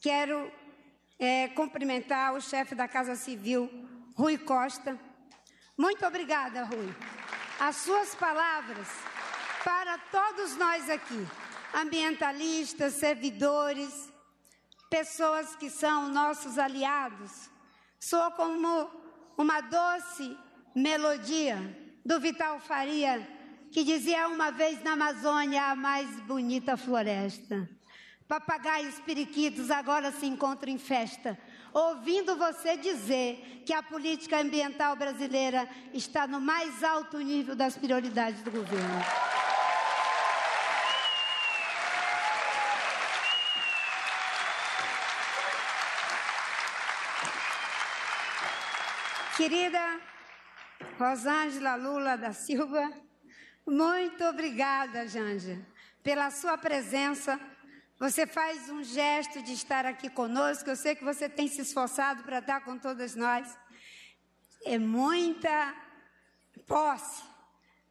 Quero é, cumprimentar o chefe da Casa Civil, Rui Costa. Muito obrigada, Rui. As suas palavras para todos nós aqui, ambientalistas, servidores, pessoas que são nossos aliados, soa como uma doce melodia do Vital Faria, que dizia uma vez na Amazônia a mais bonita floresta. Papagaios periquitos agora se encontram em festa, ouvindo você dizer que a política ambiental brasileira está no mais alto nível das prioridades do governo. Querida Rosângela Lula da Silva, muito obrigada, Janja, pela sua presença. Você faz um gesto de estar aqui conosco. Eu sei que você tem se esforçado para estar com todas nós. É muita posse,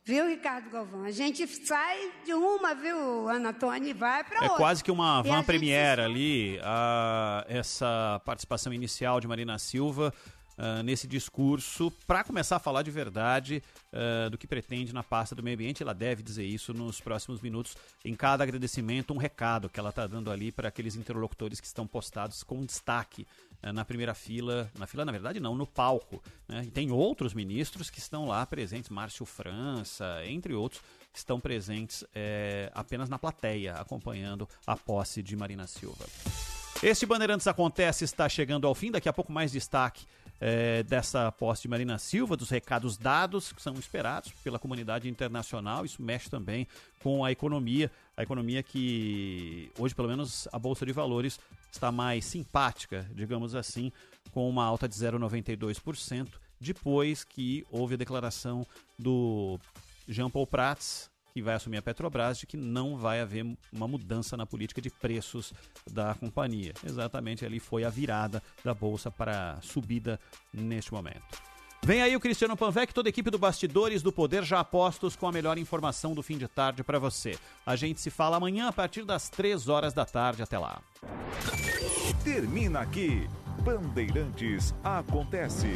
viu, Ricardo Galvão? A gente sai de uma, viu, Ana Tony, e vai para É outra. quase que uma van gente premiere ali, a- essa participação inicial de Marina Silva ah, nesse discurso, para começar a falar de verdade ah, do que pretende na pasta do meio ambiente. Ela deve dizer isso nos próximos minutos, em cada agradecimento, um recado que ela está dando ali para aqueles interlocutores que estão postados com destaque ah, na primeira fila, na fila, na verdade, não, no palco. né? E tem outros ministros que estão lá presentes, Márcio França, entre outros, estão presentes eh, apenas na plateia, acompanhando a posse de Marina Silva. Este Bandeirantes Acontece está chegando ao fim, daqui a pouco mais destaque eh, dessa posse de Marina Silva, dos recados dados que são esperados pela comunidade internacional. Isso mexe também com a economia, a economia que hoje, pelo menos, a Bolsa de Valores está mais simpática, digamos assim, com uma alta de 0,92%, depois que houve a declaração do Jean Paul Prats, que vai assumir a Petrobras, de que não vai haver uma mudança na política de preços da companhia. Exatamente ali foi a virada da bolsa para subida neste momento. Vem aí o Cristiano Panvec, toda a equipe do Bastidores do Poder já apostos com a melhor informação do fim de tarde para você. A gente se fala amanhã a partir das 3 horas da tarde. Até lá. Termina aqui. Bandeirantes acontece.